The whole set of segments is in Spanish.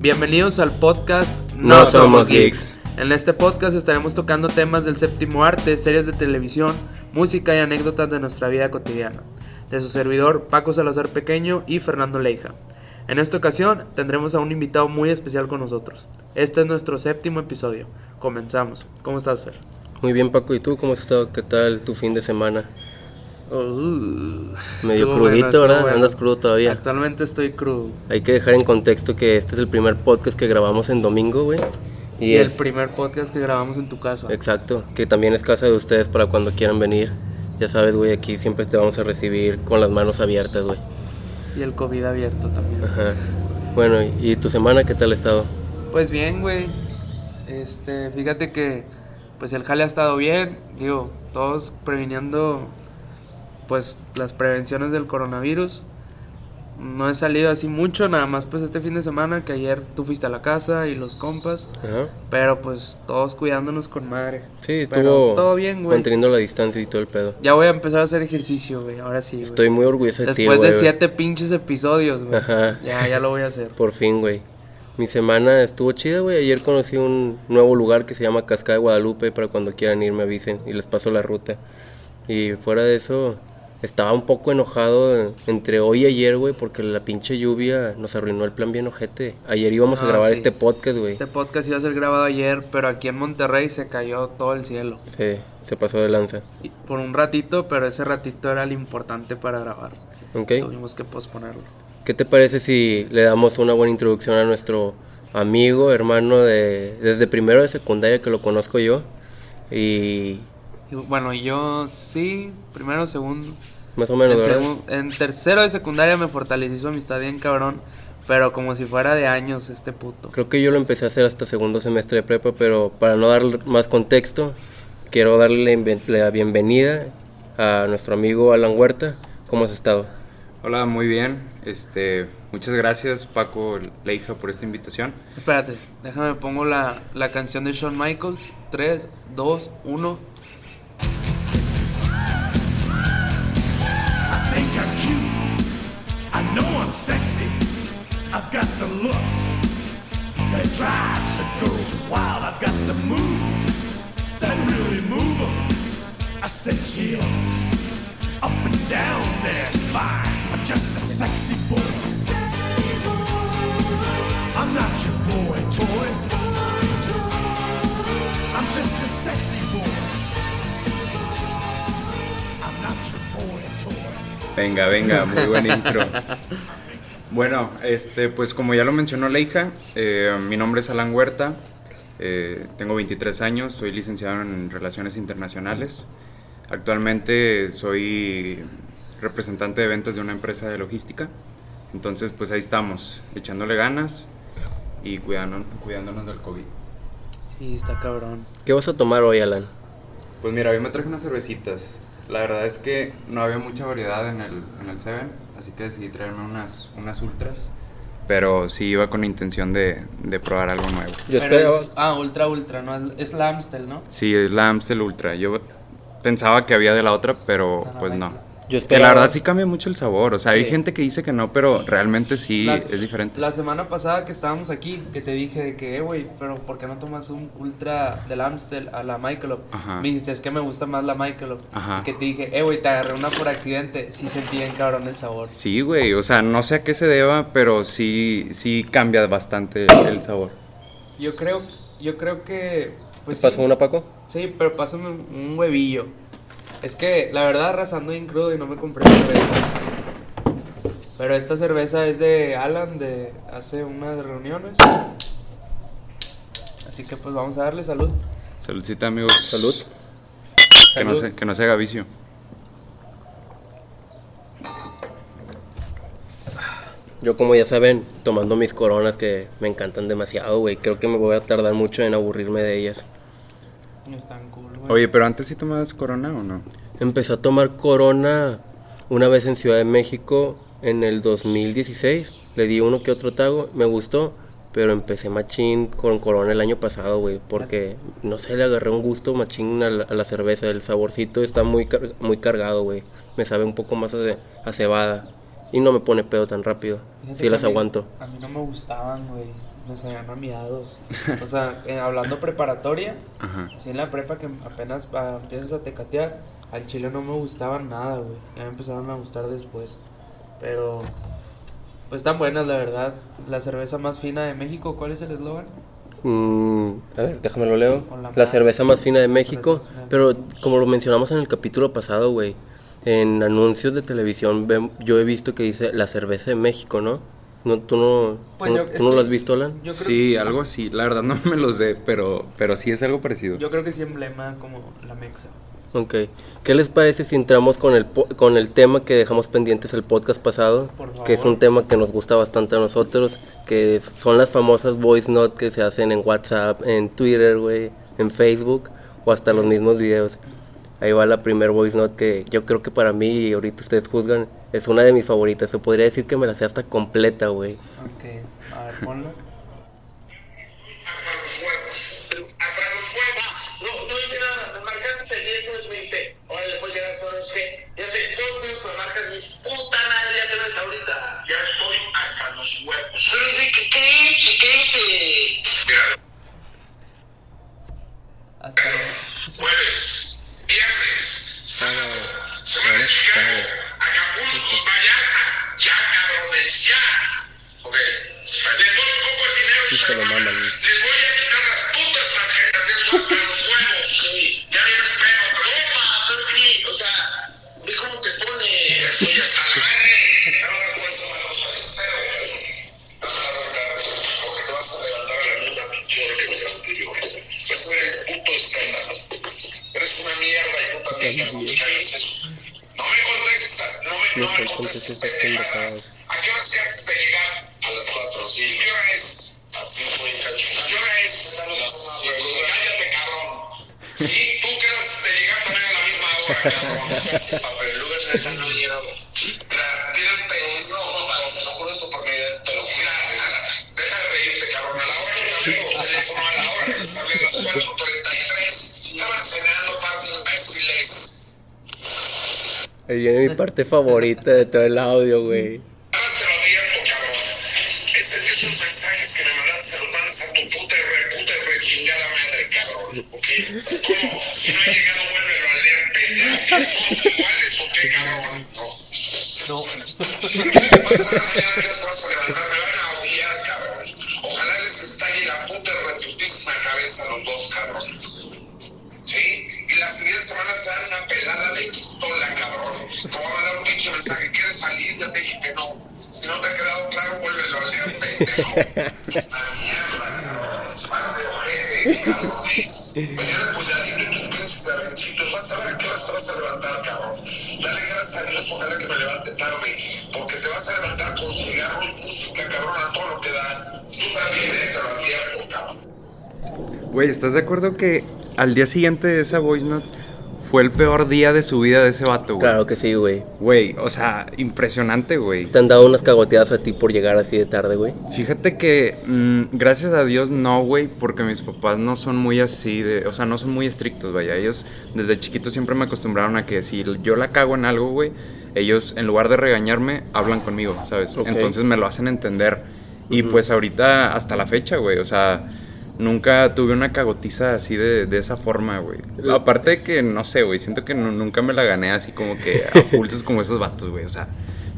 Bienvenidos al podcast No Somos Geeks. En este podcast estaremos tocando temas del séptimo arte, series de televisión, música y anécdotas de nuestra vida cotidiana. De su servidor Paco Salazar Pequeño y Fernando Leija. En esta ocasión tendremos a un invitado muy especial con nosotros. Este es nuestro séptimo episodio. Comenzamos. ¿Cómo estás, Fer? Muy bien, Paco. ¿Y tú cómo has estado? ¿Qué tal tu fin de semana? Uh, Medio crudito, bueno, ¿verdad? bueno. Andas crudo todavía. Actualmente estoy crudo. Hay que dejar en contexto que este es el primer podcast que grabamos en domingo, güey. Y, el es- primer podcast que grabamos en tu casa. Exacto, que también es casa de ustedes para cuando quieran venir. Ya sabes, güey, aquí siempre te vamos a recibir con las manos abiertas, güey. Y el COVID abierto también. Ajá. Bueno, ¿y tu semana qué tal ha estado? Pues bien, güey. Este, fíjate que pues el jale ha estado bien, digo, todos previniendo pues las prevenciones del coronavirus. No he salido así mucho, nada más pues este fin de semana que ayer tú fuiste a la casa y los compas, Ajá. pero pues todos cuidándonos con madre. Sí, estuvo todo bien, güey. manteniendo la distancia y todo el pedo. Ya voy a empezar a hacer ejercicio, güey, ahora sí. Estoy muy orgulloso de ti, Después de siete pinches episodios, güey. Ajá. Ya, ya lo voy a hacer. Por fin, güey. Mi semana estuvo chida, güey. Ayer conocí un nuevo lugar que se llama Cascada de Guadalupe. Para cuando quieran ir me avisen y les paso la ruta. Y fuera de eso, estaba un poco enojado entre hoy y ayer, güey, porque la pinche lluvia nos arruinó el plan bien ojete. Ayer íbamos a Ah, grabar sí. este podcast, güey. Este podcast iba a ser grabado ayer, pero aquí en Monterrey se cayó todo el cielo. Sí, se pasó de lanza. Y por un ratito, pero ese ratito era lo importante para grabar. ¿Ok? Tuvimos que posponerlo. ¿Qué te parece si le damos una buena introducción a nuestro amigo, hermano de desde primero de secundaria que lo conozco yo? Y Y bueno, yo sí, primero, segundo. más o menos, En, en tercero de secundaria me fortalecí su amistad bien cabrón, pero como si fuera de años este puto. Creo que yo lo empecé a hacer hasta segundo semestre de prepa, pero para no dar más contexto, quiero darle la bienvenida a nuestro amigo Alan Huerta. ¿Cómo has estado? Hola, muy bien. Este, muchas gracias Paco Leija por esta invitación. Espérate, déjame pongo la, la canción de Shawn Michaels. 3, 2, 1. I'm cute. I know I'm sexy. I've got the looks that drives a girl wild. I've got the moves that really move 'em. I said chill up and down their spine. I'm just a sexy boy. I'm not your boy toy. I'm just a Venga, venga, muy buen intro. Bueno, este, pues como ya lo mencionó Leija, eh, mi nombre es Alan Huerta, eh, tengo 23 años, soy licenciado en Relaciones Internacionales. Actualmente soy representante de ventas de una empresa de logística. Entonces, pues ahí estamos, echándole ganas y cuidando- cuidándonos del COVID. Sí, está cabrón. ¿Qué vas a tomar hoy, Alan? Pues mira, hoy me traje unas cervecitas. La verdad es que no había mucha variedad en el, en el Seven, así que decidí traerme unas, unas ultras. Pero sí iba con intención de, de probar algo nuevo. Yo Pero es- ah, Ultra Ultra, ¿no? Es la Amstel, ¿no? Sí, es la Amstel Ultra. Yo pensaba que había de la otra, pero Para pues no. Yo Que la verdad sí cambia mucho el sabor. O sea, hay gente que dice que no, pero realmente sí es diferente. La semana pasada que estábamos aquí, que te dije de que, eh, güey, pero ¿por qué no tomas un ultra del Amstel a la Michelob? Ajá. Me dijiste, es que me gusta más la Michelob. Ajá. Que te dije, eh, güey, te agarré una por accidente. Sí sentí bien cabrón el sabor. Sí, güey. O sea, no sé a qué se deba, pero sí, sí cambia bastante el sabor. Yo creo, yo creo que, pues ¿Te pasó sí. una, Paco? Sí, pero pásame un huevillo. Es que, la verdad, arrasando bien crudo y no me compré cerveza. Pero esta cerveza es de Alan de hace unas reuniones. Así que pues vamos a darle salud. Saludcita, amigos. Salud. Que no, se, que no se haga vicio. Yo, como ya saben, tomando mis coronas que me encantan demasiado, güey. Creo que me voy a tardar mucho en aburrirme de ellas. Están cool, güey. Oye, pero antes sí tomabas corona o no? Empecé a tomar corona una vez en Ciudad de México en el 2016. Le di uno que otro trago, me gustó, pero empecé machín con corona el año pasado, güey, porque no sé, le agarré un gusto machín a la, a la cerveza. El saborcito está muy, car- muy cargado, güey. Me sabe un poco más a, ce- a cebada y no me pone pedo tan rápido. Fíjate Sí las a mí- aguanto. A mí no me gustaban, güey. Me sabían a miados. O sea, eh, hablando preparatoria, Ajá. así en la prepa que apenas ah, empiezas a tecatear, al chile no me gustaban nada, güey. Ya me empezaron a gustar después. Pero, pues están buenas, la verdad. La cerveza más fina de México, ¿cuál es el eslogan? Mm, a ver, déjame lo leo. La La más- cerveza más fina de México. fina. Pero como lo mencionamos en el capítulo pasado, güey. En anuncios de televisión yo he visto que dice la cerveza de México, ¿no? ¿No ¿Tú no, Pues tú yo- no- es tú no que lo has visto, Alan? Yo Sí, algo así. La verdad no me lo sé, pero, pero sí es algo parecido. yo creo que sí emblema como la mexa. Ok. ¿Qué les parece si entramos con el, con el tema que dejamos pendientes el podcast pasado? Por Que es un tema que nos gusta bastante a nosotros, que son las famosas voice note que se hacen en WhatsApp, en Twitter, güey, en Facebook o hasta los mismos videos. Ahí va la primer voice note que yo creo que para mí, y ahorita ustedes juzgan, es una de mis favoritas. Se podría decir que me la sé hasta completa, güey. Ok, a ver, ponlo. hasta los huevos. Hasta los huevos. No, no hice nada. Me marcaste el 10 minutos y me dijiste, órale, pues ya no sé. Ya sé, dos minutos me marcas dices, puta madre, ya te ves ahorita. Ya estoy hasta los huevos. De que, ¿qué? ¿Qué hice? Mira, Hasta jueves, viernes, sábado, Chicago, Acapulco, Vallarta. Ya, cabrones, ya. Ok. Les doy un poco de dinero y Sí, se se lo van. maman. Les voy a quitar las putas tarjetas de los, los huevos. Ya me espero. Toma, pero sí, o sea, ve cómo te pone. Estoy hasta la madre. Porque te vas a levantar a la misma pinche hora que me anterior. Vas a ver el puto escándalo. Eres una No me contestas, no me, no me contestes pendejadas. ¿A qué horas quieres de llegar? A las 4, sí. ¿Qué hora es? A las 5 y cacho. ¿A qué hora es? A las 5. Cállate, cabrón. Sí, tú quedas de llegar también a la misma hora, cabrón. Ver, el neta no ha llegado. Ahí viene mi parte favorita de todo el audio, güey. Además te lo advierto, cabrón. Ese, esos mensajes que me mandas se los mandas a tu puta y re, puta y re chingada madre, cabrón. ¿Ok? ¿Cómo? Si no ha llegado, vuélvelo a leer, pendejo. ¿Que ¿Somos iguales o qué, cabrón? No. No. Vas a mañana que nos vas a levantar, me van a odiar, dan una pelada de pistola, cabrón. Te voy a mandar un pinche mensaje. ¿Quieres salir? Ya te dije que no. Si no te ha quedado claro, vuélvelo a leer, pendejo. La mierda. Mañana cuidadito y tus pinches berrinchitos. Vas a ver qué hora te vas a levantar, cabrón. Dale gracias a Dios, ojalá que me levante tarde. Porque te vas a levantar con cigarro y música, cabrón, a todo lo que da. Tú también, eh, te lo cabrón. Güey, ¿estás de acuerdo que al día siguiente de esa voice note fue el peor día de su vida de ese vato, güey? Claro que sí, güey. Güey, o sea, impresionante, güey. ¿Te han dado unas cagoteadas a ti por llegar así de tarde, güey? Fíjate que, mm, gracias a Dios, no, güey, porque mis papás no son muy así, de, o sea, no son muy estrictos, vaya. Ellos desde chiquitos siempre me acostumbraron a que si yo la cago en algo, güey, ellos en lugar de regañarme, hablan conmigo, ¿sabes? Entonces me lo hacen entender. Y pues ahorita, hasta la fecha, güey, o sea, nunca tuve una cagotiza así de, de esa forma, güey. Aparte de que, no sé, güey, siento que nu- nunca me la gané así como que a pulsos como esos vatos, güey, o sea.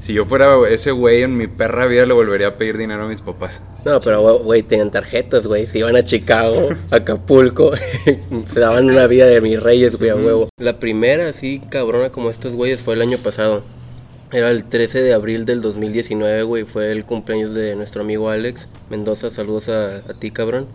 Si yo fuera ese güey en mi perra vida le volvería a pedir dinero a mis papás. No, pero güey, tenían tarjetas, güey. Se iban a Chicago, Acapulco, se daban una vida de mis reyes, güey, a huevo. La primera, así cabrona como estos güeyes, fue el año pasado. Era el 13 de abril del 2019, güey. Fue el cumpleaños de nuestro amigo Alex Mendoza. Saludos a, a ti, cabrón.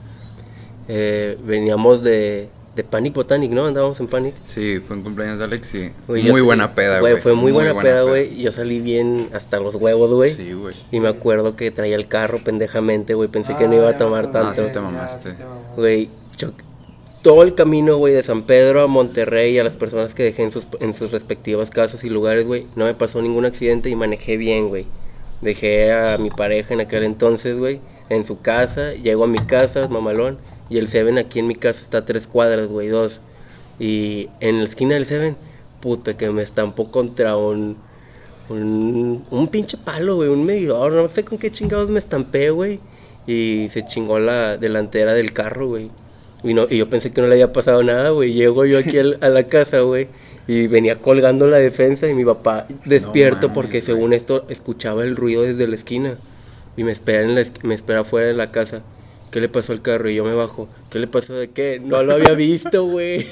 Eh, veníamos de, de Panic Botanic, ¿no? Andábamos en Panic. Sí, fue un cumpleaños de Alex y muy buena peda, güey. Fue muy, buena, peda, güey. Yo salí bien hasta los huevos, güey. Sí, güey. Y me acuerdo que traía el carro pendejamente, güey. Pensé que no iba a tomar No, tanto. sí te mamaste. Güey, todo el camino, güey, de San Pedro a Monterrey, a las personas que dejé en sus, en sus respectivas casas y lugares, güey, no me pasó ningún accidente y manejé bien, güey. Dejé a mi pareja en aquel entonces, güey, en su casa, llego a mi casa, mamalón, y el Seven aquí en mi casa está a tres cuadras, güey, dos. Y en la esquina del Seven, puta, que me estampó contra un, un, un pinche palo, güey, un medidor, no sé con qué chingados me estampé, güey. y se chingó la delantera del carro, güey. Y, no, y yo pensé que no le había pasado nada, güey. Llego yo aquí al- a la casa, güey. Y venía colgando la defensa y mi papá despierto mames, porque según esto escuchaba el ruido desde la esquina. Y me espera, en la, me espera fuera de la casa. ¿Qué le pasó al carro? Y yo me bajo. ¿Qué le pasó de qué? No lo había visto, güey.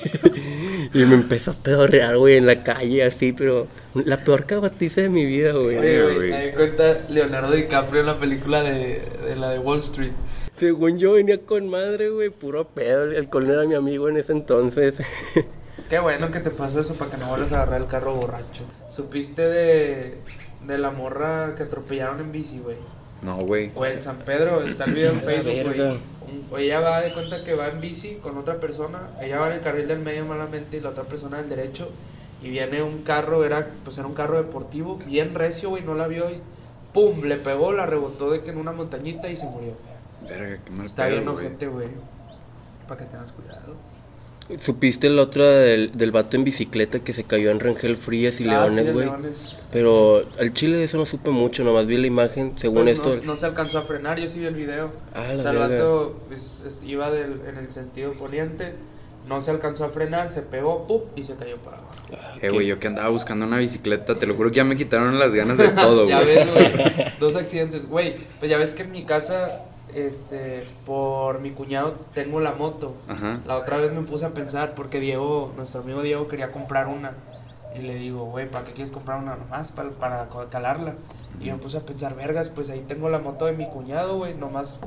y me empezó a pedorrear, güey, en la calle así, pero la peor cabatiza de mi vida, güey. Me di cuenta Leonardo DiCaprio en la película de, de la de Wall Street. Según yo venía con madre, güey, puro pedo. El no era mi amigo en ese entonces. Qué bueno que te pasó eso para que no vuelvas a agarrar el carro borracho. ¿Supiste de, de la morra que atropellaron en bici, güey? No, güey. Güey, en San Pedro está el video en Facebook, güey. güey, Ella va de cuenta que va en bici con otra persona. Ella va en el carril del medio malamente y la otra persona del derecho. Y viene un carro, era pues era un carro deportivo, bien recio, güey, no la vio y pum, le pegó, la rebotó de que en una montañita y se murió. Verga, qué mal Está pedo, bien güey. ojete, güey. Para que tengas cuidado. ¿Supiste la otra del, del vato en bicicleta que se cayó en Rangel Frías y Ah, sí, Leones, güey? Leones. Pero al chile de eso no supe mucho, nomás vi la imagen, según Pues esto. no, no se alcanzó a frenar, yo sí vi el video. Ah, o la sea, el vato es- iba del- en el sentido poniente, no se alcanzó a frenar, se pegó, ¡pum! y se cayó para abajo. Eh, güey, yo que andaba buscando una bicicleta, te lo juro que ya me quitaron las ganas de todo, ya güey. ves, güey, dos accidentes. Güey, pues ya ves que en mi casa, este, por mi cuñado tengo la moto. Ajá. La otra vez me puse a pensar, porque Diego, nuestro amigo Diego quería comprar una. Y le digo, güey, ¿para qué quieres comprar una nomás? Para, para calarla. Y yo me puse a pensar, vergas, pues ahí tengo la moto de mi cuñado, güey, nomás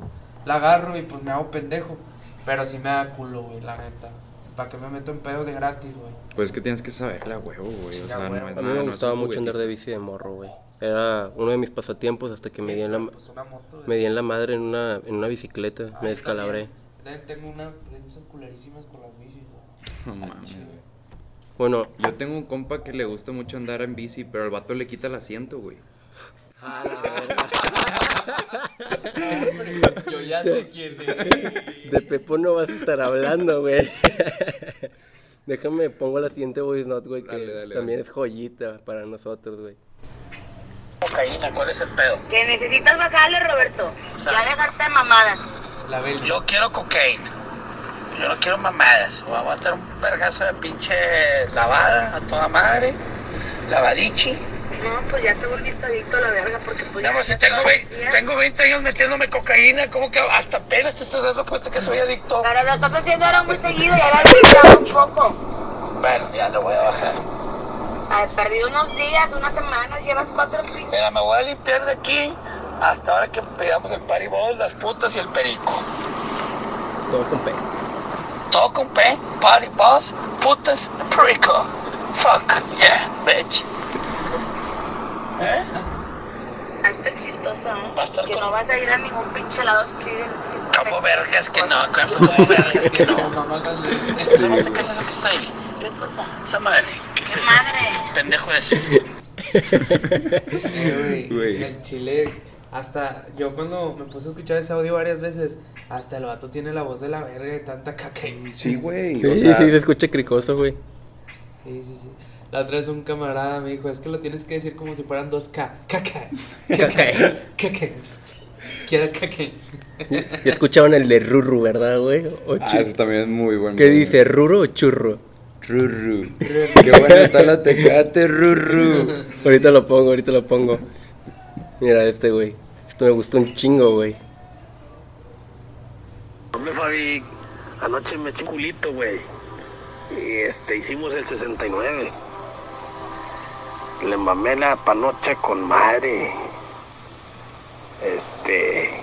la agarro y pues me hago pendejo. Pero sí me da culo, güey, la neta. ¿Para qué me meto en pedos de gratis, güey? Pues es que tienes que saberla, huevo, güey. O sea, no A mí me no gustaba mucho andar de bici de morro, güey. Era uno de mis pasatiempos hasta que me di en la, Pues una moto. me di en la madre en una, en una bicicleta, me descalabré. También Tengo una de esas culerísimas con las bicis, güey. No mames. Bueno, Yo tengo un compa que le gusta mucho andar en bici, pero al vato le quita el asiento, güey. Yo ya sé quién es. de Pepo no vas a estar hablando, güey. Déjame, pongo la siguiente voice note, güey, que Dale, dale, también dale. es joyita para nosotros, güey. Cocaína, ¿cuál es el pedo? Que necesitas bajarle, Roberto. Ya dejarte de mamadas. La. Yo quiero cocaína. Yo no quiero mamadas. Voy a aguantar un vergazo de pinche lavada a toda madre. Lavadichi. No, pues ya te volviste adicto a la verga porque pues Ya, pues, si tengo, ve- tengo 20 años metiéndome cocaína, ¿cómo que hasta apenas te estás dando cuenta que soy adicto? Pero lo estás haciendo ahora muy seguido y ahora has un poco. Bueno, ya lo voy a bajar. Perdido unos días, unas semanas, llevas cuatro pinches. Mira, me voy a limpiar de aquí hasta ahora que pidamos el paribol, las putas y el perico. Todo con P. Todo con P, party boss, putas, perico. Fuck, yeah, bitch. ¿Eh? Chistoso, ¿eh? Va a estar Que con- no vas a ir a ningún pinche lado si sigues. Como vergas que no, como vergas que no. ¿Esa no te qué es lo que está ahí? ¿Qué cosa? Esa madre. ¿Qué es ¿Qué eso? madre? Pendejo ese. Eh, güey. El chile, hasta yo cuando me puse a escuchar ese audio varias veces, hasta el vato tiene la voz de la verga de tanta caca. Sí, Sí, güey. Sí, o sí, sea, se escucha cricoso, güey. sí, sí. La otra vez un camarada me dijo, es que lo tienes que decir como si fueran dos K. Caca. Caca. Caca. Quiero caca. Ya escuchaban el de Ruru, ¿verdad, güey? O Ah, eso también es muy bueno. ¿Qué dice, Ruru o Churro? Rurru. Qué buena está la tecate, Rurru. Ahorita lo pongo, ahorita lo pongo. Mira este, güey. Esto me gustó un chingo, güey. Hombre, Fabi, anoche me eché un culito, güey. Y este, hicimos el 69. Le mamé la panocha con madre. Este,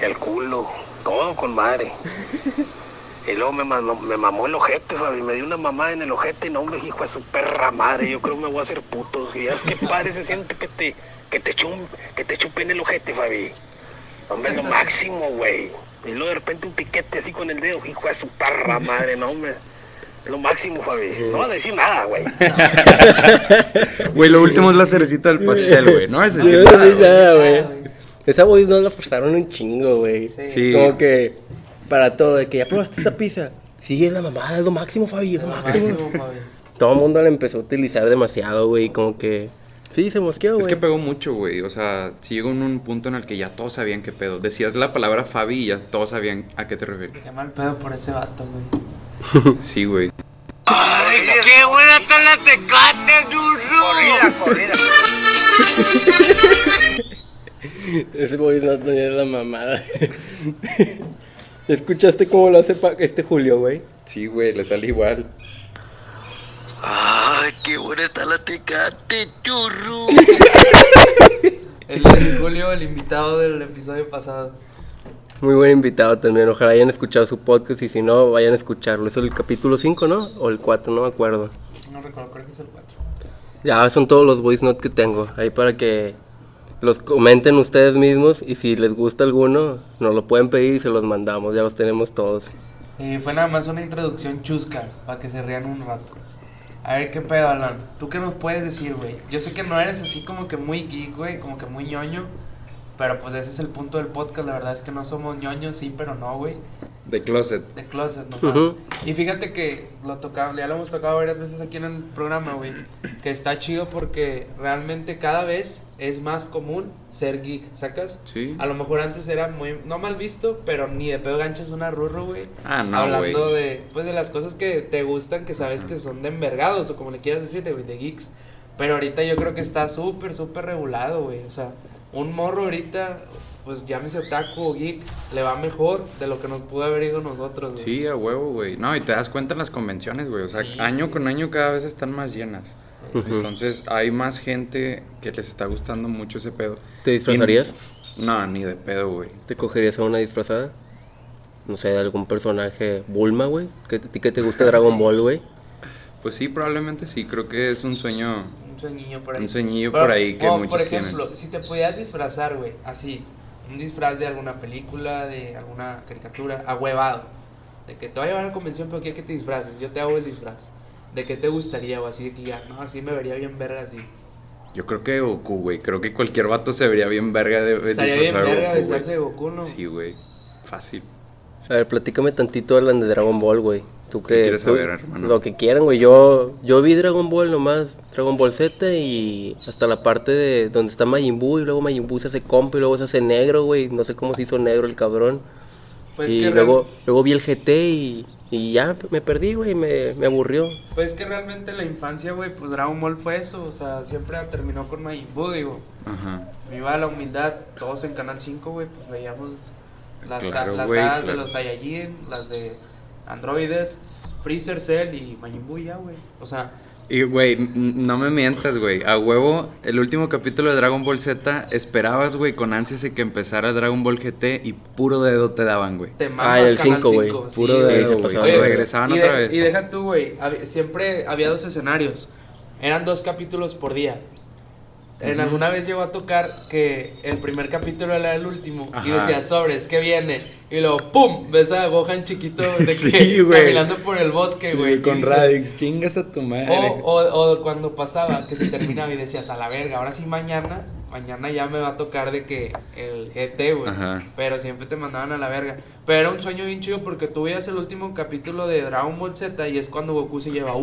el culo, todo con madre. Y luego me, mamó- me mamó el ojete, Fabi. Me dio una mamada en el ojete y no, hombre, hijo de su perra madre. Yo creo que me voy a hacer puto. Y es que padre se siente que te, que te, chum, que te chupen el ojete, Fabi. Hombre, lo máximo, güey. Y luego de repente un piquete así con el dedo, hijo de su perra madre, no, hombre. Lo máximo, Fabi. No vas a decir nada, güey. Güey, lo último es la cerecita del pastel, güey. No es No, decir nada, es güey. Ah. Esa voz no la forzaron un chingo, güey. Sí. Sí. Como que para todo, de que ya probaste esta pizza. Sí, es la mamada, es lo máximo, Fabi, es lo Lo máximo. máximo, Fabi. Todo el mundo la empezó a utilizar demasiado, güey. Como que Sí, se mosqueó, güey. Es que pegó mucho, güey. O sea, sí llegó en un punto en el que ya todos sabían qué pedo. Decías la palabra Fabi y ya todos sabían a qué te referías. Qué mal pedo por ese vato, güey. Sí, güey. ¡Qué buena está la tecate! Corrida, corrida. Ese güey no tenía la mamada. ¿Escuchaste cómo lo hace pa- este Julio, güey? Sí, güey, le sale igual. ¡Ay, qué buena está la tecate, churru! El es Julio, el invitado del episodio pasado. Muy buen invitado también. Ojalá hayan escuchado su podcast y si no, vayan a escucharlo. Es el capítulo 5, ¿no? O el 4, no me acuerdo. No recuerdo, creo que es el 4. Ya son todos los voice notes que tengo. Ahí para que los comenten ustedes mismos y si les gusta alguno, nos lo pueden pedir y se los mandamos. Ya los tenemos todos. Y fue nada más una introducción chusca, para que se rían un rato. A ver, ¿qué pedo, Alan? ¿Tú qué nos puedes decir, güey? Yo sé que no eres así como que muy geek, güey, como que muy ñoño. Pero pues ese es el punto del podcast, la verdad es que no somos ñoños, sí, pero no, güey. De closet. De closet nomás. Ujú. Y fíjate que lo tocamos, ya lo hemos tocado varias veces aquí en el programa, güey. Que está chido porque realmente cada vez es más común ser geek, ¿sacas? Sí. A lo mejor antes era muy, no mal visto, pero ni de pedo ganchas una rurro, güey. Ah, no, Hablando güey. de, pues de las cosas que te gustan, que sabes que son de envergados, o como le quieras decir, de, de geeks. Pero ahorita yo creo que está súper, súper regulado, güey. O sea, un morro ahorita, pues llámese otaku o geek, le va mejor de lo que nos pudo haber ido nosotros, güey. Sí, a huevo, güey. No, y te das cuenta en las convenciones, güey. O sea, Sí, año sí. con año cada vez están más llenas. Ujú. Entonces hay más gente que les está gustando mucho ese pedo. ¿Te disfrazarías? Y- No, ni de pedo, güey. ¿Te cogerías a una disfrazada? No sé, de algún personaje. Bulma, güey. ¿Qué, ¿A ti qué te gusta Dragon Ball, güey? Pues sí, probablemente sí. Creo que es un sueño. Un sueñillo por ahí. Un sueñillo por ahí que o, muchos Por ejemplo, tienen. si te pudieras disfrazar, güey, así, un disfraz de alguna película, de alguna caricatura, ahuevado. De que te voy a llevar a la convención, pero quiero que te disfraces. Yo te hago el disfraz. ¿De qué te gustaría? O así de que ya, no, así me vería bien verga así. Yo creo que Goku, güey. Creo que cualquier vato se vería bien verga de, de Estaría bien verga Goku, de. Goku, ¿no? Sí, güey. Fácil. A ver, platícame tantito Alan de Dragon Ball, güey. ¿Tú ¿Qué qué, quieres tú- saber, hermano? Lo que quieran, güey. Yo, yo vi Dragon Ball nomás, Dragon Ball Z y hasta la parte de donde está Majin Buu y luego Majin Buu se hace compa y luego se hace negro, güey. No sé cómo se hizo negro el cabrón. Pues y que luego, luego vi el GT y, y ya me perdí, güey. Me, me aburrió. Pues que realmente la infancia, güey, pues Dragon Ball fue eso. O sea, siempre terminó con Majin Buu, digo. Ajá. Viva la humildad, todos en Canal 5, güey, pues veíamos las, Claro, las de los Saiyajin, las de androides, Freezer, Cell y Majin Buu ya, güey. O sea, Y, güey, no me mientas, güey. A huevo, el último capítulo de Dragon Ball Z, esperabas, güey, con ansias de que empezara Dragon Ball GT y puro dedo te daban, güey. te mamas Ah, el Canal 5, güey. 5, Puro sí, de güey. Oye, regresaban y otra de- vez. Y deja tú, güey, siempre había dos escenarios. Eran dos capítulos por día. En alguna vez llegó a tocar que el primer capítulo era el último y decía sobres, que viene? Y luego ¡pum! ves a Gohan chiquito de que, Sí, caminando por el bosque, güey. dices- Radix, chingas a tu madre. O, o, o cuando pasaba que se terminaba y decías a la verga, ahora sí mañana, mañana ya me va a tocar de que el GT, güey. Pero siempre te mandaban a la verga. Pero era un sueño bien chido porque tú veías el último capítulo de Dragon Ball Z y es cuando Goku se lleva a.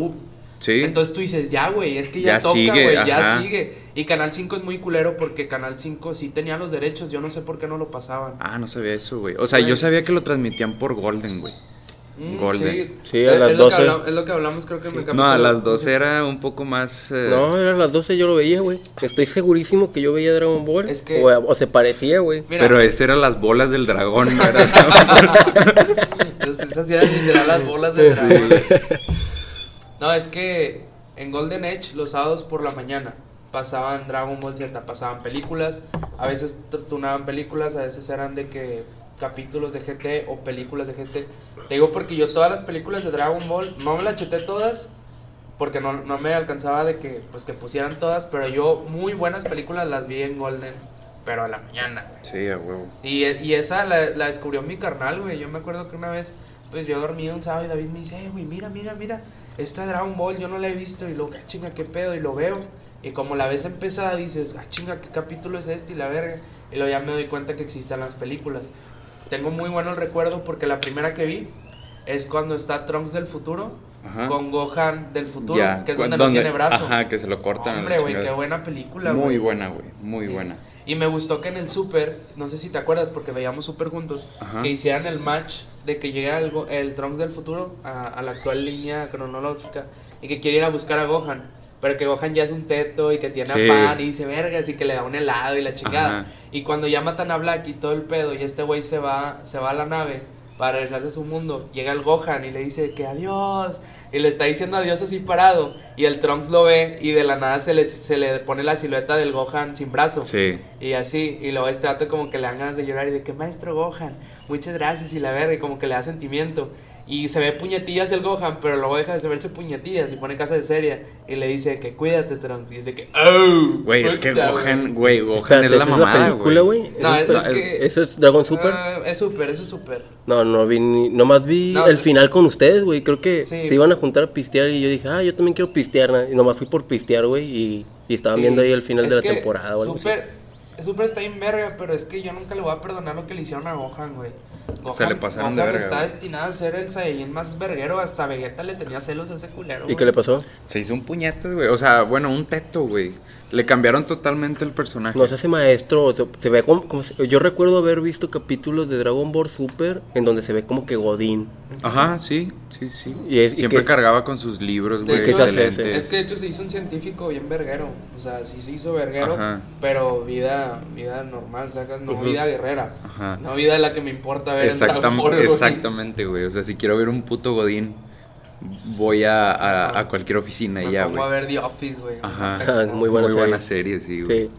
Sí. Entonces tú dices, ya, güey, es que ya, Ya toca, sigue, güey, ya sigue. Y Canal 5 es muy culero porque Canal 5 sí tenía los derechos, yo no sé por qué no lo pasaban. Ah, no sabía eso, güey. O sea, yo sabía que lo transmitían por Golden, güey. Mm, Golden. Sí, a Es- las es lo que 12. habla- es lo que hablamos, creo que en el No, a las 12 era un poco más... eh, No, era a las 12 yo lo veía, güey. Estoy segurísimo que yo veía Dragon Ball. Es que- o, o se parecía, güey. Pero ese eran las bolas del dragón, no era Entonces, esas sí eran literal las bolas de dragón. No, es que en Golden Edge, los sábados por la mañana, pasaban Dragon Ball Z, pasaban películas. A veces tunaban películas, a veces eran de que capítulos de GT o películas de GT. Te digo porque yo todas las películas de Dragon Ball, no me las chuté todas, porque no, no me alcanzaba de que, pues, que pusieran todas, pero yo muy buenas películas las vi en Golden, pero a la mañana, güey. Sí, a huevo. Y, y esa la, la descubrió mi carnal, güey. Yo me acuerdo que una vez, pues yo dormía un sábado y David me dice, eh, güey, mira, mira, mira, esta Dragon Ball yo no la he visto. Y luego, ah, chinga, qué pedo, y lo veo. Y como la ves empezada, dices, ah, chinga, qué capítulo es este y la verga. Y luego ya me doy cuenta que existen las películas. Tengo muy bueno el recuerdo porque la primera que vi es cuando está Trunks del futuro Ajá. con Gohan del futuro, Ya, que es donde, no tiene brazo. Ajá, que se lo cortan. Hombre, güey, qué buena película, Muy güey. buena, güey, muy Sí. buena. Y me gustó que en el Super, no sé si te acuerdas porque veíamos Super juntos, Ajá. que hicieran el match de que llega el, el Trunks del futuro a, a la actual línea cronológica y que quiere ir a buscar a Gohan. Pero que Gohan ya es un teto y que tiene Sí. a pan y dice vergas y que le da un helado y la chingada. Ajá. Y cuando ya matan a Black y todo el pedo y este güey se va, se va a la nave para regresarse a su mundo, llega el Gohan y le dice que adiós. Y le está diciendo adiós así parado. Y el Trunks lo ve y de la nada se le, se le pone la silueta del Gohan sin brazo. Sí. Y así, y luego este dato como que le dan ganas de llorar y de que maestro Gohan, muchas gracias y la verga, y como que le da sentimiento. Y se ve puñetillas el Gohan, pero luego deja de verse puñetillas y pone casa de serie y le dice que cuídate Trunks. Y es de que, ¡oh! Güey, es que Gohan, güey, Gohan Espérate, es la ¿esa mamada, película, güey. güey? No, ¿Eso es que- ¿Eso es Dragon Super? Ah, es súper, eso es súper. No, no vi ni, nomás vi No, el final con ustedes, güey. Creo que Sí. se iban a juntar a pistear y yo dije, ah, yo también quiero pistear. ¿no? Y nomás fui por pistear, güey. Y, y estaban Sí. viendo ahí el final Es de la temporada o algo así. Super, Super está en verga, pero es que yo nunca le voy a perdonar lo que le hicieron a Gohan, güey. Se le pasaron de Gohan verga, está güey. destinado a ser el Saiyajin más verguero. Hasta Vegeta le tenía celos a ese culero. ¿Y güey. qué le pasó? Se hizo un puñete, güey. O sea, bueno, un teto, güey. Le cambiaron totalmente el personaje. No se hace maestro, se ve como, como se- yo recuerdo haber visto capítulos de Dragon Ball Super en donde se ve como que Godín. Ajá, sí, sí, sí. Y es- y Siempre que- cargaba con sus libros, De güey. ¿Qué hecho, se de hace ese? lentes. Es que de hecho se hizo un científico bien verguero. O sea, sí se hizo verguero, Ajá. pero vida, vida normal, sacas, no vida guerrera. Ajá. No vida de la que me importa ver en Exactam- Dragon Ball, exactamente, güey. O sea, si quiero ver un puto Godín, voy a, a- a cualquier oficina y ya, pongo a güey. ver The Office, güey. Ajá. Perfecto. Muy buena Muy serie. buena serie, sí, güey. Sí.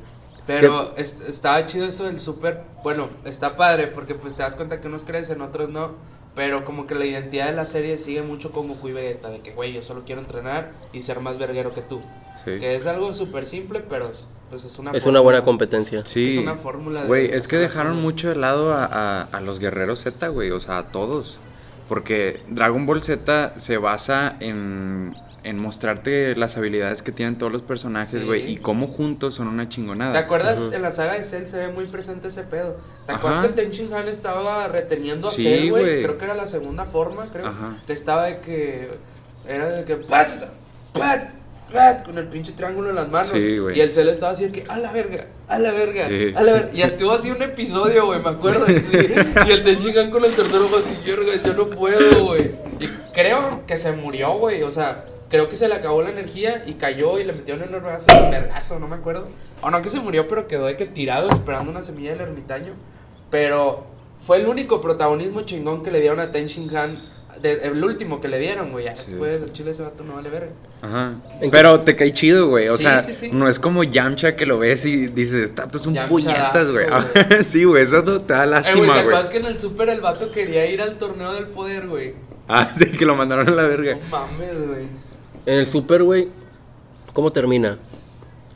Pero est- estaba chido eso del súper. Bueno, está padre porque pues te das cuenta que unos crecen, otros no. Pero como que la identidad de la serie sigue mucho con Goku y Vegeta. De que, güey, yo solo quiero entrenar y ser más verguero que tú. Sí. Que es algo súper simple, pero pues es una Es fórmula. una buena competencia. Sí. Es una fórmula Güey, es que de dejaron cosas. mucho de lado a, a- a los guerreros Z, güey. O sea, a todos. Porque Dragon Ball Z se basa en, en mostrarte las habilidades que tienen todos los personajes, Sí. güey. Y cómo juntos son una chingonada. ¿Te acuerdas? En la saga de Cell se ve muy presente ese pedo. ¿Te acuerdas Ajá. que el Tenchin Han estaba reteniendo a Sí, Cell, güey? Creo que era la segunda forma, creo. Ajá. Que estaba de que. Era de que. ¡Pat! ¡Pat! ¡Pat! Con el pinche triángulo en las manos. Sí. Y el Cell estaba así de que. ¡A la verga! ¡A la verga! Sí. ¡A la verga! Y estuvo así un episodio, güey, me acuerdo. sí. Y el Tenchin Han con el tercero fue así, verga, yo no puedo, güey. Y creo que se murió, güey. O sea. Creo que se le acabó la energía y cayó y le metieron en el brazo un vergazo, no me acuerdo. O no que se murió, pero quedó de que tirado esperando una semilla del ermitaño. Pero fue el único protagonismo chingón que le dieron a Ten Shin Han. De- el último que le dieron, güey. Ya Sí. después el chile ese vato no vale verga. Ajá. ¿En Pero te cae chido, güey. O Sí, sea, sí, sí. no es como Yamcha que lo ves y dices, esta es un Yamcha puñetas, güey. güey. sí, güey, eso te da Eh, güey, lástima, ¿te güey. acuerdas que en el super el vato quería ir al torneo del poder, güey? Ah, sí, que lo mandaron a la verga. No mames, güey. En el Super, güey, ¿cómo termina?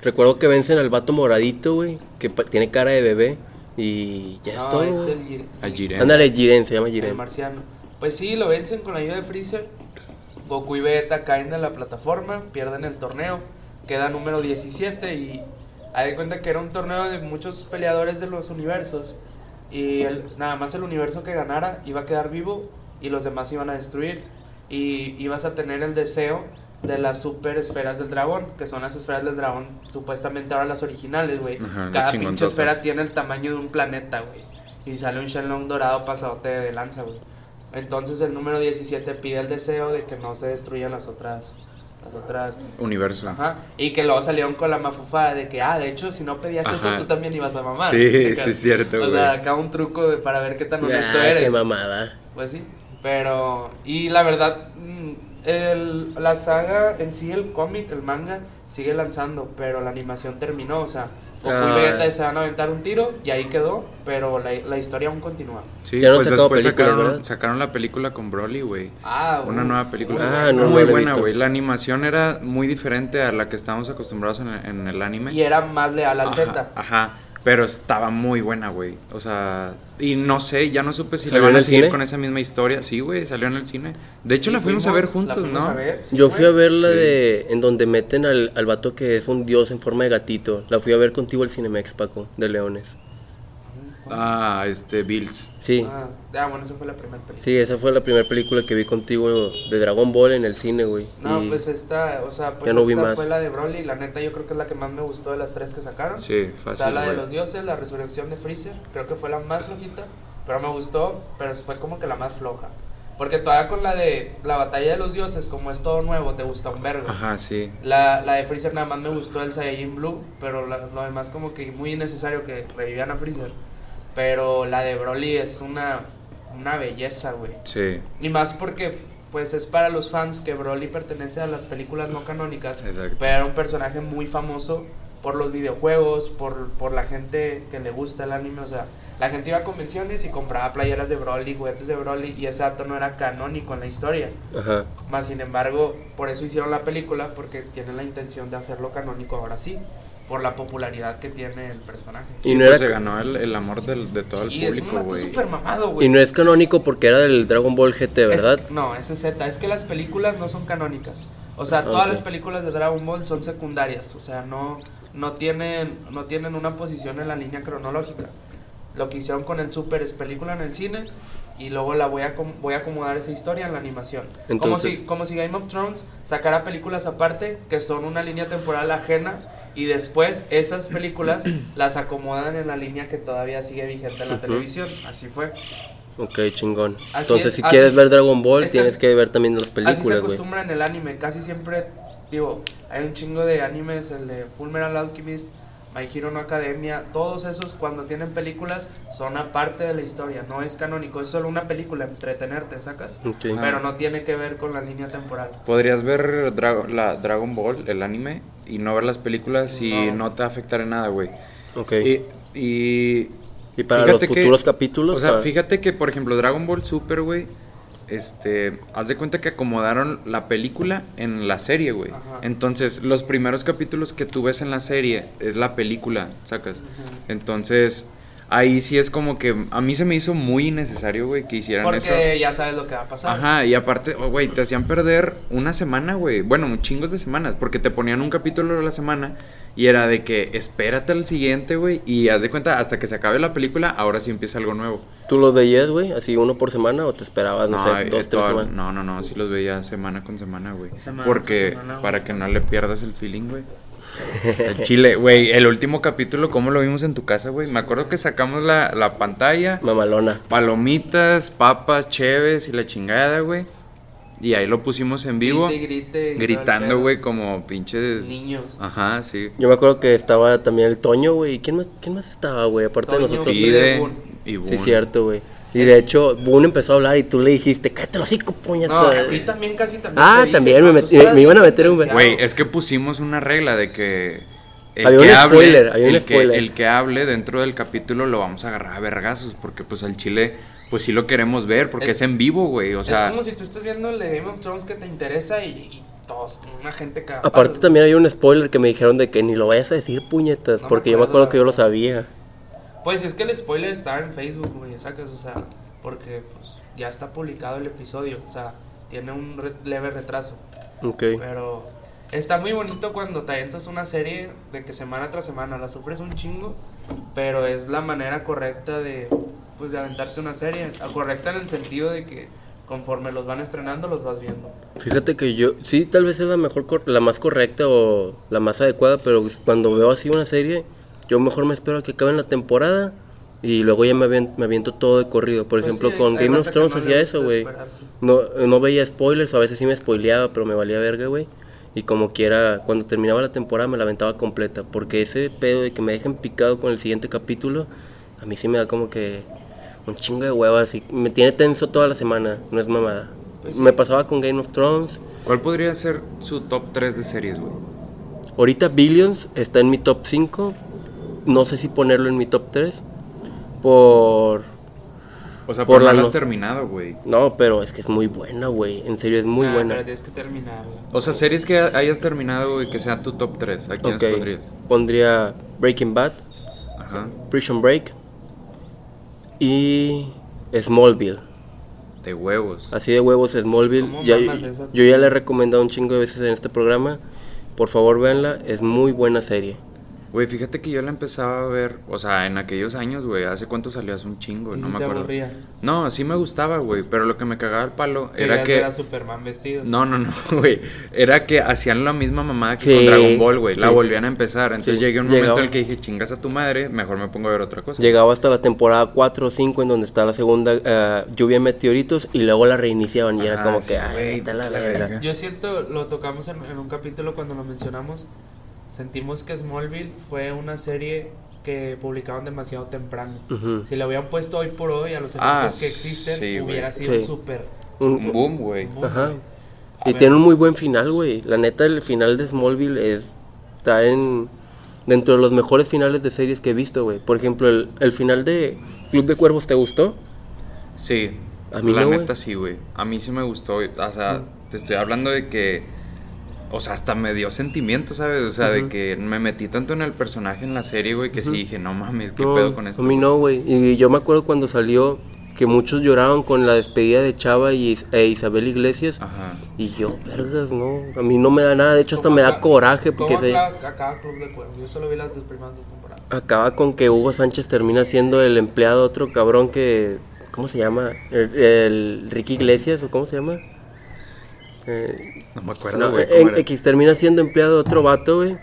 Recuerdo que vencen al vato moradito, güey, que tiene cara de bebé. Y ya es No, todo. es el, Jiren. Ándale, Jiren, se llama el Jiren. marciano. Pues sí, lo vencen con la ayuda de Freezer. Goku y Vegeta caen de la plataforma, pierden el torneo, queda número 17 y hay de cuenta que era un torneo de muchos peleadores de los universos y el- nada más el universo que ganara iba a quedar vivo y los demás iban a destruir y ibas a tener el deseo de las super esferas del dragón, que son las esferas del dragón supuestamente ahora las originales, güey. Cada pinche esfera tiene el tamaño de un planeta, güey. Y sale un Shenlong dorado pasadote de lanza, güey. Entonces el número 17 pide el deseo de que no se destruyan las otras. Las otras. Universo. Ajá. Y que luego salieron con la mafufada de que, ah, de hecho, si no pedías eso, tú también ibas a mamar. Sí, sí, es cierto, O güey. sea, acá un truco de- para ver qué tan honesto eres. qué mamada. Pues sí, pero... Y la verdad, mm, el, la saga en sí, el cómic, el manga, sigue lanzando, pero la animación terminó, o sea, Goku Ah. y Vegeta se van a aventar un tiro y ahí quedó, pero la, la historia aún continúa. Sí, Ya no pues después sacaron, sacaron la película con Broly, güey. Ah, Una uh, nueva película. Ah, no, no muy he buena, güey. La animación era muy diferente a la que estábamos acostumbrados en el, en el anime. Y era más leal al Ajá, Z. Ajá, pero estaba muy buena, güey. O sea, y no sé, ya no supe si le ¿Salió van a seguir cine? con esa misma historia. Sí, güey, salió en el cine. De hecho, la fuimos, a ver juntos, la fuimos ¿no? a ver, sí, Yo güey. fui a ver la Sí. de. En donde meten al, al vato que es un dios en forma de gatito. La fui a ver contigo al Cinemex, Paco, de Leones. Ah, este, Bills. Sí, Ah, ah, bueno, esa fue la primera película. sí, esa fue la primera película que vi contigo de Dragon Ball en el cine, güey. No, Y- pues esta, o sea, pues Ya no vi esta más. fue la de Broly, la neta yo creo que es la que más me gustó de las tres que sacaron. Sí, fácil, Está la de los dioses, la resurrección de Freezer, creo que fue la más flojita, pero me gustó, pero fue como que la más floja. Porque todavía con la de la batalla de los dioses, como es todo nuevo, te gusta un vergo. Ajá, sí. La, la de Freezer nada más me gustó el Saiyajin Blue, pero la- lo demás como que muy innecesario que revivían a Freezer. Pero la de Broly es una, una belleza, güey. Sí, Y más porque pues es para los fans que Broly pertenece a las películas no canónicas. Exacto. Pero era un personaje muy famoso por los videojuegos, por, por la gente que le gusta el anime. O sea, la gente iba a convenciones y compraba playeras de Broly, juguetes de Broly, y ese dato no era canónico en la historia. Ajá. Más sin embargo, por eso hicieron la película, porque tienen la intención de hacerlo canónico ahora sí, por la popularidad que tiene el personaje. Y Sí, no pues era se ganó el, el amor del- de todo Sí, el es público, güey. súper mamado, güey. Y no es canónico porque era del Dragon Ball GT, Es- ¿verdad? no, ese es Z. Es que las películas no son canónicas. O sea, todas las películas de Dragon Ball son secundarias. O sea, no, no, tienen, no tienen una posición en la línea cronológica. Lo que hicieron con el Super es película en el cine y luego la voy a, voy a acomodar esa historia en la animación. como, Entonces- si, como si Game of Thrones sacara películas aparte que son una línea temporal ajena y después esas películas las acomodan en la línea que todavía sigue vigente en la Ujú. televisión. Así fue. Ok, chingón. Así Entonces, es, si así quieres es. ver Dragon Ball, Es que tienes es- que ver también las Así se películas, acostumbra en el anime, casi siempre, digo, hay un chingo de animes, el de Fullmetal Alchemist, My Hero no Academia, todos esos cuando tienen películas son aparte de la historia, no es canónico, es solo una película, entretenerte, ¿sacas? Ok. Pero no tiene que ver con la línea temporal. Podrías ver Dra- la Dragon Ball, el anime, y no ver las películas y No. no, te va a afectar en nada, güey. Ok. Y, y, Y para los que- futuros capítulos. O sea, para- fíjate que, por ejemplo, Dragon Ball Super, güey, este, haz de cuenta que acomodaron la película en la serie, güey. Entonces, los primeros capítulos que tú ves en la serie es la película, sacas. Entonces, ahí sí es como que a mí se me hizo muy innecesario, güey, que hicieran eso. Porque ya sabes lo que va a pasar. Ajá, y aparte, oh, güey, te hacían perder una semana, güey. Bueno, chingos de semanas, porque te ponían un capítulo a la semana y era de que espérate al siguiente, güey, y haz de cuenta, hasta que se acabe la película, ahora sí empieza algo nuevo. ¿Tú los veías, güey? Así uno por semana o te esperabas, no, sé, eh, dos, tres toda- semanas? no, no, no, sí los veía semana con semana, güey. Semana Porque con semana, para que no le pierdas el feeling, güey. El chile, güey, el último capítulo, ¿cómo lo vimos en tu casa, güey? Me acuerdo que sacamos la, la pantalla, Mamalona. palomitas, papas, cheves y la chingada, güey. Y ahí lo pusimos en vivo. Grite, grite Gritando, güey, como pinches. Niños. Ajá, sí. Yo me acuerdo que estaba también el Toño, güey. ¿Quién más, ¿Quién más estaba, güey? Aparte Toño, de nosotros. Boone. y Sí, cierto, güey. Y de hecho, Boone empezó a hablar y tú le dijiste, cállate los hocico, puñeta. No, a ti también casi también. Ah, te dije, también me estabas me iban a meter un-. Güey, es que pusimos una regla de que. El Había que un hable, spoiler, había un que, spoiler. el que hable dentro del capítulo lo vamos a agarrar a vergazos. Porque, pues, al chile, pues sí lo queremos ver. Porque es, Es- en vivo, güey. O sea, es como si tú estés viendo el de Game of Thrones que te interesa y, y todos, una gente cagada. Aparte también hay un spoiler que me dijeron de que ni lo vayas a decir, puñetas. No me porque yo me acuerdo, que yo lo sabía. Pues es que el spoiler está en Facebook, güey, sacas, o sea, porque pues ya está publicado el episodio, o sea, tiene un re- leve retraso, Ok. pero está muy bonito cuando te aventas una serie de que semana tras semana la sufres un chingo, pero es la manera correcta de pues de aventarte una serie, correcta en el sentido de que conforme los van estrenando los vas viendo. Fíjate que yo, sí, tal vez es la mejor, la más correcta o la más adecuada, pero cuando veo así una serie, yo mejor me espero a que acabe la temporada y luego ya me, avien- me aviento todo de corrido. Por Pues ejemplo, sí, con Game of Thrones hacía eso, güey. No, no veía spoilers, a veces sí me spoileaba, pero me valía verga, güey. Y como quiera, cuando terminaba la temporada me la aventaba completa, porque ese pedo de que me dejen picado con el siguiente capítulo, a mí sí me da como que un chingo de huevas y me tiene tenso toda la semana, no es mamada. Pues Me sí. pasaba con Game of Thrones. ¿cuál podría ser su top 3 de series, güey? Ahorita Billions está en mi top 5. No sé si ponerlo en mi top 3. Por... O sea, Por por la no has terminado, güey. No, pero es que es muy buena, güey. En serio, es muy Ah, buena. Pero tienes que terminar, güey. O sea, series que hayas terminado, güey, que sea tu top 3. ¿A quiénes Ok. pondrías? Pondría Breaking Bad, Ajá. Prison Break y Smallville. De huevos. Así de huevos Smallville. ¿Cómo Ya- yo ya le he recomendado un chingo de veces en este programa. Por favor, véanla. Es muy buena serie. Güey, fíjate que yo la empezaba a ver, o sea, en aquellos años, güey, ¿hace cuánto salió? Hace un chingo, ¿Y no si me te acuerdo. aburría? No, sí me gustaba, güey, pero lo que me cagaba el palo era que... ver a Superman vestido. No, no, no, güey. Era que hacían la misma mamada que Sí, con Dragon Ball, güey. La volvían a empezar. Entonces Sí, llegué a un momento llegaba. en el que dije, chingas a tu madre, mejor me pongo a ver otra cosa. Llegaba hasta la temporada 4 o 5 en donde está la segunda eh, lluvia de meteoritos y luego la reiniciaban y era como sí, que, ay, la la verga. verga. Yo siento, lo tocamos en, en un capítulo cuando lo mencionamos. Sentimos que Smallville fue una serie que publicaban demasiado temprano. Si la habían puesto hoy por hoy a los Ah, eventos que existen, sí, hubiera sido Sí. un súper. Un boom, güey. Ajá. Y ver, tiene un muy buen final, güey. La neta, el final de Smallville es, está en dentro de los mejores finales de series que he visto, güey. Por ejemplo, el, el final de Club de Cuervos, ¿te gustó? Sí. A mí la no, neta sí, güey. A mí sí me gustó. O sea, Mm. te estoy hablando de que. O sea, hasta me dio sentimiento, ¿sabes? O sea, de que me metí tanto en el personaje en la serie, güey, que sí dije, no mames, ¿qué No, pedo con esto? A mí no, güey. Y yo me acuerdo cuando salió que muchos lloraron con la despedida de Chava y e Isabel Iglesias. Ajá. Y yo, vergas, no. A mí no me da nada. De hecho, hasta ¿cómo me da coraje porque ¿Cómo se acaba, acaba Club de Cuervos? Yo solo vi las dos primeras dos temporadas. acaba con que Hugo Sánchez termina siendo el empleado de otro cabrón que. ¿Cómo se llama? El, el Ricky Iglesias o cómo se llama? Eh, No me acuerdo, no, güey. en- ¿cómo era? X termina siendo empleado de otro vato, güey.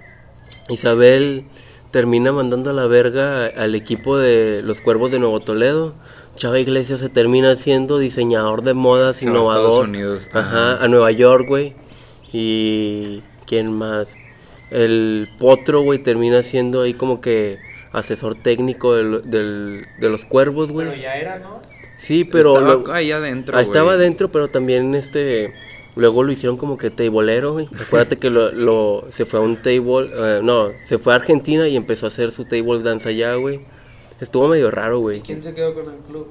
Isabel termina mandando a la verga al equipo de los Cuervos de Nuevo Toledo. Chava Iglesias se termina siendo diseñador de modas, Se va a innovador. Estados Unidos, Ajá, ajá. a Nueva York, güey. Y quién más. El Potro, güey, termina siendo ahí como que asesor técnico del- del- de los cuervos, güey. Pero ya era, ¿no? Sí, pero Estaba lo- ahí adentro, Ah, estaba güey. adentro, pero también este luego lo hicieron como que tableero, güey. Acuérdate que lo, lo- se fue a un table, eh, no, se fue a Argentina y empezó a hacer su table dance allá, güey. Estuvo medio raro, güey. ¿Quién se quedó con el club?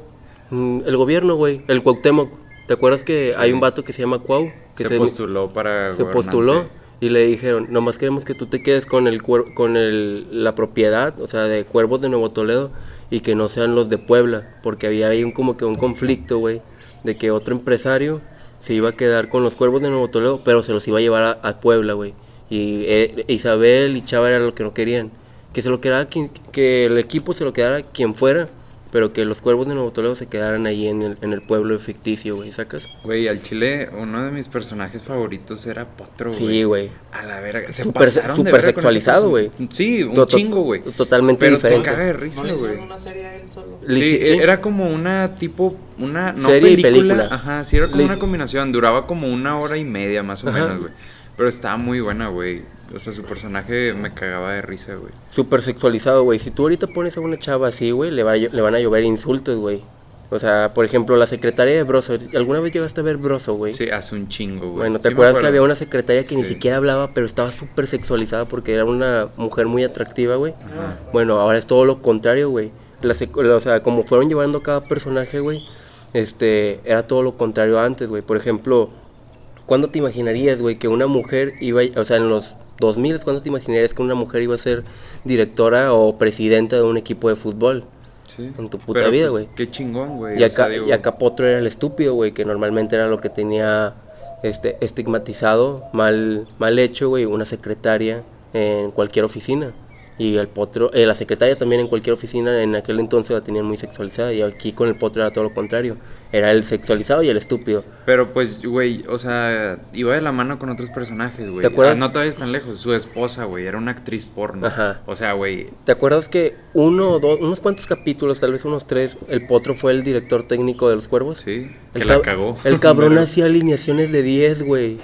Mm, el gobierno, güey, el Cuauhtémoc. ¿Te acuerdas que hay un vato que se llama Cuau? Que Se postuló para se gobernante. postuló y le dijeron, nomás queremos que tú te quedes con el cuer- con el, la propiedad, o sea, de Cuervos de Nuevo Toledo y que no sean los de Puebla, porque había ahí un, como que un conflicto, güey, de que otro empresario se iba a quedar con los Cuervos de Nuevo Toledo, pero se los iba a llevar a, Puebla, güey. Y eh, Isabel y Chava era lo que no querían, que se lo quedara quien, que el equipo se lo quedara quien fuera, pero que los Cuervos de Nuevo Toledo se quedaran ahí en el, en el pueblo ficticio, güey, ¿sacas? Güey, al chile, uno de mis personajes favoritos era Potro, güey. Sí, güey. A la verga. Se Súper- pasaron de verga sexualizado, güey. Sí, un To- chingo, güey. totalmente Pero diferente. te caga de ¿No risa, le hicieron güey. una serie a él solo? Le Sí, era como una tipo, una, no Serie y película, película. ajá, sí, era como Le una combinación, duraba como una hora y media más o Ajá. menos, güey. Pero estaba muy buena, güey. O sea, su personaje me cagaba de risa, güey. Súper sexualizado, güey. Si tú ahorita pones a una chava así, güey, le, va le van a llover insultos, güey. O sea, por ejemplo, la secretaria de Broso. ¿Alguna vez llegaste a ver Broso, güey? Sí, hace un chingo, güey. Bueno, ¿te Sí acuerdas que había una secretaria que ni siquiera hablaba, pero estaba súper sexualizada porque era una mujer muy atractiva, güey? Bueno, ahora es todo lo contrario, güey. O sea, como fueron llevando cada personaje, güey, este, era todo lo contrario antes, güey. Por ejemplo, ¿cuándo te imaginarías, güey, que una mujer iba, a- o sea, en los 2000, ¿cuándo te imaginarías que una mujer iba a ser directora o presidenta de un equipo de fútbol? Sí. en tu puta Pero, vida, pues, güey. Qué chingón, güey. Y o acá, sea, digo, y acá Potro era el estúpido, güey, que normalmente era lo que tenía este estigmatizado, mal, mal hecho, güey, una secretaria en cualquier oficina. Y el Potro, eh, la secretaria también en cualquier oficina en aquel entonces la tenían muy sexualizada. Y aquí con el Potro era todo lo contrario. Era el sexualizado y el estúpido. Pero pues, güey, o sea, iba de la mano con otros personajes, güey. ¿Te acuerdas? Ah, no vayas tan lejos. Su esposa, güey, era una actriz porno. Ajá. O sea, güey, ¿Te acuerdas que uno o dos, unos cuantos capítulos, tal vez unos tres, el Potro fue el director técnico de los cuervos? sí, El que la cagó. El cabrón hacía alineaciones de 10, güey.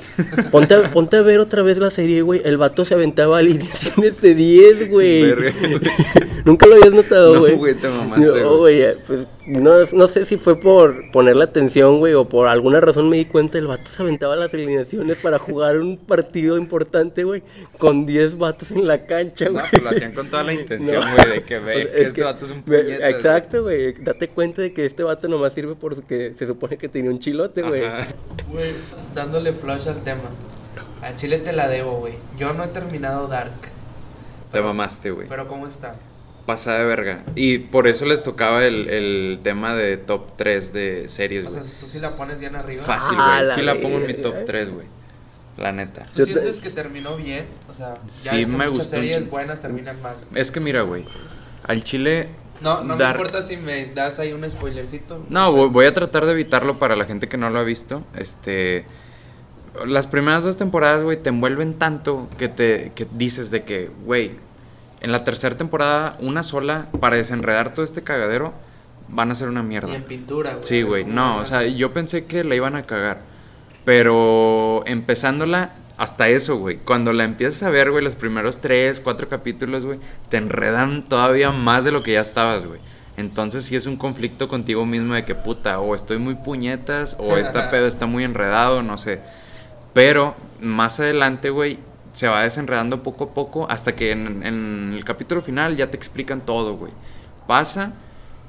Ponte, a- ponte a ver otra vez la serie, güey. El vato se aventaba alineaciones de 10, güey. Güey. Nunca lo habías notado, No, güey. güey, te mamaste, No, güey. Pues, no, no sé si fue por ponerle atención, güey, o por alguna razón me di cuenta. El vato se aventaba las alineaciones para jugar un partido importante, güey, con 10 vatos en la cancha, No, güey. pues lo hacían con toda la intención, No. güey, de que ve O sea, que es este vato es un puñetas. Exacto, güey. Date cuenta de que este vato nomás sirve porque se supone que tenía un chilote. Güey, dándole flash al tema. Al chile te la debo, güey. Yo no he terminado Dark. Te mamaste, güey. Pero ¿cómo está? Pasada de verga. Y por eso les tocaba el, el tema de top 3 de series, O sea, güey. tú sí la pones bien arriba. Fácil, Ah, güey. la Sí la pongo en mi top 3, güey. La neta. ¿Tú sientes que terminó bien? O sea, ya Sí, ves que me muchas series buenas terminan mal. Es que mira, güey. Al chile. No, no Dark- me importa si me das ahí un spoilercito. No, voy- voy a tratar de evitarlo para la gente que no lo ha visto. Este. Las primeras dos temporadas, güey, te envuelven tanto que te que dices de que, güey, en la tercera temporada, una sola, para desenredar todo este cagadero, van a ser una mierda. Y en pintura, güey. Sí, güey. No, o sea, yo pensé que la iban a cagar. Pero empezándola, hasta eso, güey. Cuando la empiezas a ver, güey, los primeros tres, cuatro capítulos, güey, te enredan todavía más de lo que ya estabas, güey. Entonces sí es un conflicto contigo mismo de que puta, o estoy muy puñetas, o esta pedo está muy enredado, no sé. Pero más adelante, güey, se va desenredando poco a poco hasta que en, en el capítulo final ya te explican todo, güey. Pasa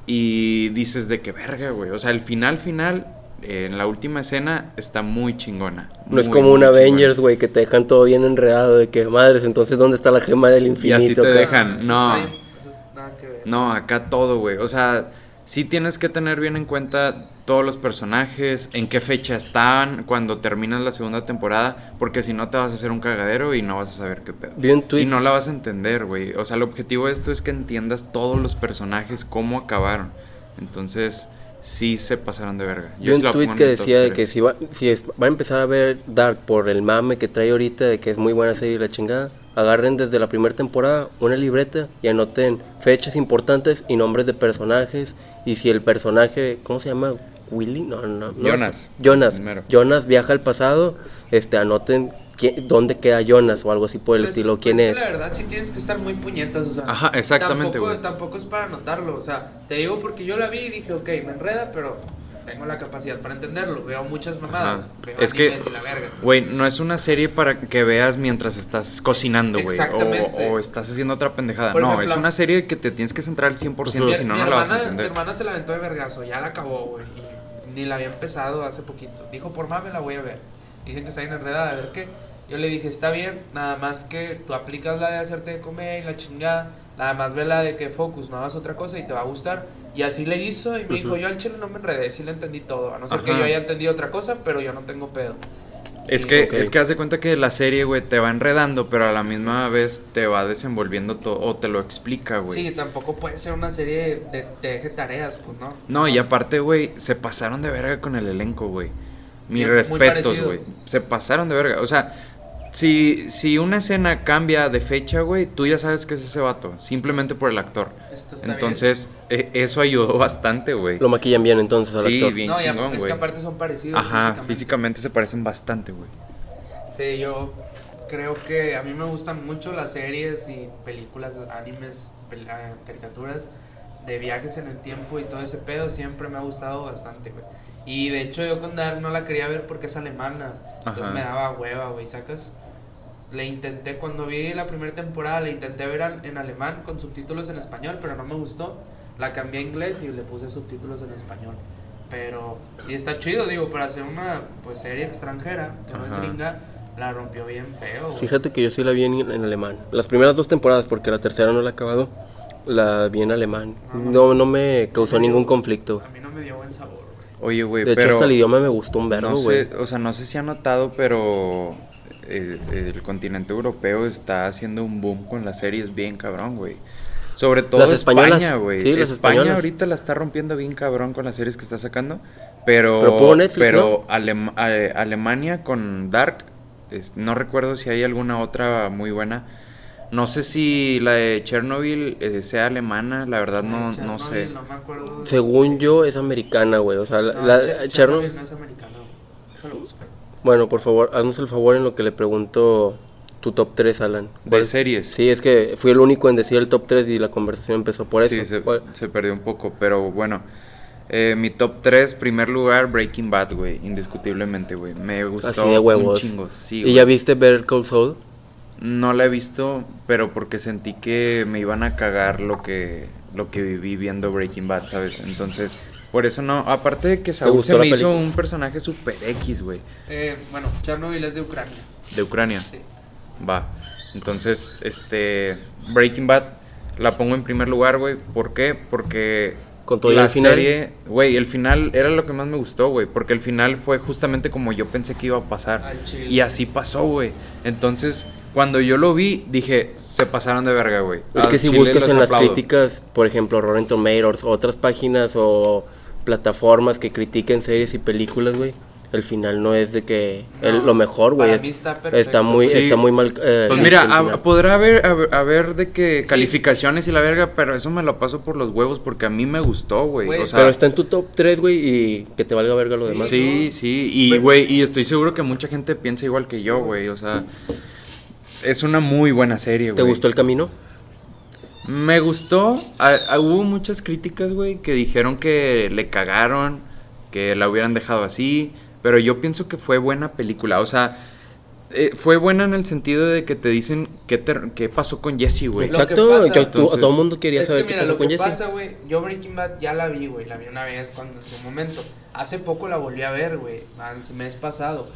y dices de que verga, güey. O sea, el final final, eh, en la última escena, está muy chingona. No es como un Avengers, güey, que te dejan todo bien enredado de que, madres, entonces, ¿dónde está la gema del Y infinito? así te dejan. No. está bien, eso es nada que ver. No, acá todo, güey. O sea, sí tienes que tener bien en cuenta todos los personajes, en qué fecha están, cuando terminas la segunda temporada, porque si no te vas a hacer un cagadero y no vas a saber qué pedo. Tweet Y no la vas a entender, güey. O sea, el objetivo de esto es que entiendas todos los personajes, cómo acabaron. Entonces, sí se pasaron de verga. Vi un tweet que decía de que si va, si es- va a empezar a ver Dark por el mame que trae ahorita de que es muy buena serie y la chingada, agarren desde la primera temporada una libreta y anoten fechas importantes y nombres de personajes y si el personaje, ¿cómo se llama? Willy, no, no, no. Jonas. Jonas. Primero. Jonas viaja al pasado, este anoten quién- dónde queda Jonas o algo así por el Pues- estilo, pues quién sí, es. La verdad, sí tienes que estar muy puñetas, o sea. Ajá, exactamente, tampoco, güey. Tampoco es para notarlo, o sea, te digo porque yo la vi y dije, ok, me enreda, pero tengo la capacidad para entenderlo. Veo muchas mamadas. Veo Es que, animes y la verga. güey, no es una serie para que veas mientras estás cocinando, güey. Exactamente. O, o estás haciendo otra pendejada. Por no, ejemplo, es una serie que te tienes que centrar al 100%, Mi- si no, no la vas a hermana- Mi entender. hermana se la aventó de vergazo, ya la acabó, güey. Ni la había empezado hace poquito. Dijo, por más me la voy a ver. Dicen que está bien enredada, a ver qué. Yo le dije, está bien, nada más que tú aplicas la de hacerte de comer y la chingada. Nada más ve la de que focus, no hagas otra cosa y te va a gustar. Y así le hizo y me dijo, yo al chile no me enredé, sí le entendí todo. A no ser que Ajá. yo haya entendido otra cosa, pero yo no tengo pedo. Es que, Ok. es que haz de cuenta que la serie, güey, te va enredando, pero a la misma vez te va desenvolviendo todo, o te lo explica, güey. Sí, tampoco puede ser una serie de te deje tareas, pues no. No, y aparte, güey, se pasaron de verga con el elenco, güey. Mis Bien, respetos, güey. Se pasaron de verga. O sea, si, si una escena cambia de fecha, güey, tú ya sabes que es ese vato. Simplemente por el actor. Esto está Entonces, e- eso ayudó bastante, güey. Lo maquillan bien entonces al Sí, actor. bien no, chingón, es que güey. aparte son parecidos. Ajá, físicamente. físicamente se parecen bastante, güey. Sí, yo creo que a mí me gustan mucho las series y películas, animes, pel- ah, caricaturas de viajes en el tiempo y todo ese pedo. Siempre me ha gustado bastante, güey. Y de hecho yo con Dark no la quería ver porque es alemana. Entonces Ajá. me daba hueva, güey, ¿sacas? Le intenté, cuando vi la primera temporada, le intenté ver al- en alemán con subtítulos en español, pero no me gustó. La cambié a inglés y le puse subtítulos en español. Pero, y está chido, digo, para hacer una pues serie extranjera, que no es gringa, la rompió bien feo. güey. Fíjate que yo sí la vi en, en alemán. Las primeras dos temporadas, porque la tercera no la he acabado, la vi en alemán. No, no me causó ningún conflicto. A mí no me dio buen sabor, güey. Oye, güey, De hecho, pero... hasta el idioma me gustó un verbo, no güey. o sea, no sé si ha notado, pero eh, el continente europeo está haciendo un boom con las series bien cabrón, güey. Sobre todo Las españolas, España, güey. sí, las España españolas. ahorita la está rompiendo bien cabrón con las series que está sacando, pero Pero Netflix, pero Alem- eh, Alemania con Dark, es- no recuerdo si hay alguna otra muy buena. No sé si la de Chernobyl eh, sea alemana, la verdad no, no Chernobyl, sé. No me acuerdo. de- Según yo, es americana, güey. O sea, la, No, la- Cherno- Chernobyl no es americano. güey. Déjalo buscar. Bueno, por favor, haznos el favor en lo que le pregunto tu top 3, Alan. De ¿Cuál- series. Sí, es que fui el único en decir el top 3 y la conversación empezó por eso. Sí, se, ¿Cuál- se perdió un poco, pero bueno. Eh, mi top 3, primer lugar, Breaking Bad, güey. Indiscutiblemente, güey. Me gustó Así de huevos. un chingo, sí, ¿Y ya viste Better Call Saul? No la he visto, pero porque sentí que me iban a cagar lo que, lo que viví viendo Breaking Bad, ¿sabes? Entonces, por eso no. Aparte de que Saúl se me hizo un personaje super X, güey. Eh, bueno, Chernobyl es de Ucrania. De Ucrania. Sí. Va. Entonces, este. Breaking Bad la pongo en primer lugar, güey. ¿Por qué? Porque Con todo la el final. serie, güey, el final era lo que más me gustó, güey, porque el final fue justamente como yo pensé que iba a pasar. Y así pasó, güey. Entonces, cuando yo lo vi, dije, se pasaron de verga, güey. Es Al que si chile buscas en las críticas, por ejemplo, Rotten Tomatoes, otras páginas o plataformas que critiquen series y películas, güey, el final no es de que el- No, lo mejor, güey. es- está está muy, Sí. está muy mal. eh, Pues el- mira, el a- final. podrá haber, haber, de que calificaciones y la verga, pero eso me lo paso por los huevos porque a mí me gustó, güey. Güey, O sea, Pero está en tu top 3, güey, y que te valga verga lo demás. Sí, sí, y güey, y estoy seguro que mucha gente piensa igual que yo, güey, o sea, es una muy buena serie, ¿Te güey. gustó el camino? Me gustó, a- a- hubo muchas críticas, güey, que dijeron que le cagaron, que la hubieran dejado así, pero yo pienso que fue buena película, o sea, eh, fue buena en el sentido de que te dicen qué, te- qué pasó con Jesse, güey. Exacto, pasa- yo- tú- Entonces- todo el mundo quería saber que qué pasó lo con que Jesse. pasa, güey, yo Breaking Bad ya la vi, güey, la vi una vez cuando en su momento. Hace poco la volví a ver, güey, el mes pasado.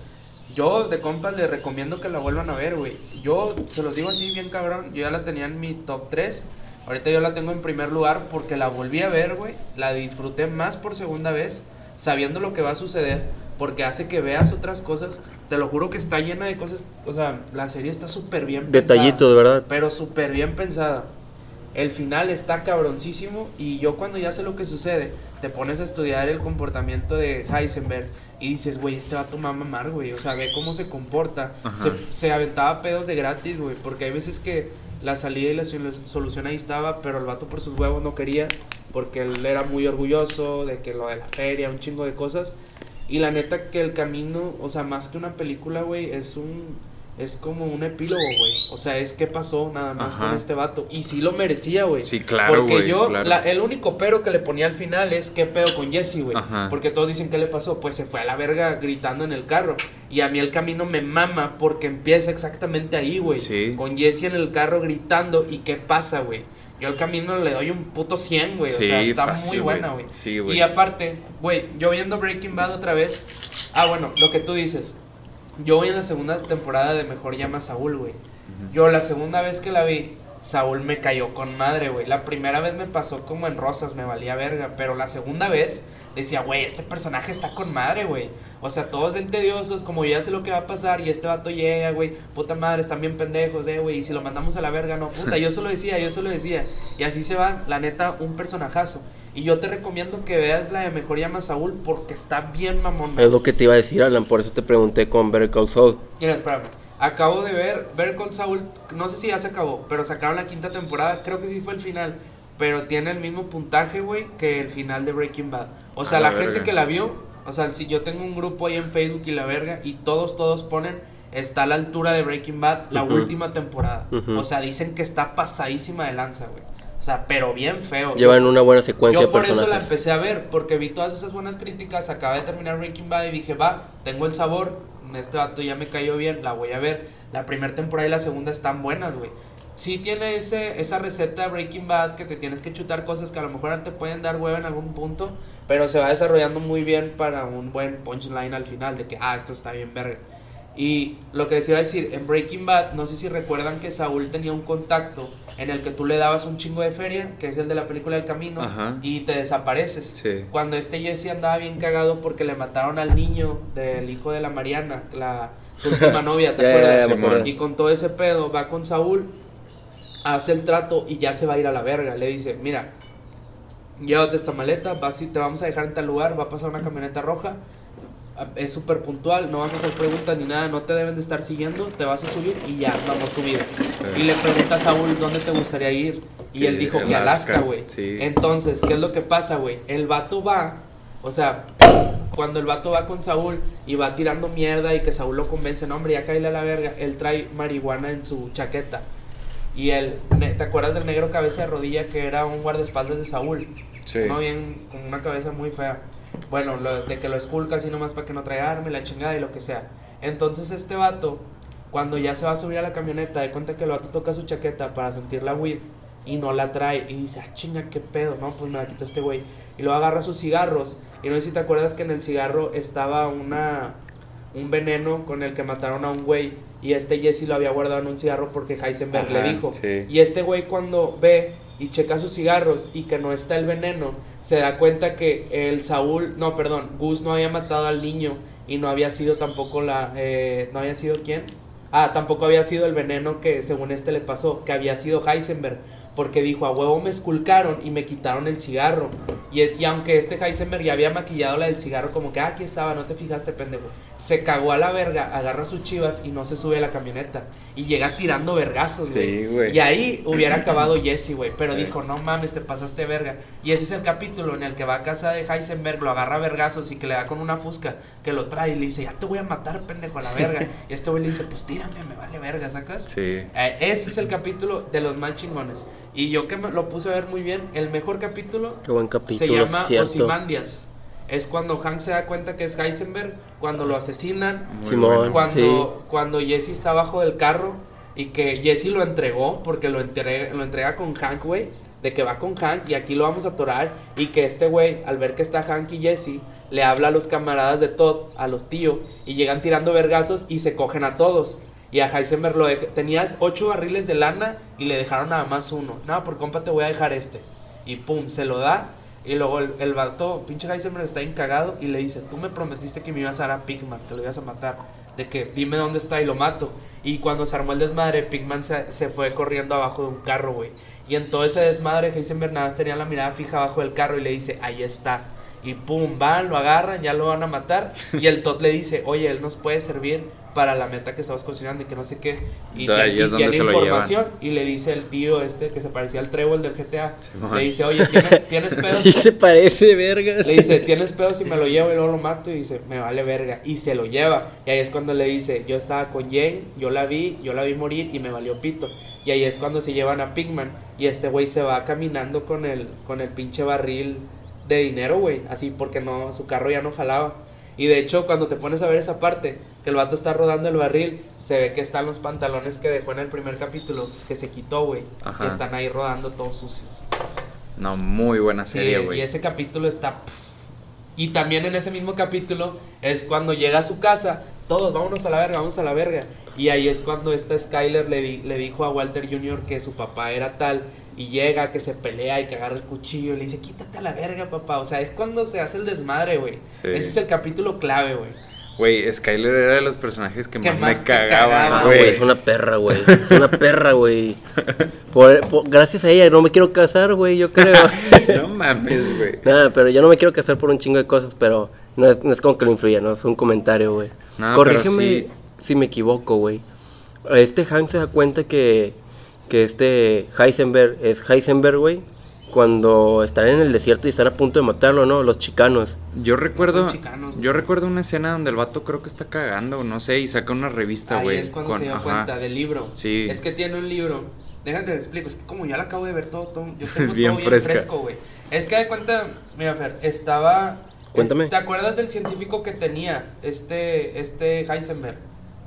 Yo de compas les recomiendo que la vuelvan a ver, güey. Yo se los digo así bien cabrón, yo ya la tenía en mi top 3. Ahorita yo la tengo en primer lugar porque la volví a ver, güey. La disfruté más por segunda vez, sabiendo lo que va a suceder, porque hace que veas otras cosas. Te lo juro que está llena de cosas, o sea, la serie está súper bien pensada. Detallitos, ¿verdad? Pero súper bien pensada. El final está cabroncísimo y yo cuando ya sé lo que sucede, te pones a estudiar el comportamiento de Heisenberg y dices, güey, este vato va a mamar, güey. O sea, ve cómo se comporta. Se, se aventaba pedos de gratis, güey, porque hay veces que la salida y la sol- solución ahí estaba, pero el vato por sus huevos no quería, porque él era muy orgulloso de que lo de la feria, un chingo de cosas. Y la neta que el camino, o sea, más que una película, güey, es un es como un epílogo, güey. O sea, es qué pasó nada más Ajá. con este vato. Y sí lo merecía, güey. Sí, claro, Porque yo, claro. la- el único pero que le ponía al final es qué pedo con Jesse, güey. Porque todos dicen, ¿qué le pasó? Pues se fue a la verga gritando en el carro. Y a mí el camino me mama porque empieza exactamente ahí, güey. Sí. Con Jesse en el carro gritando. ¿Y qué pasa, güey? Yo al camino le doy un puto 100, güey. o sea, está fácil, muy buena, güey. Sí, güey. Y aparte, güey, yo viendo Breaking Bad otra vez. Ah, bueno, lo que tú dices. Yo voy en la segunda temporada de Mejor Llama a Saúl, güey. Yo la segunda vez que la vi, Saúl me cayó con madre, güey. La primera vez me pasó como en rosas, me valía verga. Pero la segunda vez decía, güey, este personaje está con madre, güey. O sea, todos ven tediosos, como ya sé lo que va a pasar y este vato llega, güey. Puta madre, están bien pendejos, eh, güey. Y si lo mandamos a la verga, no, puta. Yo solo decía, yo solo decía. Y así se va, la neta, un personajazo. Y yo te recomiendo que veas la de Mejor Llama Saúl porque está bien mamón. Es lo que te iba a decir, Alan, por eso te pregunté con Better Call Saul. Mira, espérame. Acabo de ver Ver con Saúl. No sé si ya se acabó, pero sacaron la quinta temporada. Creo que sí fue el final. Pero tiene el mismo puntaje, güey, que el final de Breaking Bad. O sea, A la la, gente que la vio. O sea, si yo tengo un grupo ahí en Facebook y la verga. Y todos, todos ponen. Está a la altura de Breaking Bad, la última temporada. O sea, dicen que está pasadísima de lanza, güey. O sea, pero bien feo. Llevan una buena secuencia Yo de por eso la empecé a ver, porque vi todas esas buenas críticas, acabé de terminar Breaking Bad y dije, va, tengo el sabor, este vato ya me cayó bien, la voy a ver. La primera temporada y la segunda están buenas, güey. Sí tiene ese, esa receta Breaking Bad que te tienes que chutar cosas que a lo mejor te pueden dar hueva en algún punto, pero se va desarrollando muy bien para un buen punchline al final de que, ah, esto está bien verga. Y lo que les iba a decir, en Breaking Bad, no sé si recuerdan que Saúl tenía un contacto en el que tú le dabas un chingo de feria, que es el de la película El Camino, Ajá. y te desapareces. Sí. Cuando este Jesse andaba bien cagado porque le mataron al niño del hijo de la Mariana, la su última novia, ¿te acuerdas? acuerdo. y con todo ese pedo va con Saúl, hace el trato y ya se va a ir a la verga. Le dice, mira, llévate esta maleta, vas y te vamos a dejar en tal lugar, va a pasar una camioneta roja. Es súper puntual, no vas a hacer preguntas ni nada, no te deben de estar siguiendo, te vas a subir y ya, vamos tu vida. Y le pregunta a Saúl dónde te gustaría ir. Y Sí, él dijo que Alaska, güey. sí. Entonces, ¿qué es lo que pasa, güey? El vato va, o sea, cuando el vato va con Saúl y va tirando mierda y que Saúl lo convence, no, hombre, ya caíle a la verga, él trae marihuana en su chaqueta. Y él, ¿te acuerdas del negro cabeza de rodilla que era un guardaespaldas de Saúl? Sí. Uno bien, con una cabeza muy fea. Bueno, lo, de que lo esculca así nomás para que no traiga arma y la chingada y lo que sea. Entonces este vato, cuando ya se va a subir a la camioneta, de cuenta que el vato toca su chaqueta para sentir la weed y no la trae. Y dice, ah, chinga, qué pedo, no, pues me la quitó este güey. Y luego agarra sus cigarros. Y no sé si te acuerdas que en el cigarro estaba una un veneno con el que mataron a un güey. Y este Jesse lo había guardado en un cigarro porque Heisenberg le dijo. sí. Y este güey cuando ve y checa sus cigarros y que no está el veneno, se da cuenta que el Saúl, no, perdón, Gus no había matado al niño y no había sido tampoco la, eh, no había sido quién. Ah, tampoco había sido el veneno que según este le pasó, que había sido Heisenberg, porque dijo, a huevo me esculcaron y me quitaron el cigarro. Y, y aunque este Heisenberg ya había maquillado la del cigarro, como que ah, aquí estaba, no te fijaste, pendejo. Se cagó a la verga, agarra sus chivas y no se sube a la camioneta. Y llega tirando vergazos, güey. Sí, güey. Y ahí hubiera acabado Jesse, güey. Pero Sí. dijo, no mames, te pasaste verga. Y ese es el capítulo en el que va a casa de Heisenberg, lo agarra a vergazos y que le da con una fusca, que lo trae y le dice, ya te voy a matar, pendejo, a la verga. y este güey le dice, pues tírame, me vale verga, ¿sacas? Sí. Eh, ese es el capítulo de los más chingones. Y yo que me lo puse a ver muy bien, el mejor capítulo Qué buen se llama. Ozymandias. Es cuando Hank se da cuenta que es Heisenberg, cuando lo asesinan, Simón. cuando, sí. cuando Jesse está abajo del carro y que Jesse lo entregó, porque lo entrega, lo entrega con Hank, güey, de que va con Hank y aquí lo vamos a atorar y que este güey, al ver que está Hank y Jesse, le habla a los camaradas de Todd, a los tíos, y llegan tirando vergazos y se cogen a todos. Y a Heisenberg lo dej- tenías ocho barriles de lana y le dejaron nada más uno. Nada, por compa te voy a dejar este. Y pum, se lo da. Y luego el, el vato, pinche Heisenberg está encagado y le dice, tú me prometiste que me ibas a dar a Pigman, te lo ibas a matar. De que dime dónde está y lo mato. Y cuando se armó el desmadre, Pigman se, se fue corriendo abajo de un carro, güey. Y en todo ese desmadre, Heisenberg nada más tenía la mirada fija abajo del carro y le dice, ahí está. Y pum, van, lo agarran, ya lo van a matar. Y el Todd le dice, oye, él nos puede servir para la meta que estamos cocinando y que no sé qué. Y, Da, es y donde lo información. Y le dice el tío este que se parecía al trébol del GTA. Le dice, oye, ¿tienes, ¿tienes pedos? Sí se parece, vergas. Le dice, ¿tienes pedo si me lo llevo y luego lo mato? Y dice, me vale verga. Y se lo lleva. Y ahí es cuando le dice, yo estaba con Jane, yo la vi, yo la vi morir y me valió pito. Y ahí es cuando se llevan a Pigman. Y este güey se va caminando con el, con el pinche barril de dinero, güey. Así porque no, su carro ya no jalaba. Y de hecho, cuando te pones a ver esa parte, que el vato está rodando el barril, se ve que están los pantalones que dejó en el primer capítulo, que se quitó, güey. Y están ahí rodando todos sucios. No, muy buena serie, Sí, güey. y ese capítulo está. pf. Y también en ese mismo capítulo es cuando llega a su casa, todos vámonos a la verga, vamos a la verga. Y ahí es cuando esta Skyler le, di- le dijo a Walter Jr. que su papá era tal. Y llega, que se pelea y que agarra el cuchillo y le dice, quítate a la verga, papá. O sea, es cuando se hace el desmadre, güey. Sí. Ese es el capítulo clave, güey. Güey, Skyler era de los personajes que, Que más, más me cagaban, cagaba, Ah, güey, es una perra, güey. Es una perra, güey. Por- por- gracias a ella no me quiero casar, güey, yo creo. no mames, güey. Nada, pero yo no me quiero casar por un chingo de cosas, pero no es, no es como que lo influya, ¿no? Es un comentario, güey. No, Corrígeme pero sí. si me equivoco, güey. Este Hank se da cuenta que, que este Heisenberg es Heisenberg, güey. Cuando están en el desierto y están a punto de matarlo, ¿no? Los chicanos. Yo recuerdo, chicanos, yo recuerdo una escena donde el vato creo que está cagando, no sé, y saca una revista, Ahí güey. es cuando con- se dio ajá. cuenta del libro. Sí. Es que tiene un libro. Déjate te explico. Es que como ya lo acabo de ver todo, todo yo tengo Bien todo bien fresca. fresco, güey. Es que de cuenta, mira, Fer, estaba. Cuéntame. es- ¿Te acuerdas del científico que tenía este, este Heisenberg?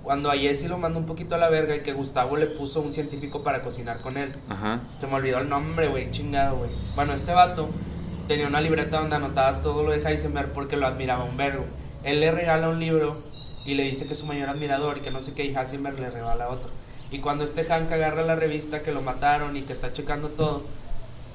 Cuando a Jesse lo mandó un poquito a la verga y que Gustavo le puso un científico para cocinar con él. Ajá. Se me olvidó el nombre, güey, chingado, güey. Bueno, este vato tenía una libreta donde anotaba todo lo de Heisenberg porque lo admiraba un vergo. Él le regala un libro y le dice que es su mayor admirador y que no sé qué, y Heisenberg le regala otro. Y cuando este Hank agarra la revista que lo mataron y que está checando todo,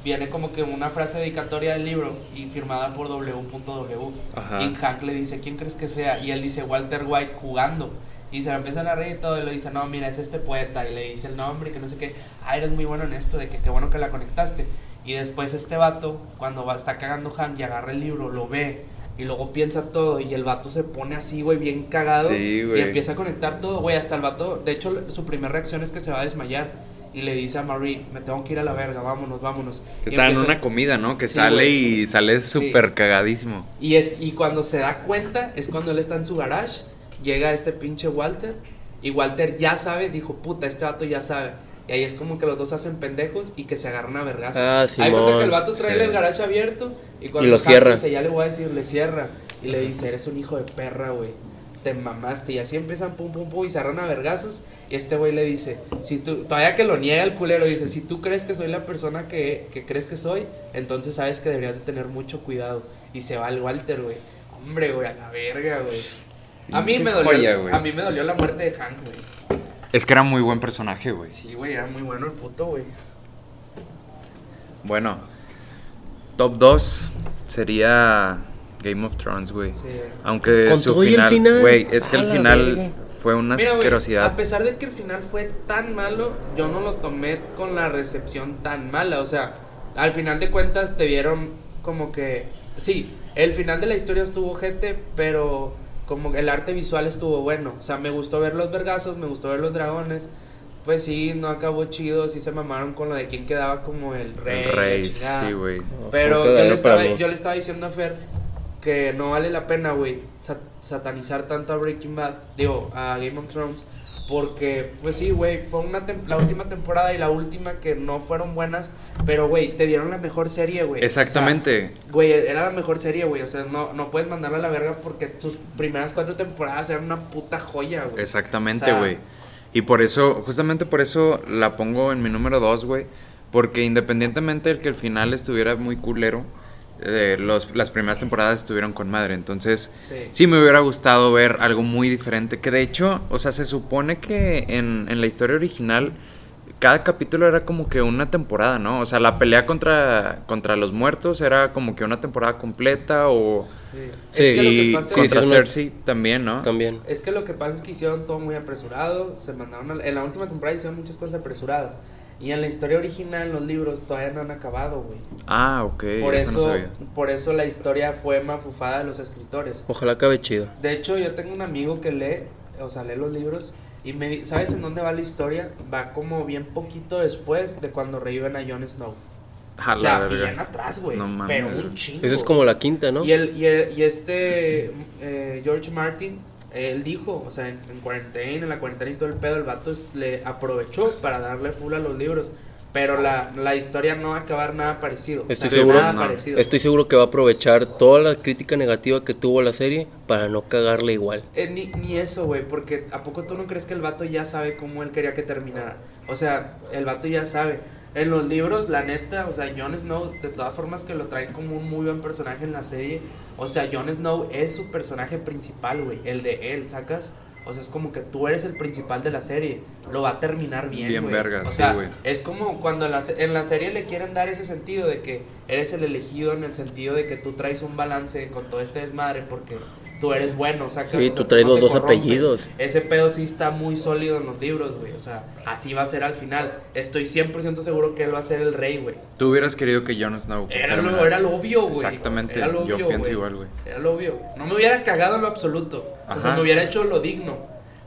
viene como que una frase dedicatoria del libro y firmada por W.W. Ajá. Y Hank le dice, ¿quién crees que sea? Y él dice, Walter White jugando. Y se lo empiezan a reír y todo, y le dice, no, mira, es este poeta. Y le dice el nombre y que no sé qué. Ah, eres muy bueno en esto, de que qué bueno que la conectaste. Y después este vato, cuando va, está cagando Hank y agarra el libro, lo ve. Y luego piensa todo y el vato se pone así, güey, bien cagado. Sí. Y empieza a conectar todo, güey, hasta el vato. De hecho, su primera reacción es que se va a desmayar. Y le dice a Marie, me tengo que ir a la verga, vámonos, vámonos. Y Está en una comida, ¿no? Que Sí, sale y sale súper cagadísimo. y, es, y cuando se da cuenta es cuando él está en su garage, llega este pinche Walter y Walter ya sabe, dijo, puta, este vato ya sabe. Y ahí es como que los dos hacen pendejos y que se agarran a vergazos. Ah, Hay cuenta Simón. que el vato trae Sí. el garage abierto y cuando Y lo cierra. dice, ya le voy a decir, le cierra. Y le dice, eres un hijo de perra, güey. Te mamaste. Y así empiezan pum pum pum y se agarran a vergazos. Y este güey le dice, si tú, todavía que lo niega el culero, dice, si tú crees que soy la persona que, que crees que soy, entonces sabes que deberías de tener mucho cuidado. Y se va el Walter, güey. Hombre, güey, a la verga, güey. A mí me dolió, joya, a mí me dolió la muerte de Hank, güey. Es que era muy buen personaje, güey. Sí, güey, era muy bueno el puto, güey. Bueno, top 2 sería Game of Thrones, güey. Sí. Aunque su final, güey, es que el final verga. fue una Mira, asquerosidad. a pesar de que el final fue tan malo, yo no lo tomé con la recepción tan mala. O sea, al final de cuentas te dieron como que. Sí, el final de la historia estuvo gente, pero como el arte visual estuvo bueno. O sea, me gustó ver los vergazos, me gustó ver los dragones. Pues sí, no acabó chido, sí se mamaron con lo de quién quedaba como el rey. el rey, chingada. sí, güey. Pero yo le, estaba, yo le estaba diciendo a Fer que no vale la pena, güey, sa- satanizar tanto a Breaking Bad, digo, a Game of Thrones, porque, pues sí, güey, fue una la última temporada y la última que no fueron buenas, pero, güey, te dieron la mejor serie, güey. Exactamente. O sea, Güey, era la mejor serie, güey, o sea, no, no puedes mandarla a la verga porque sus primeras cuatro temporadas eran una puta joya, güey. Exactamente, O sea, güey. y por eso, justamente por eso la pongo en mi número 2, güey. Porque independientemente del que el final estuviera muy culero, eh, los, las primeras temporadas estuvieron con madre. Entonces, Sí. sí me hubiera gustado ver algo muy diferente. Que de hecho, o sea, se supone que en, en la historia original, cada capítulo era como que una temporada, ¿no? O sea, la pelea contra, contra los muertos era como que una temporada completa o... Sí. Sí, Es que lo que pasa contra es Cersei también, ¿no? También. Es que lo que pasa es que hicieron todo muy apresurado, se mandaron a- en la última temporada hicieron muchas cosas apresuradas y en la historia original los libros todavía no han acabado, güey. Ah, ok. por eso no eso sabía. por eso la historia fue mafufada de los escritores. Ojalá acabe chido. De hecho, yo tengo un amigo que lee, o sea, lee los libros y me di- ¿sabes en dónde va la historia? Va como bien poquito después de cuando reviven a Jon Snow. A o sea, bien atrás, güey, No mames. pero un chingo. Esa es como la quinta, ¿no? Y, el, y, el- y este eh, George Martin, él dijo, o sea, en, en cuarentena, en la cuarentena y todo el pedo, el vato le aprovechó para darle full a los libros. Pero la, la historia no va a acabar nada parecido. o Estoy sea, seguro- nada no. parecido. Estoy seguro que va a aprovechar toda la crítica negativa que tuvo la serie para no cagarle igual. Eh, ni, ni eso, güey, porque ¿a poco tú no crees que el vato ya sabe cómo él quería que terminara? O sea, el vato ya sabe. En los libros, la neta, o sea, Jon Snow, de todas formas que lo traen como un muy buen personaje en la serie, o sea, Jon Snow es su personaje principal, güey, el de él, ¿sacas? O sea, es como que tú eres el principal de la serie, lo va a terminar bien, Bien güey. verga, o sí, sea, güey. es como cuando en la, en la serie le quieren dar ese sentido de que eres el elegido en el sentido de que tú traes un balance con todo este desmadre porque tú eres bueno, sacas. Sí, o sea, tú traes no los dos corrompes. apellidos. Ese pedo sí está muy sólido en los libros, güey. O sea, así va a ser al final. Estoy 100% seguro que él va a ser el rey, güey. Tú hubieras querido que Jon Snow Era lo, era lo obvio, güey. Exactamente, Era lo yo obvio, pienso igual, güey. Era lo obvio. No me hubiera cagado en lo absoluto. O sea, se me hubiera hecho lo digno.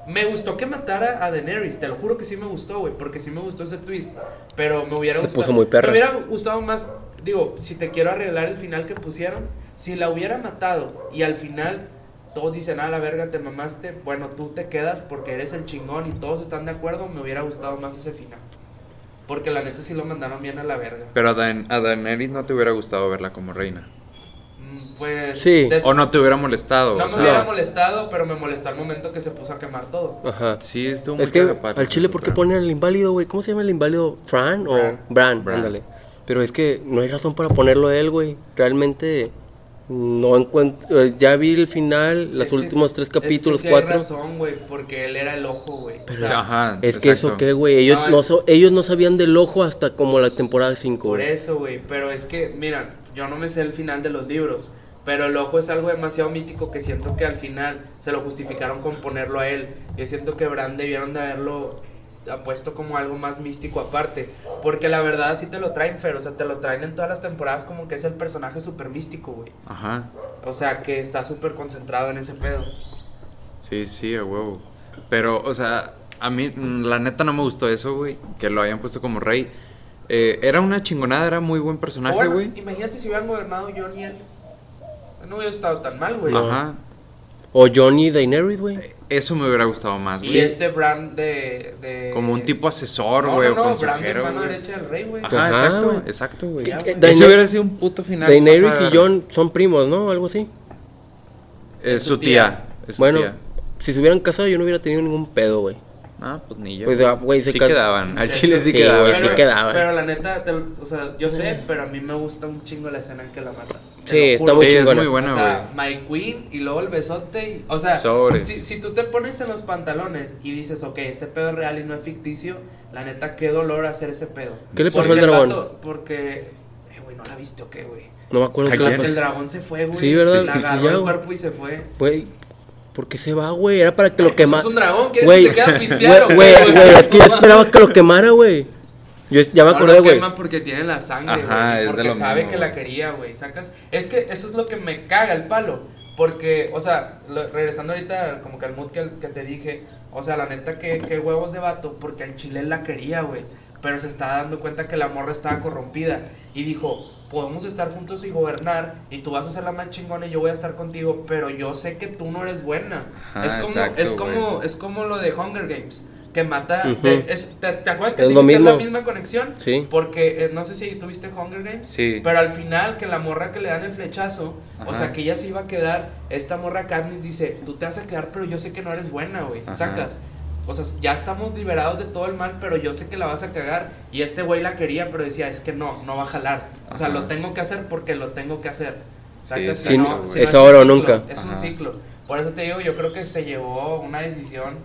Me gustó que matara a Daenerys, te lo juro que sí me gustó, güey, porque sí me gustó ese twist. Pero me hubiera Se gustado. puso muy perra. Me hubiera gustado más, digo, si te quiero arreglar el final que pusieron, si la hubiera matado y al final todos dicen, ah, la verga, te mamaste, bueno, tú te quedas porque eres el chingón y todos están de acuerdo, me hubiera gustado más ese final. Porque la neta sí lo mandaron bien a la verga. Pero a, Dan a Daenerys no te hubiera gustado verla como reina. Mm, Pues. Sí. O no te hubiera molestado. No o me sea, hubiera molestado, pero me molestó al momento que se puso a quemar todo. Ajá. Sí, estuvo muy Es que al chile, ¿por qué ponen al inválido, güey? ¿Cómo se llama el inválido? ¿Fran o Bran. Bran? Ándale. Pero es que no hay razón para ponerlo a él, güey. Realmente no encuentro. ya vi el final, los Es que últimos tres es que capítulos, sí hay cuatro. razón, güey, porque él era el ojo, güey. O sea, Ajá, Es que eso qué, güey. Ellos No, no, eh. so- ellos no sabían del ojo hasta como la temporada 5, Por eso, güey. Pero es que, mira, yo no me sé el final de los libros. Pero el ojo es algo demasiado mítico que siento que al final se lo justificaron con ponerlo a él. Yo siento que Bran debieron de haberlo puesto como algo más místico aparte. Porque la verdad sí te lo traen, Fer. O sea, te lo traen en todas las temporadas como que es el personaje súper místico, güey. Ajá. O sea, que está súper concentrado en ese pedo. Sí, sí, a huevo. Pero, o sea, a mí, mm, la neta no me gustó eso, güey. Que lo hayan puesto como rey. Eh, era una chingonada, era muy buen personaje, güey. imagínate si hubieran gobernado Jon y él. No hubiera estado tan mal, güey. Ajá. O Johnny Daenerys, güey. Eso me hubiera gustado más, Y güey. este Bran de, de- Como un tipo asesor, No, güey, no, o no, Bran de mano derecha del rey, güey. Ajá, Ajá, exacto, güey. exacto, güey. Güey. Ese hubiera sido un puto final. Daenerys y John son primos, ¿no? Algo así. Es su tía. Es su Bueno, tía. si se hubieran casado yo no hubiera tenido ningún pedo, güey. Ah, pues ni yo. Pues, ah, güey, se sí cas- quedaban. Al Sí, chile sí, sí, quedaban. güey, sí quedaban. Pero la neta, te- o sea, yo sé, pero a mí me gusta un chingo la escena en que la mata. Te Sí, está muy Sí, es muy buena, o güey. sea, My Queen y luego el besote. y- o sea, Sobres. si, si tú te pones en los pantalones y dices, ok, este pedo es real y no es ficticio, la neta, qué dolor hacer ese pedo. ¿Qué le pasó Porque al el dragón? vato- porque ¿No la viste o qué, güey? No me acuerdo ¿A qué le pasó. El dragón se fue, güey. Sí, ¿verdad? La agarró el güey. cuerpo y se fue. Güey, ¿por qué se va, güey? Era para que lo Pues quemara. es un dragón, ¿quieres Güey, que te quede a pistear o qué, güey, güey? es que yo esperaba que lo quemara, güey. Yo ya me No acordé, güey. porque tiene la sangre, Ajá, güey, es de porque lo sabe mismo, que la quería, güey, sacas. Es que eso es lo que me caga el palo, porque, o sea, lo- regresando ahorita como que al mood que, que te dije, o sea, la neta que, que huevos de vato, porque al chile la quería, güey, pero se está dando cuenta que la morra estaba corrompida y dijo, podemos estar juntos y gobernar y tú vas a ser la más chingona y yo voy a estar contigo, pero yo sé que tú no eres buena. Ajá, es como, exacto, es como, güey. es como lo de Hunger Games. Que mata. Ujú. de- es- te, te acuerdas que Es lo la misma conexión? Sí. Porque eh, no sé si tuviste Hunger Games. Sí. Pero al final, que la morra que le dan el flechazo, o sea, que ella se iba a quedar, esta morra Katniss dice, tú te vas a quedar, pero yo sé que no eres buena, güey, sacas. O sea, ya estamos liberados de todo el mal, pero yo sé que la vas a cagar. Y este güey la quería, pero decía, es que no, no va a jalar. O sea, Ajá. lo tengo que hacer porque lo tengo que hacer. Sacas, Sí, Si no, si no Es ahora o un nunca. Es un Ajá. ciclo. Por eso te digo, yo creo que se llevó una decisión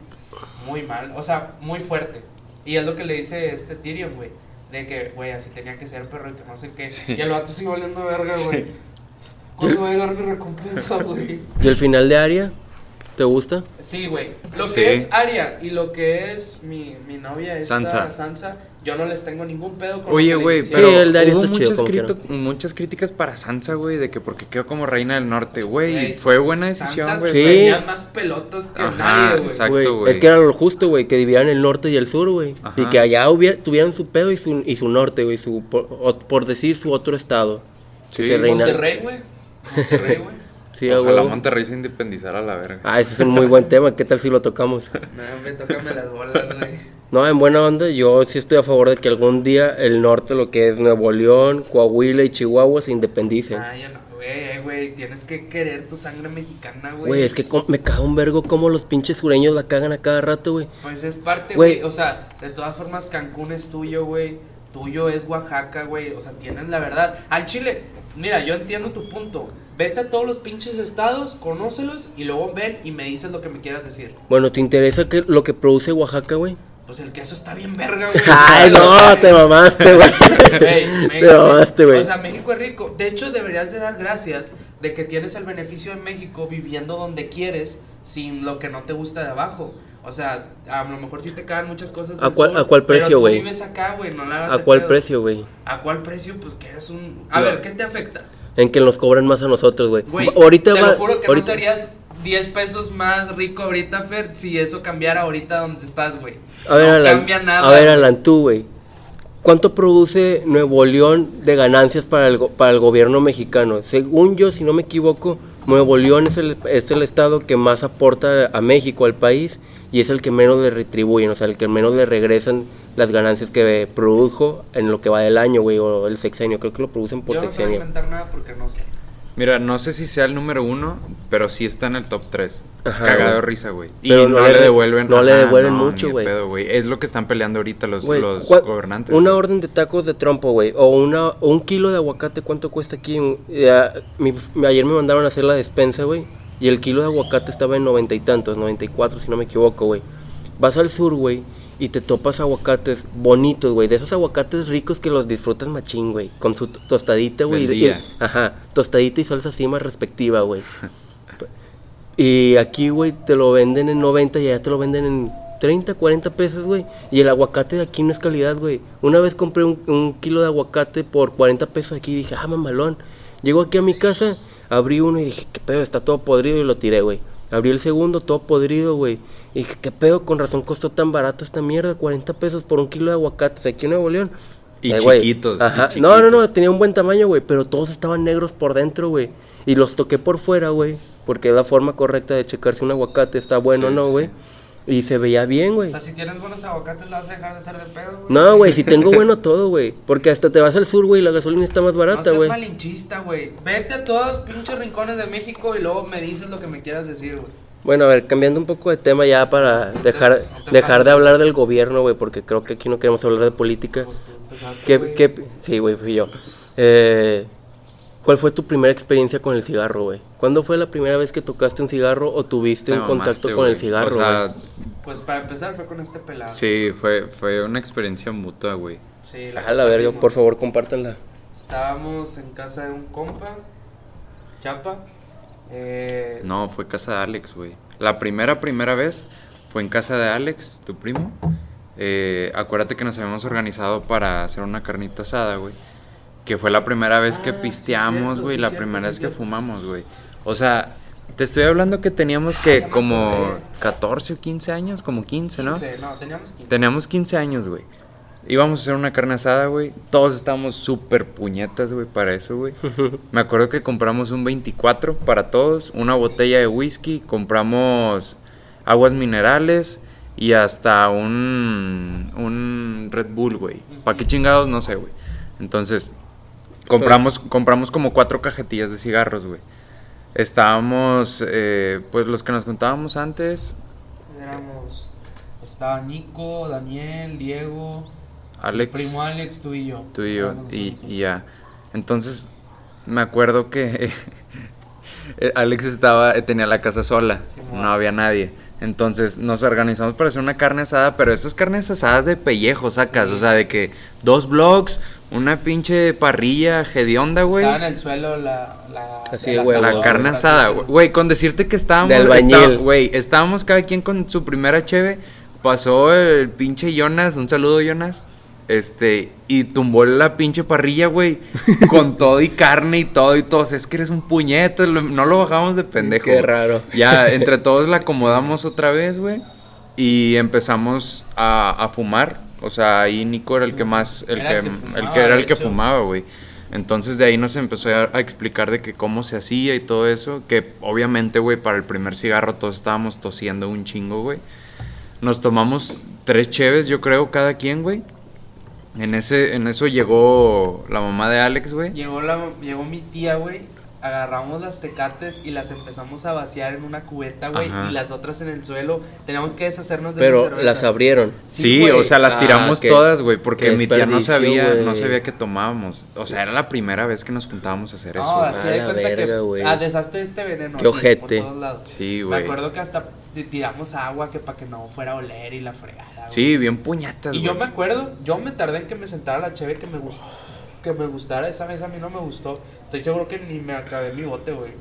muy mal, o sea, muy fuerte. Y es lo que le dice este Tyrion, güey. De que, güey, así tenía que ser, perro, y que no sé qué. Y el vato sigue valiendo verga, güey. ¿Cuándo va a llegar mi recompensa, güey? ¿Y el final de Aria? ¿Te gusta? Sí, güey. Lo Sí. que es Aria y lo que es mi, mi novia, esta Sansa. Sansa. yo no les tengo ningún pedo con Oye, güey, Sí, pero hicieron. el de Arya hubo está chido, muchas, quiera. muchas críticas para Sansa, güey, de que porque quedó como reina del norte, güey. Fue buena Sansa decisión, güey. Sí. tenía más pelotas que Ajá, nadie, güey. exacto. Güey. Es que era lo justo, güey, que dividieran el norte y el sur, güey. Y que allá hubiera, tuvieran su pedo y su, y su norte, güey, su, por, decir su otro estado. Que Sí. se reina- Monterrey, güey. Monterrey, güey. Sí, a Ojalá huevo. Monterrey se independizara a la verga. Ah, ese es un muy buen tema. ¿Qué tal si lo tocamos? No, hombre, tócame las bolas, güey. No, en buena onda, yo sí estoy a favor de que algún día el norte, lo que es Nuevo León, Coahuila y Chihuahua, se independicen. Ah, ya no, güey, eh, güey. Tienes que querer tu sangre mexicana, güey. Güey, es que me caga un vergo como los pinches sureños la cagan a cada rato, güey. Pues es parte, Güey. güey. O sea, de todas formas, Cancún es tuyo, güey. Tuyo es Oaxaca, güey. O sea, tienes la verdad. Al Chile, mira, yo entiendo tu punto. Vete a todos los pinches estados, conócelos y luego ven y me dices lo que me quieras decir. Bueno, ¿te interesa que, lo que produce Oaxaca, güey? Pues el queso está bien verga, güey. Ay, no, te mamaste, güey. Te mamaste, güey. O sea, México es rico. De hecho, deberías de dar gracias de que tienes el beneficio de México viviendo donde quieres sin lo que no te gusta de abajo. O sea, a lo mejor sí te caen muchas cosas. ¿A cuál- sur, a cuál precio, güey? vives acá, güey, no la ¿A cuál pedo. precio, güey? ¿A cuál precio? Pues que eres un... A No. ver, ¿qué te afecta? En que nos cobran más a nosotros, güey. Güey, Ahorita te va- lo juro que ahorita- no serías 10 pesos más rico ahorita, Fer, si eso cambiara ahorita donde estás, güey. A ver, no Alan. cambia nada. A ver, Alan, tú, güey. ¿Cuánto produce Nuevo León de ganancias para el, para el gobierno mexicano? Según yo, si no me equivoco, Nuevo León es el, es el estado que más aporta a México, al país, y es el que menos le retribuyen, o sea, el que menos le regresan las ganancias que produjo en lo que va del año, güey, o el sexenio. Creo que lo producen por Yo no te voy a sexenio. inventar nada porque no sé. Mira, no sé si sea el número uno, pero sí está en el top 3. Ajá, Cagado de güey. risa, güey. Y no, no le devuelven. no le devuelven no, mucho, güey. pedo, güey. Es lo que están peleando ahorita los, Güey, los ¿cuál- gobernantes. Una güey. orden de tacos de trompo, güey. O una, o un kilo de aguacate, ¿cuánto cuesta aquí? ya, mi- ayer me mandaron a hacer la despensa, güey. Y el kilo de aguacate estaba en noventa y tantos, 94 si no me equivoco, güey. Vas al sur, güey, y te topas aguacates bonitos, güey. De esos aguacates ricos que los disfrutas machín, güey. Con su tostadita, güey. Ajá, tostadita y salsa encima respectiva, güey. Y aquí, güey, te lo venden en 90 y allá te lo venden en 30, 40 pesos, güey. Y el aguacate de aquí no es calidad, güey. Una vez compré un, un kilo de aguacate por 40 pesos aquí y dije, ah, mamalón. Llego aquí a mi casa, abrí uno y dije, qué pedo, está todo podrido y lo tiré, güey. Abrí el segundo, todo podrido, güey. Y dije, qué pedo, con razón costó tan barato esta mierda, 40 pesos por un kilo de aguacates aquí en Nuevo León. Y Eh, chiquitos, y Ajá. chiquitos. No, no, no, tenía un buen tamaño, güey, pero todos estaban negros por dentro, güey. Y los toqué por fuera, güey, porque es la forma correcta de checar si un aguacate está bueno o Sí, no, sí. güey. Y se veía bien, O güey. sea, si tienes buenos aguacates, la vas a dejar de hacer de pedo, güey. No, güey, si tengo bueno todo, güey. Porque hasta te vas al sur, güey, y la gasolina está más No barata, seas güey. malinchista, güey. Vete a todos los pinches rincones de México y luego me dices lo que me quieras decir, güey. Bueno, a ver, cambiando un poco de tema ya para dejar, dejar de hablar del gobierno, güey, porque creo que aquí no queremos hablar de política. ¿Qué, qué, sí, güey, fui yo. Eh, ¿Cuál fue tu primera experiencia con el cigarro, güey? ¿Cuándo fue la primera vez que tocaste un cigarro o tuviste Te un contacto mamaste, con el cigarro, O sea? Pues para empezar fue con este pelado. sí, fue, fue una experiencia mutua, güey. Sí, A la verga, compartimos. por favor, compártanla. Estábamos en casa de un compa, Chapa. Eh, No, fue casa de Alex, güey. La primera, primera vez fue en casa de Alex, tu primo. Eh, acuérdate que nos habíamos organizado para hacer una carnita asada, güey. Que fue la primera vez que Ah, pisteamos, güey. sí, la cierto, primera sí, vez que fumamos, güey. O sea, te estoy hablando que teníamos que como acordé. 14 o 15 años, como 15, ¿no? 15, no, teníamos 15. Teníamos 15 años, güey. Íbamos a hacer una carne asada, güey. Todos estábamos súper puñetas, güey, para eso, güey. Me acuerdo que compramos un 24 para todos, una botella de whisky, compramos aguas minerales y hasta un, un Red Bull, güey. ¿Para qué chingados? No sé, güey. Entonces, compramos, compramos como cuatro cajetillas de cigarros, güey. Estábamos, eh, pues los que nos contábamos antes, Éramos. Estaba Nico, Daniel, Diego. Alex. mi Primo Alex, tú y yo. Tú y yo, y, ya. Entonces, me acuerdo que Alex estaba, eh, tenía la casa sola, no había nadie. Entonces nos organizamos para hacer una carne asada, pero esas carnes asadas de pellejo sacas, Sí. o sea, de que dos blogs, una pinche parrilla hedionda, güey. Estaba en el suelo la. la Así, güey, La carne asada, güey. Con decirte que estábamos. De albañil. está- Güey, estábamos cada quien con su primera cheve. Pasó el pinche Jonas, un saludo, Jonas. Este, y tumbó la pinche parrilla, güey. con todo y carne y todo y todo. O sea, es que eres un puñete. lo- No lo bajamos de pendejo. Qué raro. Ya, entre todos la acomodamos otra vez, güey. Y empezamos a, a fumar. O sea, ahí Nico era el que más. El Era que, el que el fumaba, que era el que fumaba, güey. Entonces de ahí nos empezó a, a explicar de que cómo se hacía y todo eso. Que obviamente, güey, para el primer cigarro todos estábamos tosiendo un chingo, güey. Nos tomamos tres cheves, yo creo, cada quien, güey. En, ese, en eso llegó la mamá de Alex, güey. Llegó, la, llegó mi tía, güey. Agarramos las tecates y las empezamos a vaciar en una cubeta, güey. Y las otras en el suelo. Teníamos que deshacernos de Pero cervezas. las abrieron. Sí, güey. o sea, las Ah, tiramos qué- todas, güey, porque mi tía no sabía, no güey. sabía que tomábamos. O sea, era la primera vez que nos juntábamos a hacer No, eso. güey. así A de la cuenta verga, que. güey. Ah, deshazte este veneno. Qué así, ojete. Por todos lados. Sí, Me güey. acuerdo que hasta tiramos agua que para que no fuera a oler y la fregada. güey. Sí, bien puñetas, Y yo güey. me acuerdo, yo me tardé en que me sentara la cheve que me gustó. Que me gustara, esa vez a mí no me gustó. Estoy seguro que ni me acabé mi bote, güey.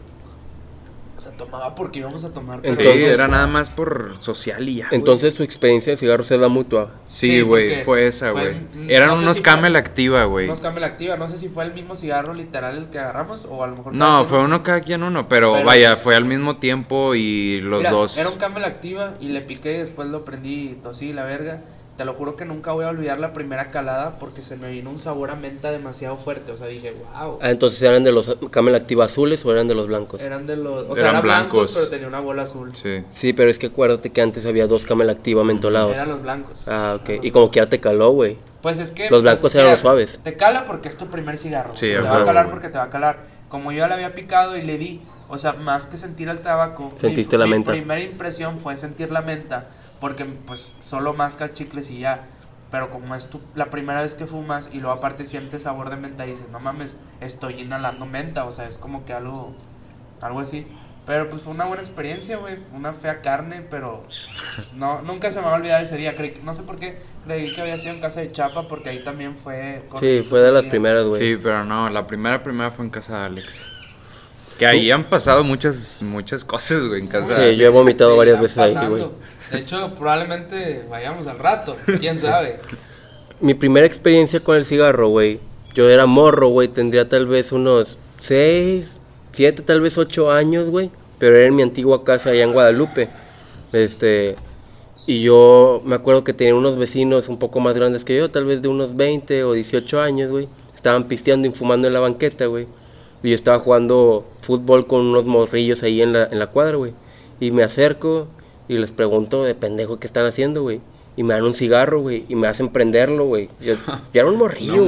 O sea, tomaba porque íbamos a tomar. Sí, Entonces- era nada más por social y ya. Entonces tu experiencia de cigarros es la mutua. Sí, güey, fue esa, güey. Eran no sé unos si fue- Camel Activa, güey. Unos Camel Activa, no sé si fue el mismo cigarro literal el que agarramos o a lo mejor. No, fue uno cada quien uno, pero, Pero- vaya, fue al mismo tiempo y los Mira, dos. Era un Camel Activa y le piqué y después lo prendí y tosí la verga. Te lo juro que nunca voy a olvidar la primera calada porque se me vino un sabor a menta demasiado fuerte. O sea, dije, wow. Ah, entonces eran de los Camel Activa azules o eran de los blancos. Eran de los. O sea, Eran blancos, blancos. pero tenía una bola azul. Sí. Sí, pero es que acuérdate que antes había dos Camel Activa mentolados. Eran los blancos. Ah, ok. Y como que ya te caló, güey. Pues es que. Los blancos pues, eran los suaves. Te cala porque es tu primer cigarro. Sí, o sea, te va a calar güey. porque te va a calar. Como yo ya le había picado y le di, o sea, más que sentir el tabaco. Sentiste mi, la mi menta. primera impresión fue sentir la menta. Porque, pues, solo mascas chicles y ya. Pero como es tu, la primera vez que fumas y luego aparte sientes sabor de menta y dices, no mames, estoy inhalando menta. O sea, es como que algo, algo así. Pero pues fue una buena experiencia, güey. Una fea carne, pero no, nunca se me va a olvidar ese día. Creí, no sé por qué creí que había sido en casa de Chapa, porque ahí también fue. con Sí, fue de las días. primeras, güey. Sí, pero no, la primera primera fue en casa de Alex. Que ahí han pasado muchas muchas cosas, güey, en casa de Sí, yo he vomitado Sí, varias veces ahí, güey. De hecho, probablemente vayamos al rato. ¿Quién sabe? Mi primera experiencia con el cigarro, güey. Yo era morro, güey. Tendría tal vez unos 6, 7, tal vez 8 años, güey. Pero era en mi antigua casa allá en Guadalupe. Este. Y yo me acuerdo que tenía unos vecinos un poco más grandes que yo, tal vez de unos 20 o 18 años, güey. Estaban pisteando y fumando en la banqueta, güey. Y yo estaba jugando fútbol con unos morrillos ahí en la, en la cuadra, güey. Y me acerco y les pregunto de pendejo qué están haciendo, güey. Y me dan un cigarro, güey. Y me hacen prenderlo, güey. Yo, yo era un morrillo, No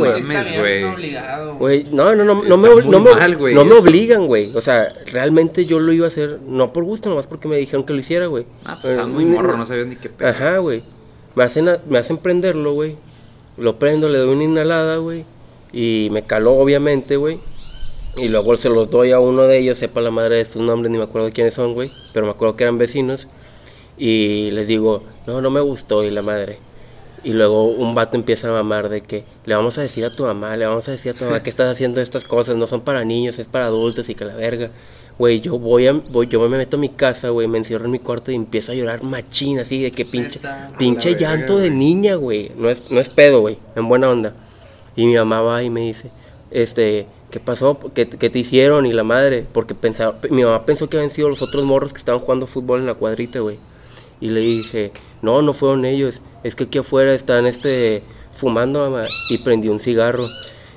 güey. No, no, no, no me, no me, no me obligan, güey. O sea, realmente yo lo iba a hacer, no por gusto, nomás porque me dijeron que lo hiciera, güey. Ah, pues estabas Eh, muy morro, no sabías ni qué pedo. Ajá, güey. Me hacen, a- me hacen prenderlo, güey. Lo prendo, le doy una inhalada, güey. Y me caló, obviamente, güey. Y luego se los doy a uno de ellos, sepa la madre de sus nombres, ni me acuerdo quiénes son, güey. Pero me acuerdo que eran vecinos. Y les digo, no, no me gustó, y la madre. Y luego un vato empieza a mamar de que le vamos a decir a tu mamá, le vamos a decir a tu mamá que estás haciendo estas cosas, no son para niños, es para adultos y que la verga. Güey, yo voy a, voy, yo me meto a mi casa, güey, me encierro en mi cuarto y empiezo a llorar machín, así de que pinche, pinche verga, llanto de güey. niña, güey. No es, no es pedo, güey, en buena onda. Y mi mamá va y me dice, este, ¿qué pasó? ¿Qué, qué te hicieron? Y la madre, porque pensaba, mi mamá pensó que habían sido los otros morros que estaban jugando fútbol en la cuadrita, güey. Y le dije, no, no fueron ellos, es que aquí afuera están, este, fumando, mamá. Y prendí un cigarro.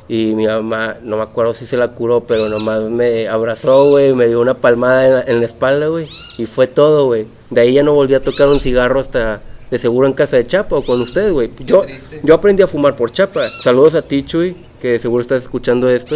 Y mi mamá, no me acuerdo si se la curó, pero nomás me abrazó, güey, me dio una palmada en la, en la espalda, güey. Y fue todo, güey. De ahí ya no volví a tocar un cigarro hasta, de seguro en casa de Chapa o con ustedes, güey. Yo, yo aprendí a fumar por Chapa. Saludos a ti, Chuy, que seguro estás escuchando esto.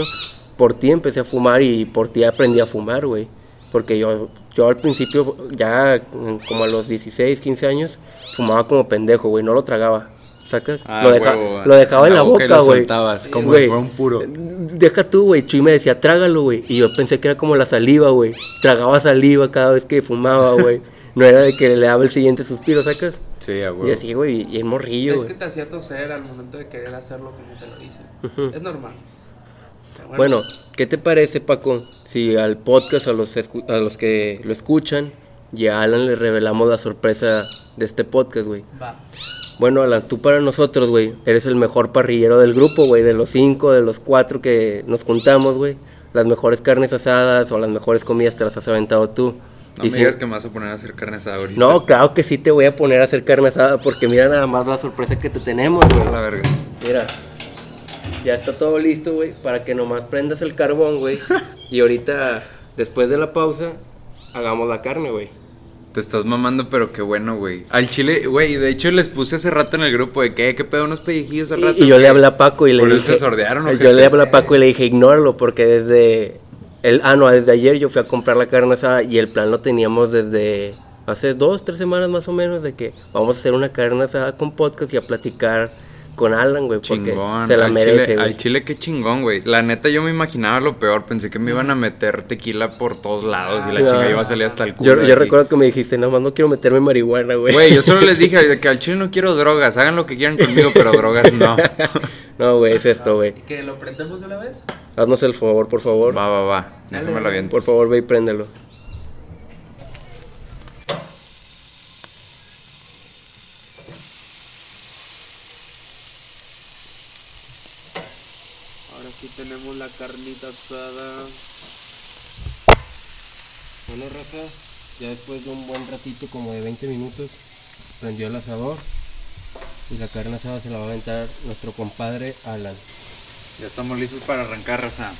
Por ti empecé a fumar y por ti aprendí a fumar, güey. Porque yo, yo al principio, ya mm, como a los 16, 15 años, fumaba como pendejo, güey. No lo tragaba. ¿Sacas? Ah, lo, deja- huevo, lo dejaba en la boca, lo güey. soltabas, como Güey, un puro. Deja tú, güey. Chuy me decía, trágalo, güey. Y yo pensé que era como la saliva, güey. Tragaba saliva cada vez que fumaba, güey. No era de que le daba el siguiente suspiro, ¿sacas? Sí, a huevo. Y así, güey. Y el morrillo, Es güey. que te hacía toser al momento de querer hacerlo como te lo hice. Es normal. Pero Bueno, ¿qué te parece, Paco? Si al podcast, a los, a los que lo escuchan, y a Alan le revelamos la sorpresa de este podcast, güey. Va. Bueno, Alan, tú para nosotros, güey, eres el mejor parrillero del grupo, güey, de los cinco, de los cuatro que nos juntamos, güey. Las mejores carnes asadas o las mejores comidas te las has aventado tú. No Y me si- digas que me vas a poner a hacer carne asada ahorita. No, claro que sí te voy a poner a hacer carne asada porque mira nada más la sorpresa que te tenemos, güey. A la verga. Mira, ya está todo listo, güey, para que nomás prendas el carbón, güey. y ahorita, después de la pausa, hagamos la carne, güey. Te estás mamando, pero qué bueno, güey. Al chile, güey, de hecho les puse hace rato en el grupo de que, ¿qué pedo? Unos pellejillos al rato. Y, y yo le hablé a Paco y le dije... se sordearon, Yo ojetes. le hablé a Paco y le dije, ignóralo, porque desde... El, ah, no, desde ayer yo fui a comprar la carne asada y el plan lo teníamos desde hace dos, tres semanas más o menos de que vamos a hacer una carne asada con podcast y a platicar con Alan, güey, porque Chingón. se la al, merece, chile, güey. al chile, qué chingón, güey. La neta, yo me imaginaba lo peor. Pensé que me iban a meter tequila por todos lados y la chinga iba a salir hasta el culo. Yo, recuerdo que me dijiste, nomás no quiero meterme marihuana, güey. Güey, yo solo les dije que al chile no quiero drogas. Hagan lo que quieran conmigo, pero drogas no. No, güey, es esto, güey. ¿Que lo prendemos de una vez? Haznos el favor, por favor. Va, va, va. Déjame la bien. Por favor, ve y préndelo. Ahora sí tenemos la carnita asada. Bueno, raza, ya después de un buen ratito, como de 20 minutos, prendió el asador. Y la carne asada se la va a aventar nuestro compadre Alan. Ya estamos listos para arrancar, raza.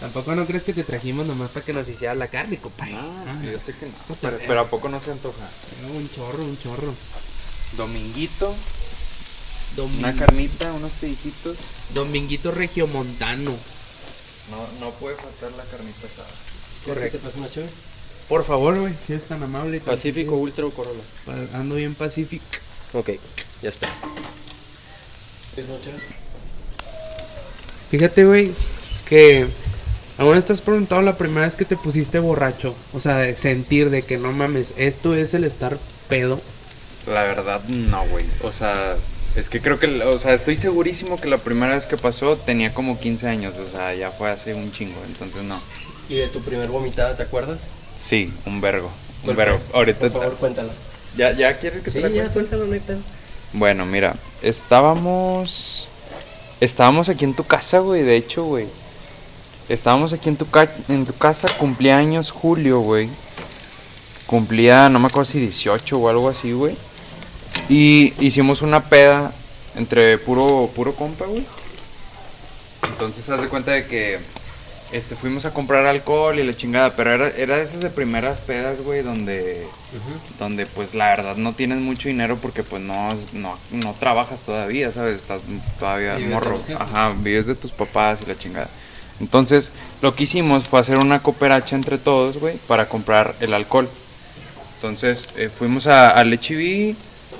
Tampoco no crees que te trajimos nomás para que nos hiciera la carne, compadre. yo sé que no. Pero, pero ¿a poco no se antoja? Era Un chorro, un chorro. Dominguito, Una carnita, unos pellijitos. Dominguito regiomontano. No, no puede faltar la carnita asada. Correcto. ¿Te pasa una chévere? Por favor, güey, si es tan amable. tan Pacífico, Ultra o gentil. Ando bien pacífico. Ok, ya está. Fíjate, güey, que aún estás preguntado la primera vez que te pusiste borracho. O sea, de sentir de que no mames, esto es el estar pedo. La verdad, no, güey. O sea, es que creo que, o sea, estoy segurísimo que la primera vez que pasó tenía como 15 años. O sea, ya fue hace un chingo, entonces no. ¿Y de tu primer vomitada, te acuerdas? Sí, un vergo. Un ¿Cuál vergo. Ahorita. Por favor, cuéntala. ¿Ya, ¿Ya quieres que te Sí, ya, cuente? suéltalo, neta. Bueno, mira, estábamos. Estábamos aquí en tu casa, güey, de hecho, güey. Estábamos aquí en tu, ca- en tu casa, cumpleaños Julio, güey. Cumplía, no me acuerdo si 18 o algo así, güey. Y hicimos una peda entre puro, puro compa, güey. Entonces, haz de cuenta de que este, fuimos a comprar alcohol y la chingada, pero era, era de esas de primeras pedas, güey, donde, donde pues la verdad no tienes mucho dinero porque pues no, no, no trabajas todavía, ¿sabes? Estás todavía morro. Ajá, vives de tus papás y la chingada. Entonces, lo que hicimos fue hacer una cooperacha entre todos, güey, para comprar el alcohol. Entonces, eh, fuimos a, HB,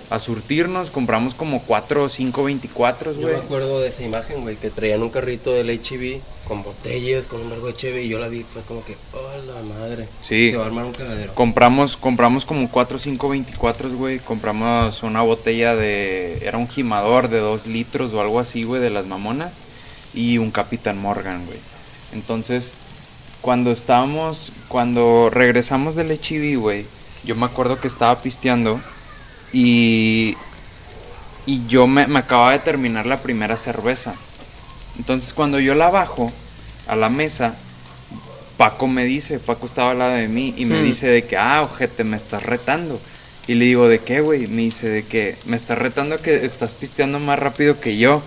a surtirnos, compramos como 4 o 5 24, Yo güey. me acuerdo de esa imagen, güey, que traían un carrito del HB con botellas, con un largo de y yo la vi, fue como que, oh la madre. Sí. Se va a armar un cagadero. Compramos, compramos como 4 o 5 24, güey. Compramos una botella de. Era un gimador de 2 litros o algo así, güey, de las mamonas. Y un Capitán Morgan, güey. Entonces, cuando estábamos. Cuando regresamos del HIV, güey. Yo me acuerdo que estaba pisteando. Y. Y yo me, me acababa de terminar la primera cerveza. Entonces, cuando yo la bajo a la mesa, Paco me dice, Paco estaba al lado de mí y me Hmm. dice de que, ah, ojete, me estás retando. Y le digo, ¿de qué, güey? Me dice de que me estás retando que estás pisteando más rápido que yo.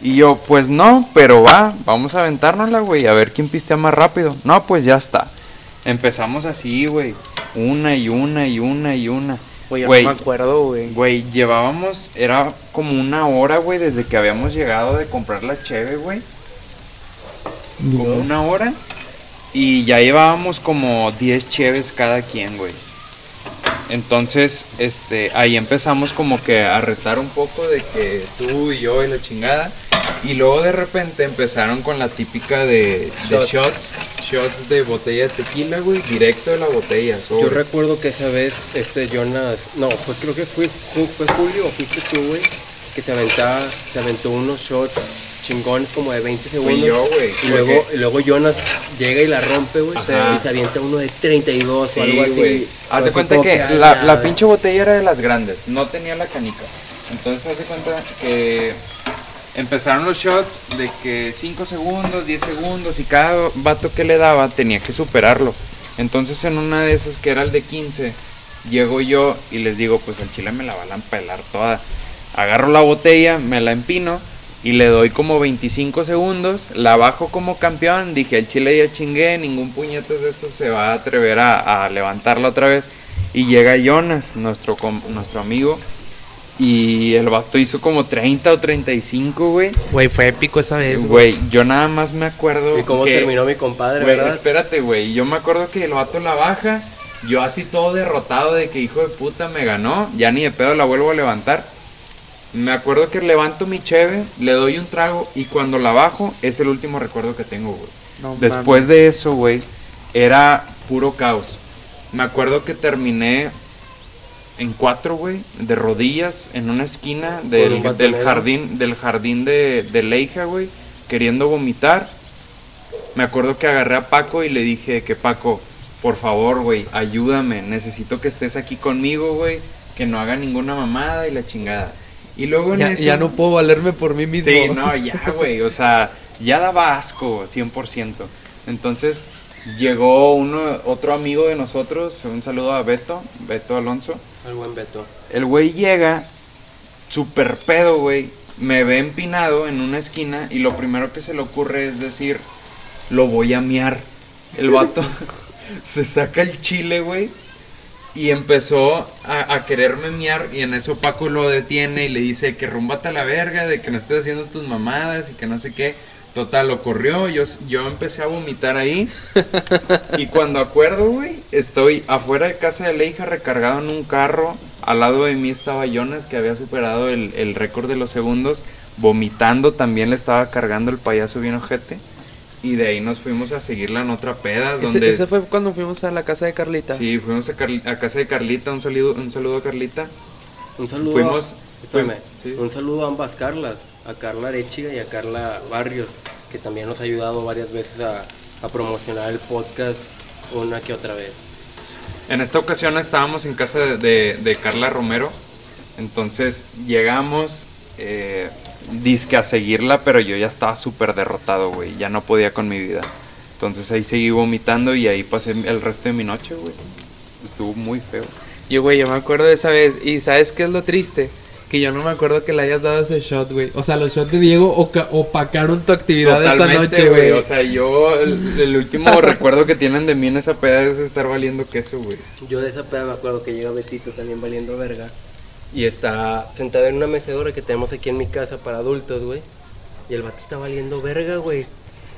Y yo, pues no, pero va, vamos a aventárnosla, güey, a ver quién pistea más rápido. No, pues ya está. Empezamos así, güey, una y una y una y una. Güey, yo Güey, no me acuerdo, güey. Güey, llevábamos, era como una hora, güey, desde que habíamos llegado de comprar la cheve, güey. Como una hora. Y ya llevábamos como 10 cheves cada quien, güey. Entonces, este, ahí empezamos como que a retar un poco de que tú y yo y la chingada. Y luego de repente empezaron con la típica de, de Shot. shots. Shots de botella de tequila, güey, directo de la botella. Yo sobre. recuerdo que esa vez, este Jonas, no, fue, creo que fue, fue Julio o fuiste tú, güey, que se aventaba, se aventó unos shots chingones como de 20 segundos. yo, güey, Y luego, y luego Jonas llega y la rompe, güey, y se avienta uno de 32 Sí, o algo así. güey. Haz de Así cuenta que la, la pinche botella era de las grandes, no tenía la canica. Entonces haz de cuenta que empezaron los shots de que 5 segundos, 10 segundos y cada vato que le daba tenía que superarlo. Entonces en una de esas que era el de 15, llego yo y les digo, pues al chile me la van a pelar toda. Agarro la botella, me la empino y le doy como 25 segundos, la bajo como campeón, dije al chile ya chingué, ningún puñetas de estos se va a atrever a, a levantarla otra vez. Y llega Jonas, nuestro, com- nuestro amigo, y el vato hizo como 30 o 35, güey. Güey, fue épico esa vez, güey. Yo nada más me acuerdo. ¿Y cómo que- terminó mi compadre, Güey, verdad? espérate, güey. Yo me acuerdo que el vato la baja. Yo así todo derrotado de que hijo de puta me ganó. Ya ni de pedo la vuelvo a levantar. Me acuerdo que levanto mi cheve, le doy un trago y cuando la bajo es el último recuerdo que tengo, güey. No Después de eso, güey, era puro caos. Me acuerdo que terminé en cuatro, güey, de rodillas en una esquina del, del jardín, del jardín de, de Leija, güey, queriendo vomitar. Me acuerdo que agarré a Paco y le dije que Paco, por favor, güey, ayúdame, necesito que estés aquí conmigo, güey, que no haga ninguna mamada y la chingada. Y luego en Ya, eso... ya no puedo valerme por mí mismo. Sí, no, ya, güey, o sea, ya daba asco, 100%. Entonces, llegó uno, otro amigo de nosotros, un saludo a Beto, Beto Alonso. El buen Beto. El güey llega, super pedo, güey, me ve empinado en una esquina y lo primero que se le ocurre es decir, lo voy a miar. El vato se saca el chile, güey, y empezó a, a quererme miar y en eso Paco lo detiene y le dice que rúmbate a la verga, de que no estés haciendo tus mamadas y que no sé qué. Total, lo corrió, yo, yo empecé a vomitar ahí y cuando acuerdo, güey, estoy afuera de casa de Leija recargado en un carro. Al lado de mí estaba Jonas, que había superado el, el récord de los segundos. Vomitando también le estaba cargando el payaso bien ojete. Y de ahí nos fuimos a seguirla en otra peda. Donde, ese fue cuando fuimos a la casa de Carlita. Sí, fuimos a, Carli- a casa de Carlita. Un saludo, un saludo a Carlita. Un saludo. Fuimos- sí. Un saludo a ambas Carlas, a Carla Arechiga y a Carla Barrios, que también nos ha ayudado varias veces a, a promocionar el podcast una que otra vez. En esta ocasión estábamos en casa de, de- de Carla Romero. Entonces llegamos, eh, disque a seguirla, pero yo ya estaba súper derrotado, güey. Ya no podía con mi vida. Entonces ahí seguí vomitando y ahí pasé el resto de mi noche, güey. Estuvo muy feo. Yo, güey, yo me acuerdo de esa vez. Y ¿sabes qué es lo triste? Que yo no me acuerdo que le hayas dado ese shot, güey. O sea, los shots de Diego opacaron tu actividad esa noche, güey. O sea, yo, el, el último recuerdo que tienen de mí en esa peda es estar valiendo queso, güey. Yo de esa peda me acuerdo que llega Betito también valiendo verga. Y está sentado en una mecedora que tenemos aquí en mi casa para adultos, güey. Y el vato está valiendo verga, güey.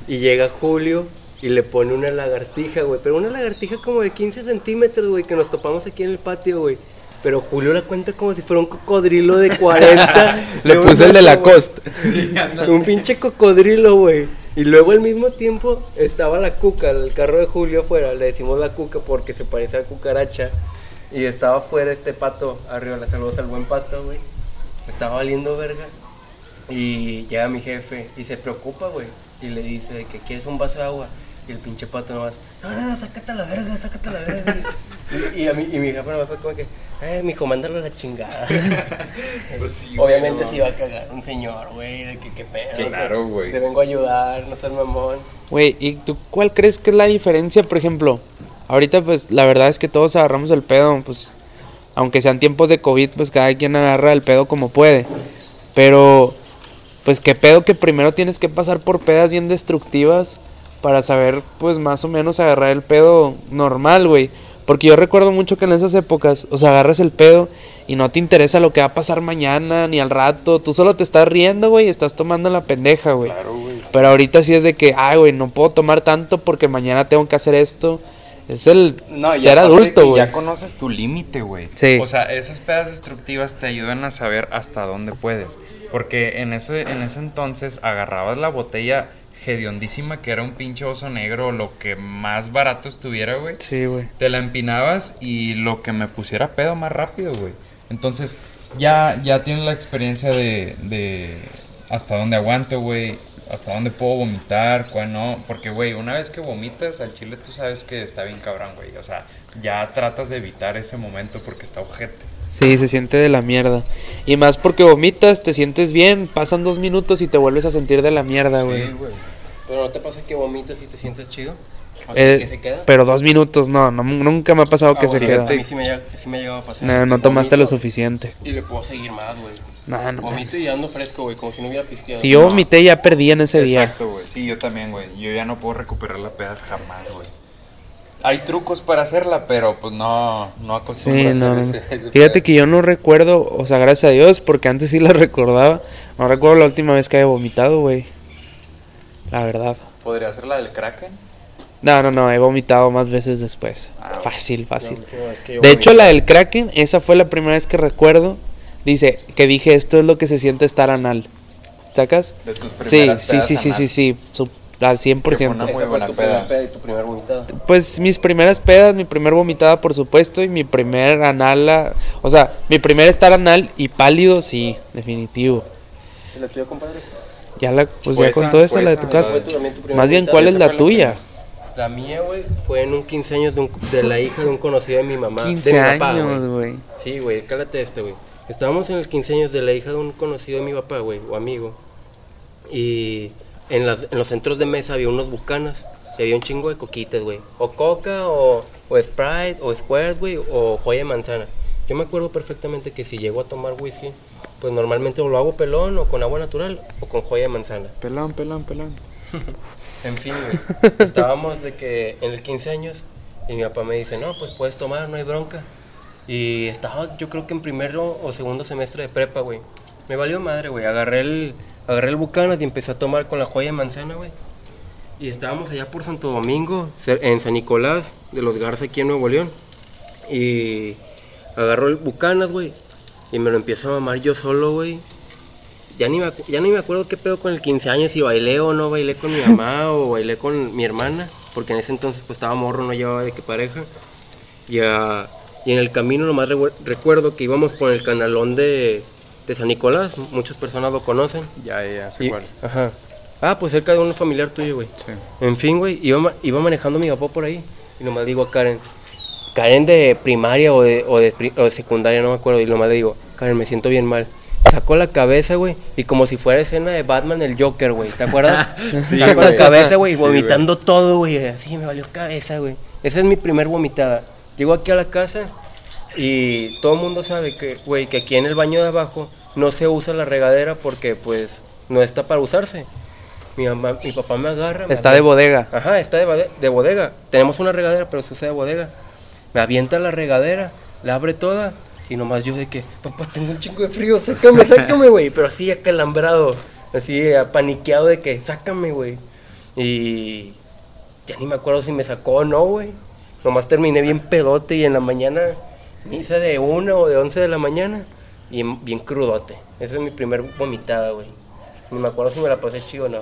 Y llega Julio y le pone una lagartija, güey. Pero una lagartija como de 15 centímetros, güey, que nos topamos aquí en el patio, güey. Pero Julio la cuenta como si fuera un cocodrilo de 40. Le puse el de güey. Lacoste. Un pinche cocodrilo, güey. Y luego al mismo tiempo estaba la cuca, el carro de Julio afuera. Le decimos la cuca porque se parece a cucaracha. Y estaba afuera este pato, arriba, le saludos al buen pato, güey. Estaba valiendo verga. Y llega mi jefe y se preocupa, güey. Y le dice de que quieres un vaso de agua. Y el pinche pato nomás, no, no, no, sácate a la verga, sácate a la verga. y, y a mí, y mi jefe nomás fue como que, eh, mi mándalo a la chingada. Pues sí, Obviamente no se iba a cagar un señor, güey, de que qué pedo. Claro, güey. Te vengo a ayudar, no seas mamón. Güey, ¿y tú cuál crees que es la diferencia, por ejemplo? Ahorita, pues, la verdad es que todos agarramos el pedo, pues, aunque sean tiempos de COVID, pues cada quien agarra el pedo como puede. Pero, pues, qué pedo que primero tienes que pasar por pedas bien destructivas para saber, pues, más o menos agarrar el pedo normal, güey. Porque yo recuerdo mucho que en esas épocas, o sea, agarras el pedo y no te interesa lo que va a pasar mañana ni al rato. Tú solo te estás riendo, güey, y estás tomando la pendeja, güey. Claro, güey. Pero ahorita sí es de que, ay, güey, no puedo tomar tanto porque mañana tengo que hacer esto. Es el No, ser adulto, güey. Ya conoces tu límite, güey. Sí. O sea, esas pedas destructivas te ayudan a saber hasta dónde puedes. Porque en ese, en ese entonces agarrabas la botella hediondísima que era un pinche oso negro lo que más barato estuviera, güey. Sí, güey. Te la empinabas y lo que me pusiera pedo más rápido, güey. Entonces, ya, ya tienes la experiencia de, de hasta dónde aguanto, güey. Hasta dónde puedo vomitar, cuál no. Porque, güey, una vez que vomitas al chile, tú sabes que está bien cabrón, güey. O sea, ya tratas de evitar ese momento porque está ojete. Sí, se siente de la mierda. Y más porque vomitas, te sientes bien, pasan dos minutos y te vuelves a sentir de la mierda, güey. Sí, güey. Pero no te pasa que vomitas y te sientes chido. O sea, Eh, que se queda. pero dos minutos, no, no, nunca me ha pasado Ah, que se queda. A mí sí me, sí me ha llegado a pasar. No, no tomaste lo suficiente. Y le puedo seguir más, güey. No, no. Vomito y ando fresco, güey, como si no hubiera pisteado. Si yo vomité, ya perdí en ese día. Exacto, güey. Sí, yo también, güey. Yo ya no puedo recuperar la peda jamás, güey. Hay trucos para hacerla, pero pues no, no acostumbro Sí, a hacer no, no. ese, ese Fíjate pedo. que yo no recuerdo, o sea, gracias a Dios, porque antes sí lo recordaba. No recuerdo la última vez que haya vomitado, güey. La verdad. ¿Podría ser la del Kraken? No, no, no, he vomitado más veces después. Ah, Fácil, fácil. que De hecho, la del Kraken, esa fue la primera vez que recuerdo. Dice, que dije, esto es lo que se siente estar anal. ¿Sacas? De tus Sí, primeras sí, pedas sí, sí, anal. sí, sí, su- al 100%. Una muy Esa fue buena tu peda. y tu primera vomitada. Pues mis primeras pedas, mi primer vomitada, por supuesto, y mi primer anal, o sea, mi primer estar anal y pálido, sí, definitivo. ¿Y la tuya, compadre? Ya la, pues ya con esa, todo eso fue la de tu casa. ¿Fue tu- también tu primera Más bien? ¿cuál es la tuya? La mía, güey, fue en un 15 años de, un- de la hija de un conocido de mi mamá. de 15 mi papá, años, güey. güey. Sí, güey, cálate este, güey. Estábamos en los 15 años de la hija de un conocido de mi papá, güey, o amigo. Y en, las, en los centros de mesa había unos bucanas. Y había un chingo de coquitas, güey. O coca, o, o Sprite, o Squirt, güey, o joya de manzana. Yo me acuerdo perfectamente que si llego a tomar whisky, pues normalmente o lo hago pelón, o con agua natural, o con joya de manzana. Pelón, pelón, pelón. En fin, güey. Estábamos de que en el 15 años y mi papá me dice, no, pues puedes tomar, no hay bronca. Y estaba yo creo que en primero o segundo semestre de prepa, güey. Me valió madre, güey. Agarré el, agarré el Bucanas y empecé a tomar con la joya de manzana, güey. Y estábamos allá por Santo Domingo, en San Nicolás, de los Garza aquí en Nuevo León. Y agarró el Bucanas, güey. Y me lo empiezo a mamar yo solo, güey. Ya ni, me, ya ni me acuerdo qué pedo con el 15 años, si bailé o no bailé con mi mamá o bailé con mi hermana, porque en ese entonces pues estaba morro, no llevaba de qué pareja. Y, ah, y en el camino nomás recu- recuerdo que íbamos por el canalón de, de San Nicolás, muchas personas lo conocen. Ya, ya, sé Y- cuál. Ajá. Ah, pues cerca de un familiar tuyo, güey. Sí. En fin, güey, iba, iba manejando mi papá por ahí. Y nomás digo a Karen, Karen de primaria o de, o de, pri- o de secundaria, no me acuerdo. Y nomás le digo, Karen, me siento bien mal. Sacó la cabeza, güey, y como si fuera escena de Batman el Joker, güey. ¿Te acuerdas? Sí, Sacó la cabeza, güey, Sí, vomitando todo, güey. Así me valió cabeza, güey. Esa es mi primer vomitada. Llego aquí a la casa y todo el mundo sabe que, güey, que aquí en el baño de abajo no se usa la regadera porque, pues, no está para usarse. Mi, mamá, mi papá me agarra. me Está de bodega. Ajá, está de, de bodega. Tenemos una regadera, pero se usa de bodega. Me avienta la regadera, la abre toda y nomás yo de que, papá, tengo un chingo de frío, sácame, sácame, güey. Pero así acalambrado, así paniqueado de que, sácame, güey. Y ya ni me acuerdo si me sacó o no, güey. Nomás terminé bien pedote y en la mañana Misa de 1 o de 11 de la mañana y en- bien crudote. Esa es mi primer vomitada, güey. Ni me acuerdo si me la pasé chido o no.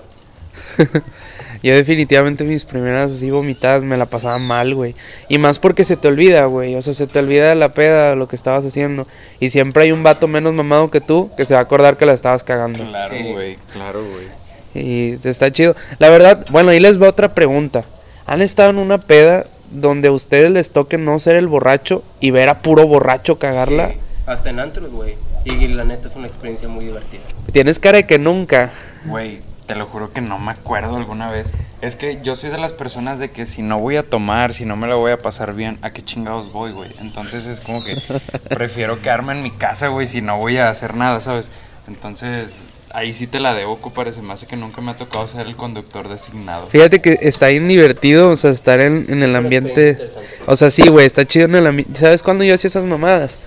Yo definitivamente mis primeras así vomitadas me la pasaba mal, güey. Y más porque se te olvida, güey. O sea, se te olvida de la peda, lo que estabas haciendo. Y siempre hay un vato menos mamado que tú que se va a acordar que la estabas cagando. Claro, Sí. güey, claro, güey. Y está chido. La verdad, bueno, ahí les va otra pregunta. ¿Han estado en una peda donde a ustedes les toque no ser el borracho y ver a puro borracho cagarla? Sí, hasta en antros, güey. Y la neta es una experiencia muy divertida. Tienes cara de que nunca. Güey, te lo juro que no me acuerdo alguna vez. Es que yo soy de las personas de que si no voy a tomar, si no me la voy a pasar bien, ¿a qué chingados voy, güey? Entonces es como que prefiero quedarme en mi casa, güey, si no voy a hacer nada, ¿sabes? Entonces ahí sí te la debo, compadre. Se me hace que nunca me ha tocado ser el conductor designado. Fíjate que está bien divertido, o sea, estar en, en el ambiente. O sea, sí, güey, está chido en el ambiente. ¿Sabes cuándo yo hacía esas mamadas?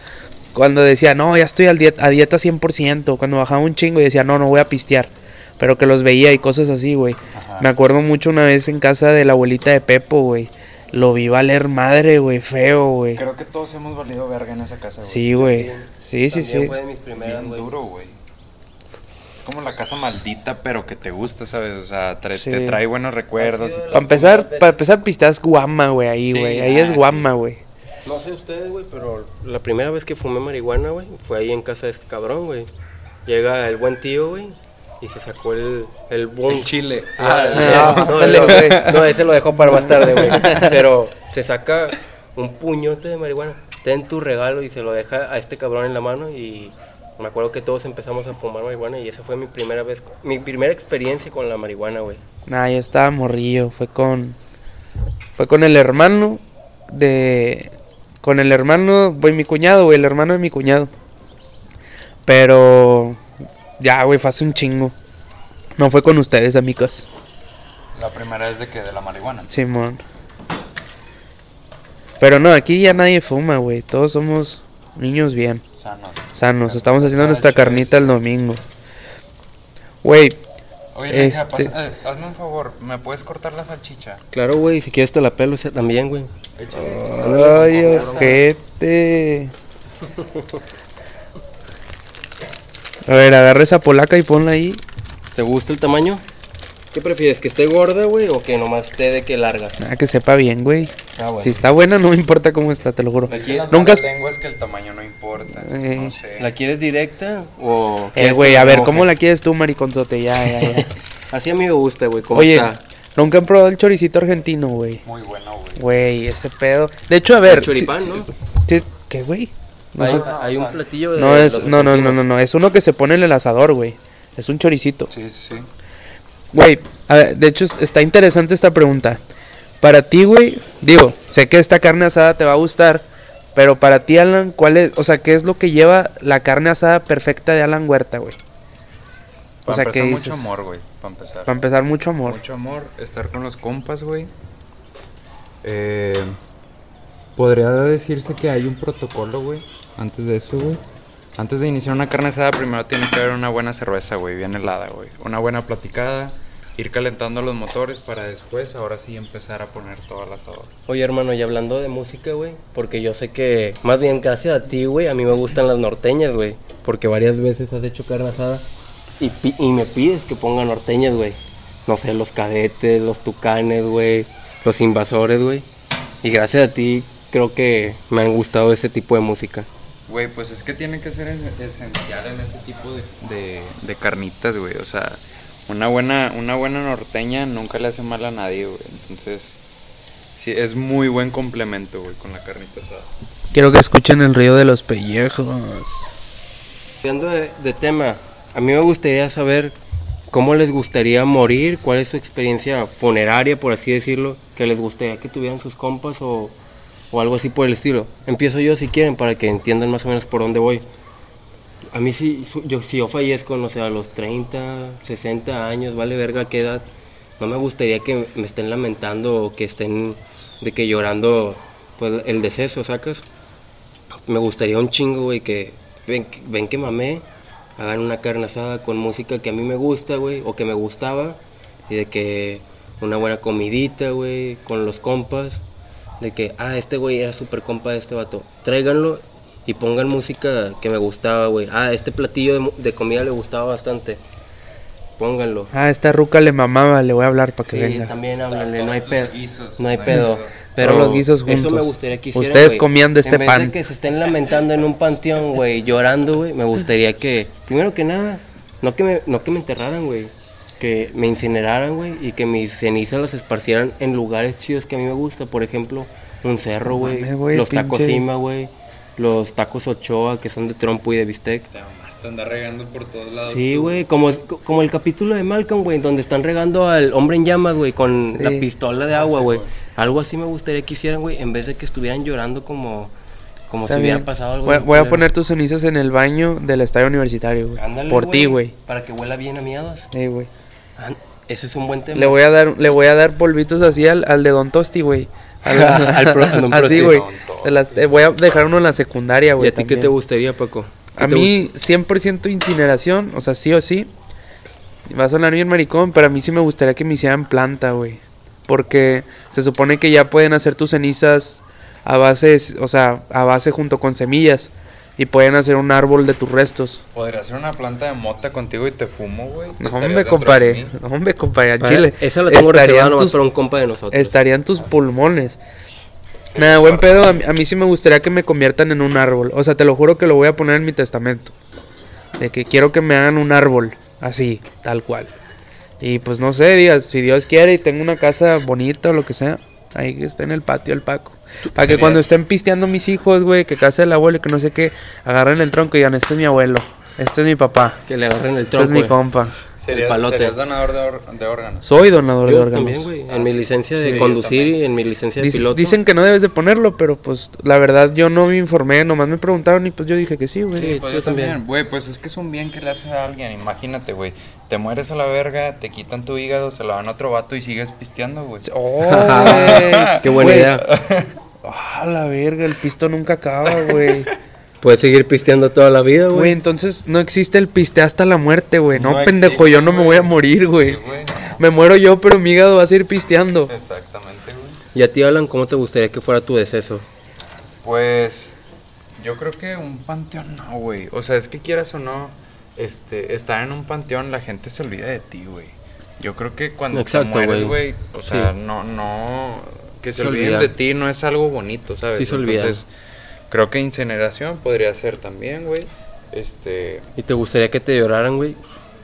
Cuando decía, no, ya estoy al diet- a dieta 100%. Cuando bajaba un chingo y decía, no, no voy a pistear. Pero que los veía y cosas así, güey. Me acuerdo mucho una vez en casa de la abuelita de Pepo, güey. Lo vi valer madre, güey, feo, güey. Creo que todos hemos valido verga en esa casa, güey. Sí, güey. Sí, sí, También sí. fue de mis primeras, Bien duro, güey. Como la casa maldita, pero que te gusta, ¿sabes? O sea, tra- Sí. te trae buenos recuerdos. Para empezar, para empezar, pisteas guama, güey, ahí, Sí, güey. ahí ah, es guama, güey. No sé ustedes, güey, pero la primera vez que fumé marihuana, güey, fue ahí en casa de este cabrón, güey. Llega el buen tío, güey, y se sacó el, el boom. El chile. Ah, Ah, no, no, güey. no, ese lo dejó para más tarde, güey. Pero se saca un puñote de marihuana, ten tu regalo y se lo deja a este cabrón en la mano y me acuerdo que todos empezamos a fumar marihuana y esa fue mi primera vez, mi primera experiencia con la marihuana, güey. Nah, yo estaba morrillo. Fue con. Fue con el hermano de. Con el hermano, güey, mi cuñado, güey, el hermano de mi cuñado. Pero. Ya, güey, fue hace un chingo. No fue con ustedes, amigos. La primera vez de que de la marihuana. Simón. Pero no, aquí ya nadie fuma, güey. Todos somos niños bien, Sanos. sanos. Estamos haciendo nuestra carnita el domingo. Güey, Oye, Este- pasa- eh, hazme un favor, ¿me puedes cortar la salchicha? Claro, güey, si quieres te la pelo también, güey. Échale. Ay, ojete. A ver, agarra esa polaca y ponla ahí. ¿Te gusta el tamaño? ¿Qué prefieres, que esté gorda, güey, o que nomás esté de que larga? Ah, que sepa bien, güey. Ah, bueno. Si está buena, no me importa cómo está, te lo juro. Aquí- La Nunca lengua es que el tamaño no importa. Eh. No sé. ¿La quieres directa o...? Eh, güey, a ver, moje? ¿cómo la quieres tú, mariconzote? Ya, ya, ya. Así a mí me gusta, güey, ¿cómo Oye, está? nunca han probado el choricito argentino, güey. Muy bueno, güey. Güey, ese pedo. De hecho, a ver. El choripán, ¿no? sí- ¿Qué, güey? No, Hay, un platillo de... no es, no, no, no, no, no, es uno que se pone en el asador, güey. Es un choricito. Sí, sí, sí. Güey, de hecho es- está interesante esta pregunta. Para ti, güey, digo, sé que esta carne asada te va a gustar, pero para ti, Alan, ¿cuál es, o sea, qué es lo que lleva la carne asada perfecta de Alan Huerta, güey? O sea, ¿qué mucho amor, güey. Para empezar. Para empezar, mucho amor. Mucho amor, estar con los compas, güey. Eh, Podría decirse que hay un protocolo, güey. Antes de eso, güey. Antes de iniciar una carne asada, primero tiene que haber una buena cerveza, güey, bien helada, güey. Una buena platicada, ir calentando los motores para después, ahora sí, empezar a poner todo el asador. Oye, hermano, y hablando de música, güey, porque yo sé que, más bien gracias a ti, güey, a mí me gustan las norteñas, güey, porque varias veces has hecho carne asada y, pi- y me pides que ponga norteñas, güey. No sé, los cadetes, los tucanes, güey, los invasores, güey. Y gracias a ti creo que me han gustado ese tipo de música. Güey, pues es que tiene que ser es- esencial en este tipo de, de, de carnitas, güey. O sea, una buena, una buena norteña nunca le hace mal a nadie, güey. Entonces, sí, es muy buen complemento, güey, con la carnita asada. Quiero que escuchen el río de los pellejos. Cambiando de, de tema, a mí me gustaría saber cómo les gustaría morir, cuál es su experiencia funeraria, por así decirlo, que les gustaría que tuvieran sus compas o, o algo así por el estilo. Empiezo yo si quieren para que entiendan más o menos por dónde voy. A mí su- yo, si yo fallezco, no sé, a los 30, 60 años, vale verga qué edad, no me gustaría que me estén lamentando o que estén de que llorando pues, el deceso, ¿sacas? me gustaría un chingo, güey, que ven, ven que mamé, hagan una carne asada con música que a mí me gusta, güey, o que me gustaba, y de que una buena comidita, güey, con los compas, de que, ah, este güey era súper compa de este vato. Tráiganlo y pongan música que me gustaba, güey. Ah, este platillo de, de comida le gustaba bastante. Pónganlo. Ah, esta ruca le mamaba, le voy a hablar para que Sí, venga. también háblenle, no hay pedo. guisos, No hay no hay pedo. Pero los guisos Eso me juntos. gustaría que hicieran, Ustedes güey. comían de este en vez pan. de que se estén lamentando en un panteón, güey, llorando, güey, me gustaría que, primero que nada, no que me, no que me enterraran, güey, que me incineraran, güey, y que mis cenizas las esparcieran en lugares chidos que a mí me gusta, por ejemplo, un cerro, güey, los tacos pinche- Cima, güey, los tacos Ochoa, que son de trompo y de bistec. Te mamaste andar regando por todos lados. Sí, güey, como, como el capítulo de Malcolm, güey, donde están regando al hombre en llamas, güey, con Sí. la pistola de agua, güey. Algo así me gustaría que hicieran, güey, en vez de que estuvieran llorando como, como si hubiera pasado algo. Voy, a poner tus cenizas en el baño del estadio universitario, güey. Ándale, Por ti, güey. Para que huela bien a miados. Sí, güey. Ah, ese es un buen tema. Le voy a dar, le voy a dar polvitos así al, al de Don Tosti, güey. Al- Al pro- a Don así, güey. Eh, Voy a dejar uno en la secundaria, ¿Y güey. a ti qué te gustaría, Paco? ¿Qué A mí 100% incineración, o sea, sí o sí. Va a sonar bien maricón, pero a mí sí me gustaría que me hicieran planta, güey. Porque se supone que ya pueden hacer tus cenizas a base, o sea, a base junto con semillas. Y pueden hacer un árbol de tus restos. Podría ser una planta de mota contigo y te fumo, güey. No, hombre, compadre. No, hombre, compadre. Al Para- chile. Esa la tengo nomás tus, para un compa de nosotros. estarían tus pulmones. Sí, Nada, buen pedo. A mí, a mí sí me gustaría que me conviertan en un árbol. O sea, te lo juro que lo voy a poner en mi testamento. De que quiero que me hagan un árbol. Así, tal cual. Y pues no sé, digas, si Dios quiere y tengo una casa bonita o lo que sea, ahí que esté en el patio el Paco. Para que cuando estén pisteando mis hijos, güey, que casa del abuelo y que no sé qué, agarren el tronco y digan, este es mi abuelo, este es mi papá, Que le agarren el este tronco. es mi güey. compa. Serías, palote. serías donador de, or- de órganos. Soy donador de Yo órganos. también, güey. En mi licencia de Sí, conducir y en mi licencia de piloto. dicen que no debes de ponerlo, pero pues la verdad yo no me informé, nomás me preguntaron y pues yo dije que sí, güey. Sí, pues yo yo también. Güey, pues es que es un bien que le haces a alguien. Imagínate, güey. Te mueres a la verga, te quitan tu hígado, se lo dan a otro vato y sigues pisteando, güey. Oh. Qué buena idea. Ah, la verga, el pisto nunca acaba, güey. Puedes seguir pisteando toda la vida, Güey, güey. entonces no existe el piste hasta la muerte, güey. No, No pendejo, existe, yo no me voy a morir, güey. Sí. Me muero yo, pero mi hígado va a seguir pisteando. Exactamente, güey. Y a ti, Alan, ¿cómo te gustaría que fuera tu deceso? Pues yo creo que un panteón no, güey. O sea, es que quieras o no, este, estar en un panteón la gente se olvida de ti, güey. Yo creo que cuando Exacto, te mueres, güey. güey, o sea, Sí. no, no, que se, Se olviden olvida. de ti no es algo bonito, ¿sabes? Sí se olvida. Entonces, creo que incineración podría ser también, güey. Este, ¿Y te gustaría que te lloraran, güey?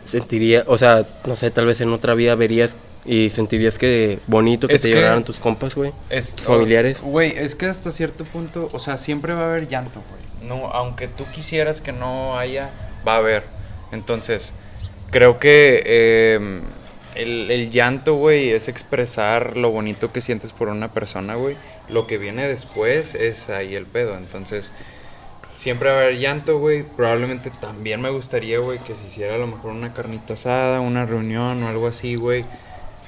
Sentiría, o sea, no sé, tal vez en otra vida verías y sentirías que bonito que Es te que- lloraran tus compas, güey. Es, Tus familiares. Güey, es que hasta cierto punto, o sea, siempre va a haber llanto, güey. No, aunque tú quisieras que no haya, va a haber. Entonces, creo que eh, el, el llanto, güey, es expresar lo bonito que sientes por una persona, güey. Lo que viene después es ahí el pedo. Entonces, siempre va a haber llanto, güey. Probablemente también me gustaría, güey, que se hiciera a lo mejor una carnita asada, una reunión o algo así, güey.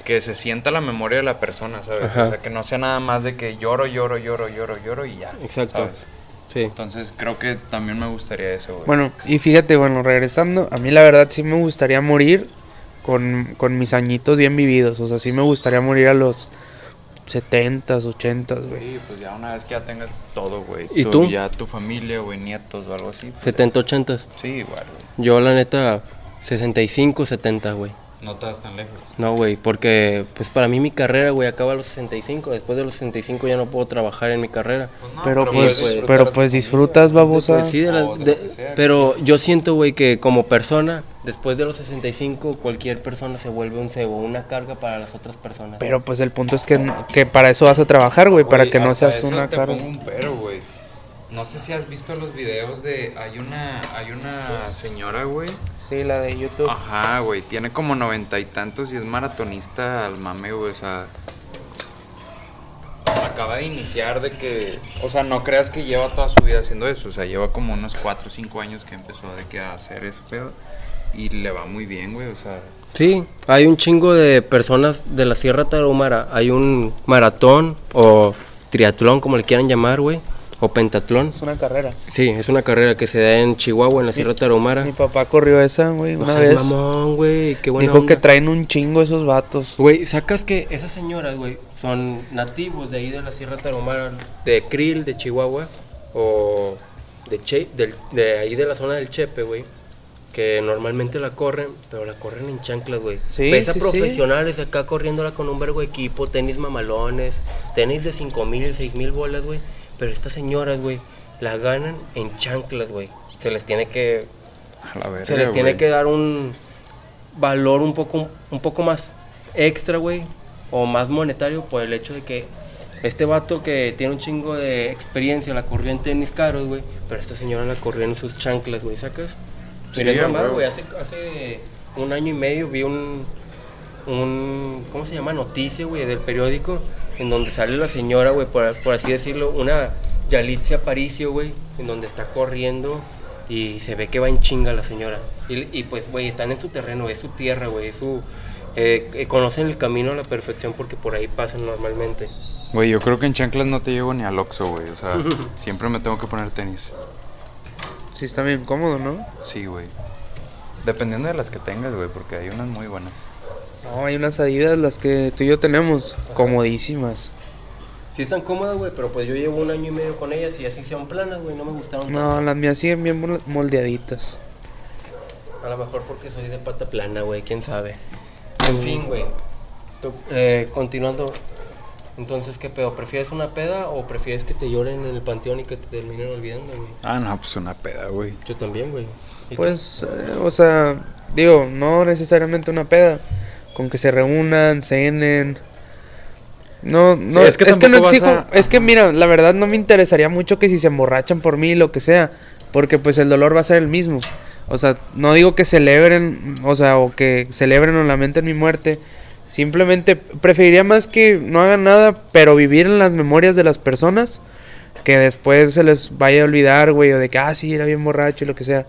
Que se sienta la memoria de la persona, ¿sabes? Ajá. O sea, que no sea nada más de que lloro, lloro, lloro, lloro, lloro y ya. Exacto. ¿sabes? Sí. Entonces creo que también me gustaría eso, güey. Bueno, y fíjate, bueno, regresando, a mí la verdad sí me gustaría morir con, con mis añitos bien vividos. O sea, sí me gustaría morir a los 70s, 80s, güey. Sí, pues ya una vez que ya tengas todo, güey. ¿Y tu- tú? Ya tu familia, güey, nietos o algo así. pues, 70, 80. Sí, igual, güey. Yo, la neta, 65, 70, güey. No estás tan lejos. No, güey, porque pues para mí mi carrera, güey, acaba a los 65. Después de los 65 ya no puedo trabajar en mi carrera. Pero pero pues, disfrutar pero de pues tu disfrutas, babosa. Pues sí, de la- O de pero yo siento, güey, que como persona, después de los 65, cualquier persona se vuelve un cebo, una carga para las otras personas. Pero pues el punto es que, que para eso vas a trabajar, güey, para que no seas eso una te carga. pongo un pero, güey. No sé si has visto los videos de hay una hay una señora, güey. Sí, la de YouTube. Ajá, güey, tiene como noventa y tantos y es maratonista al mame, güey, o sea, acaba de iniciar de que, o sea, no creas que lleva toda su vida haciendo eso, o sea, lleva como unos 4 o 5 años que empezó de que a hacer ese pedo y le va muy bien, güey, o sea, Sí, hay un chingo de personas de la Sierra Tarahumara. Hay un maratón o triatlón, como le quieran llamar, güey. O pentatlón. Es una carrera. Sí, es una carrera que se da en Chihuahua, en la Sierra Tarahumara. Mi papá corrió esa, güey, una seas vez. mamón, güey, qué buena Dijo que traen un chingo esos vatos. Güey, sacas que esas señoras, güey, son nativos de ahí de la Sierra Tarahumara, de Krill, de Chihuahua, o de, che, del- de ahí de la zona del Chepe, güey. Que normalmente la corren, pero la corren en chanclas, güey. Sí, Ves a sí, sí. profesionales acá corriéndola con un vergo de equipo, tenis mamalones, tenis de 5 mil, 6 mil bolas, güey. Pero estas señoras, güey, la ganan en chanclas, güey. Se les tiene que A la verga, se les tiene que dar un valor un poco, un poco más extra, güey, o más monetario por el hecho de que este vato que tiene un chingo de experiencia la corrió en tenis caros, güey, pero esta señora la corrió en sus chanclas, güey, ¿sacas? Sí, Mira, es huevo. güey, hace, hace un año y medio vi un, un, ¿cómo se llama? Noticia, güey, del periódico, en donde sale la señora, güey, por, por así decirlo, una Yalitza Aparicio, güey, en donde está corriendo y se ve que va en chinga la señora. Y, y, pues, güey, están en su terreno, es su tierra, güey, es su... eh, eh, conocen el camino a la perfección porque por ahí pasan normalmente. Güey, yo creo que en chanclas no te llevo ni al Oxxo, güey. O sea, siempre me tengo que poner tenis. Sí, está bien cómodo, ¿no? Sí, güey. Dependiendo de las que tengas, güey, porque hay unas muy buenas. No, hay unas adidas, las que tú y yo tenemos, comodísimas. Sí están cómodas, güey, pero pues yo llevo un año y medio con ellas y así sean planas, güey, no me gustaron tanto. No, las mías siguen bien mol- moldeaditas. A lo mejor porque soy de pata plana, güey, quién sabe. En fin, güey. Eh, continuando. Entonces, ¿qué pedo? ¿Prefieres una peda o prefieres que te lloren en el panteón y que te terminen olvidando, güey? Ah, no, pues una peda, güey. Yo también, güey. Pues, eh, o sea, digo, no necesariamente una peda. Con que se reúnan, cenen. No, no, es es que que, no exijo. a- Es que mira, la verdad no me interesaría mucho que si se emborrachan por mí, lo que sea. Porque pues el dolor va a ser el mismo. O sea, no digo que celebren, o sea, o que celebren o lamenten mi muerte. Simplemente preferiría más que no hagan nada, pero vivir en las memorias de las personas. Que después se les vaya a olvidar, güey, o de que, ah, sí, era bien borracho y lo que sea.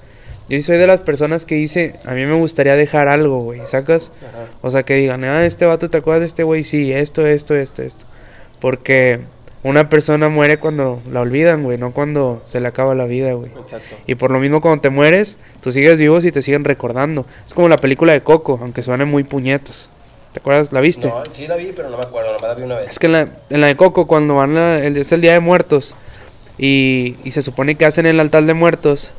Yo soy de las personas que dice, a mí me gustaría dejar algo, güey, ¿sacas? Ajá. O sea, que digan, ah, este vato, ¿te acuerdas de este güey? Sí, esto, esto, esto, esto. Porque una persona muere cuando la olvidan, güey, no cuando se le acaba la vida, güey. Exacto. Y por lo mismo cuando te mueres, tú sigues vivo y te siguen recordando. Es como la película de Coco, aunque suene muy puñetas. ¿Te acuerdas? ¿La viste? No, sí la vi, pero no me acuerdo, nomás la vi una vez. Es que en la, en la de Coco, cuando van a- el, es el Día de Muertos y, y se supone que hacen el altar de muertos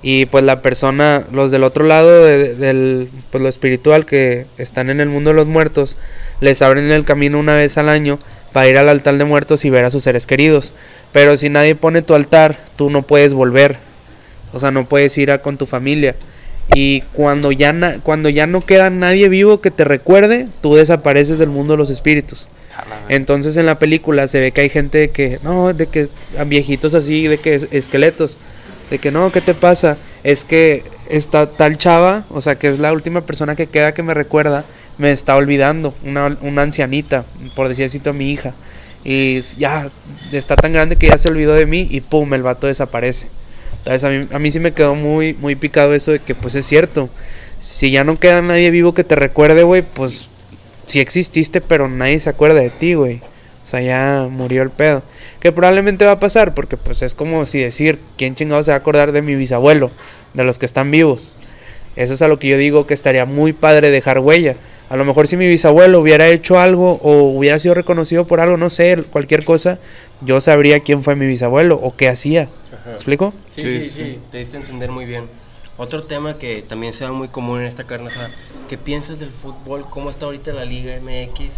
y pues la persona, los del otro lado de- del, pues lo espiritual que están en el mundo de los muertos, les abren el camino una vez al año para ir al altar de muertos y ver a sus seres queridos. Pero si nadie pone tu altar, tú no puedes volver. O sea, no puedes ir a con tu familia. Y cuando ya, na- cuando ya no queda nadie vivo que te recuerde, tú desapareces del mundo de los espíritus. Entonces en la película se ve que hay gente que, no, de que a viejitos así, de que es- esqueletos, de que no, ¿qué te pasa? Es que esta tal chava, o sea, que es la última persona que queda que me recuerda, me está olvidando, una, una ancianita, por decir así, a mi hija. Y ya está tan grande que ya se olvidó de mí y pum, el vato desaparece. Entonces a mí, a mí sí me quedó muy, muy picado eso de que pues es cierto. Si ya no queda nadie vivo que te recuerde, güey, pues sí exististe, pero nadie se acuerda de ti, güey. O sea, ya murió el pedo. Que probablemente va a pasar, porque pues es como si decir, ¿quién chingado se va a acordar de mi bisabuelo? De los que están vivos. Eso es a lo que yo digo que estaría muy padre dejar huella. A lo mejor si mi bisabuelo hubiera hecho algo o hubiera sido reconocido por algo, no sé, cualquier cosa, yo sabría quién fue mi bisabuelo o qué hacía. ¿Me explico? Sí, Sí, sí, sí, sí. te diste a entender muy bien. Otro tema que también se da muy común en esta carne asada, ¿qué piensas del fútbol? ¿Cómo está ahorita la Liga MX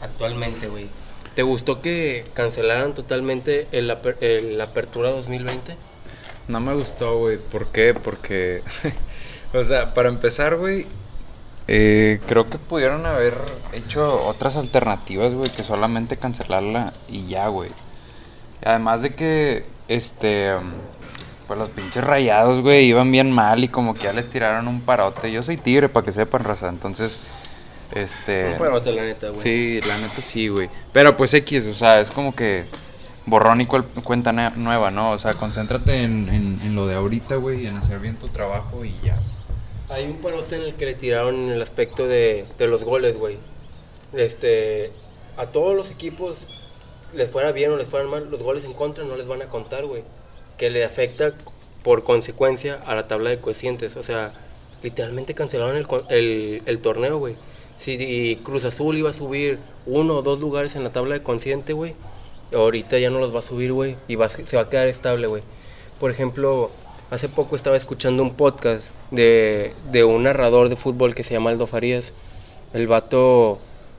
actualmente, güey? ¿Te gustó que cancelaran totalmente el, aper- el- la apertura 2020? No me gustó, güey. ¿Por qué? Porque, o sea, para empezar, güey, eh, creo que pudieron haber hecho otras alternativas, güey, que solamente cancelarla y ya, güey. Además de que, este, pues los pinches rayados, güey, iban bien mal y como que ya les tiraron un parote. Yo soy tigre, para que sepan, raza. Entonces, este... Un parote, la neta, güey. Sí, la neta sí, güey. Pero pues X, o sea, es como que borrón y cuenta nueva, ¿no? O sea, concéntrate en, en, en lo de ahorita, güey, y en hacer bien tu trabajo y ya. Hay un parote en el que le tiraron en el aspecto de, de los goles, güey. Este, a todos los equipos, les fuera bien o les fuera mal, los goles en contra no les van a contar, güey. Que le afecta por consecuencia a la tabla de coeficientes. O sea, literalmente cancelaron el, el, el torneo, güey. si Cruz Azul iba a subir uno o dos lugares en la tabla de consciente, güey, ahorita ya no los va a subir, güey, y va, se va a quedar estable, güey. Por ejemplo, hace poco estaba escuchando un podcast de, de un narrador de fútbol que se llama Aldo Farías. El vato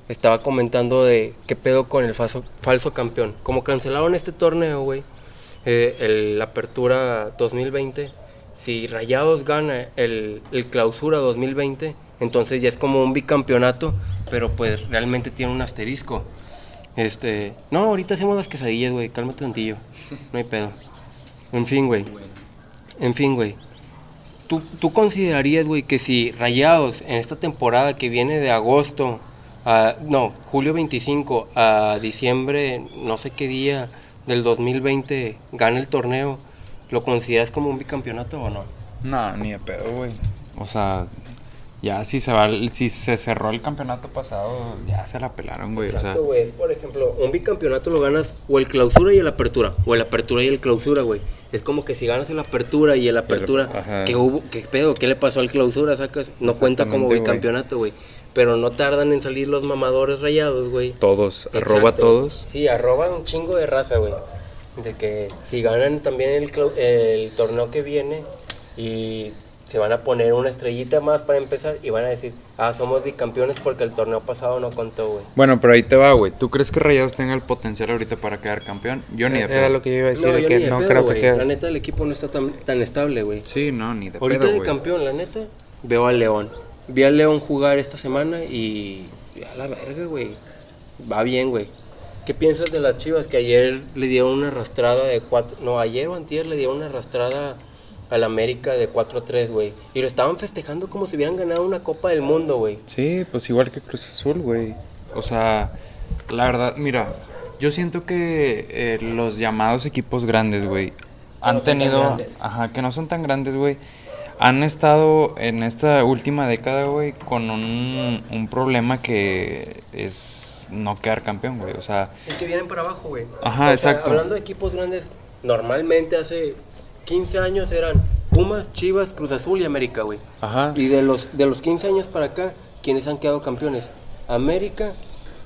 estaba comentando de qué pedo con el falso, campeón. Como cancelaron este torneo, güey, eh, la apertura 2020, si Rayados gana el, el clausura 2020, entonces ya es como un bicampeonato, pero pues realmente tiene un asterisco. Este, no, ahorita hacemos las quesadillas, güey, cálmate tantillo, no hay pedo. En fin, güey. En fin, güey. ¿Tú, ¿Tú considerarías, güey, que si Rayados en esta temporada que viene de agosto a, no, julio 25 a diciembre, no sé qué día del 2020, gana el torneo, ¿lo consideras como un bicampeonato o no? No, ni de pedo, güey. O sea, ya si se va, si se cerró el campeonato pasado, ya se la pelaron, güey. O Exacto, güey. Es, Por ejemplo, un bicampeonato lo ganas o el clausura y el apertura, o el apertura y el clausura, güey. Es como que si ganas el apertura y el apertura. ¿qué hubo? ¿Qué pedo? ¿Qué le pasó al clausura? Sacas, no cuenta como Exactamente, güey. bicampeonato, güey. Pero no tardan en salir los mamadores rayados, güey. todos, arroba todos. Sí, arroba un chingo de raza, güey. De que si ganan también el, el torneo que viene y se van a poner una estrellita más para empezar y van a decir, ah, somos bicampeones porque el torneo pasado no contó, güey. Bueno, pero ahí te va, güey. ¿Tú crees que Rayados tenga el potencial ahorita para quedar campeón? Yo ni de Era pedo. lo que yo iba a decir, de que de no pedo, creo que quede. La neta, el equipo no está tan, tan estable, güey. Sí, no, ni de Ahorita pedo, de campeón, la neta, veo al León. Vi al León jugar esta semana y. A la verga, güey. Va bien, güey. ¿Qué piensas de las chivas que ayer le dieron una arrastrada de 4. No, ayer o antier le dieron una arrastrada al América de 4-3, güey. Y lo estaban festejando como si hubieran ganado una Copa del Mundo, güey. Sí, pues igual que Cruz Azul, güey. O sea, la verdad, mira, yo siento que eh, los llamados equipos grandes, güey, han no tenido, ajá, que no son tan grandes, güey, han estado en esta última década, güey, con un, un problema que es no quedar campeón, güey. O sea, Es que vienen para abajo, güey. Ajá, O sea, exacto. Hablando de equipos grandes, normalmente hace 15 años eran Pumas, Chivas, Cruz Azul y América, güey. ajá. Y de los, de los 15 años para acá, ¿quiénes han quedado campeones? América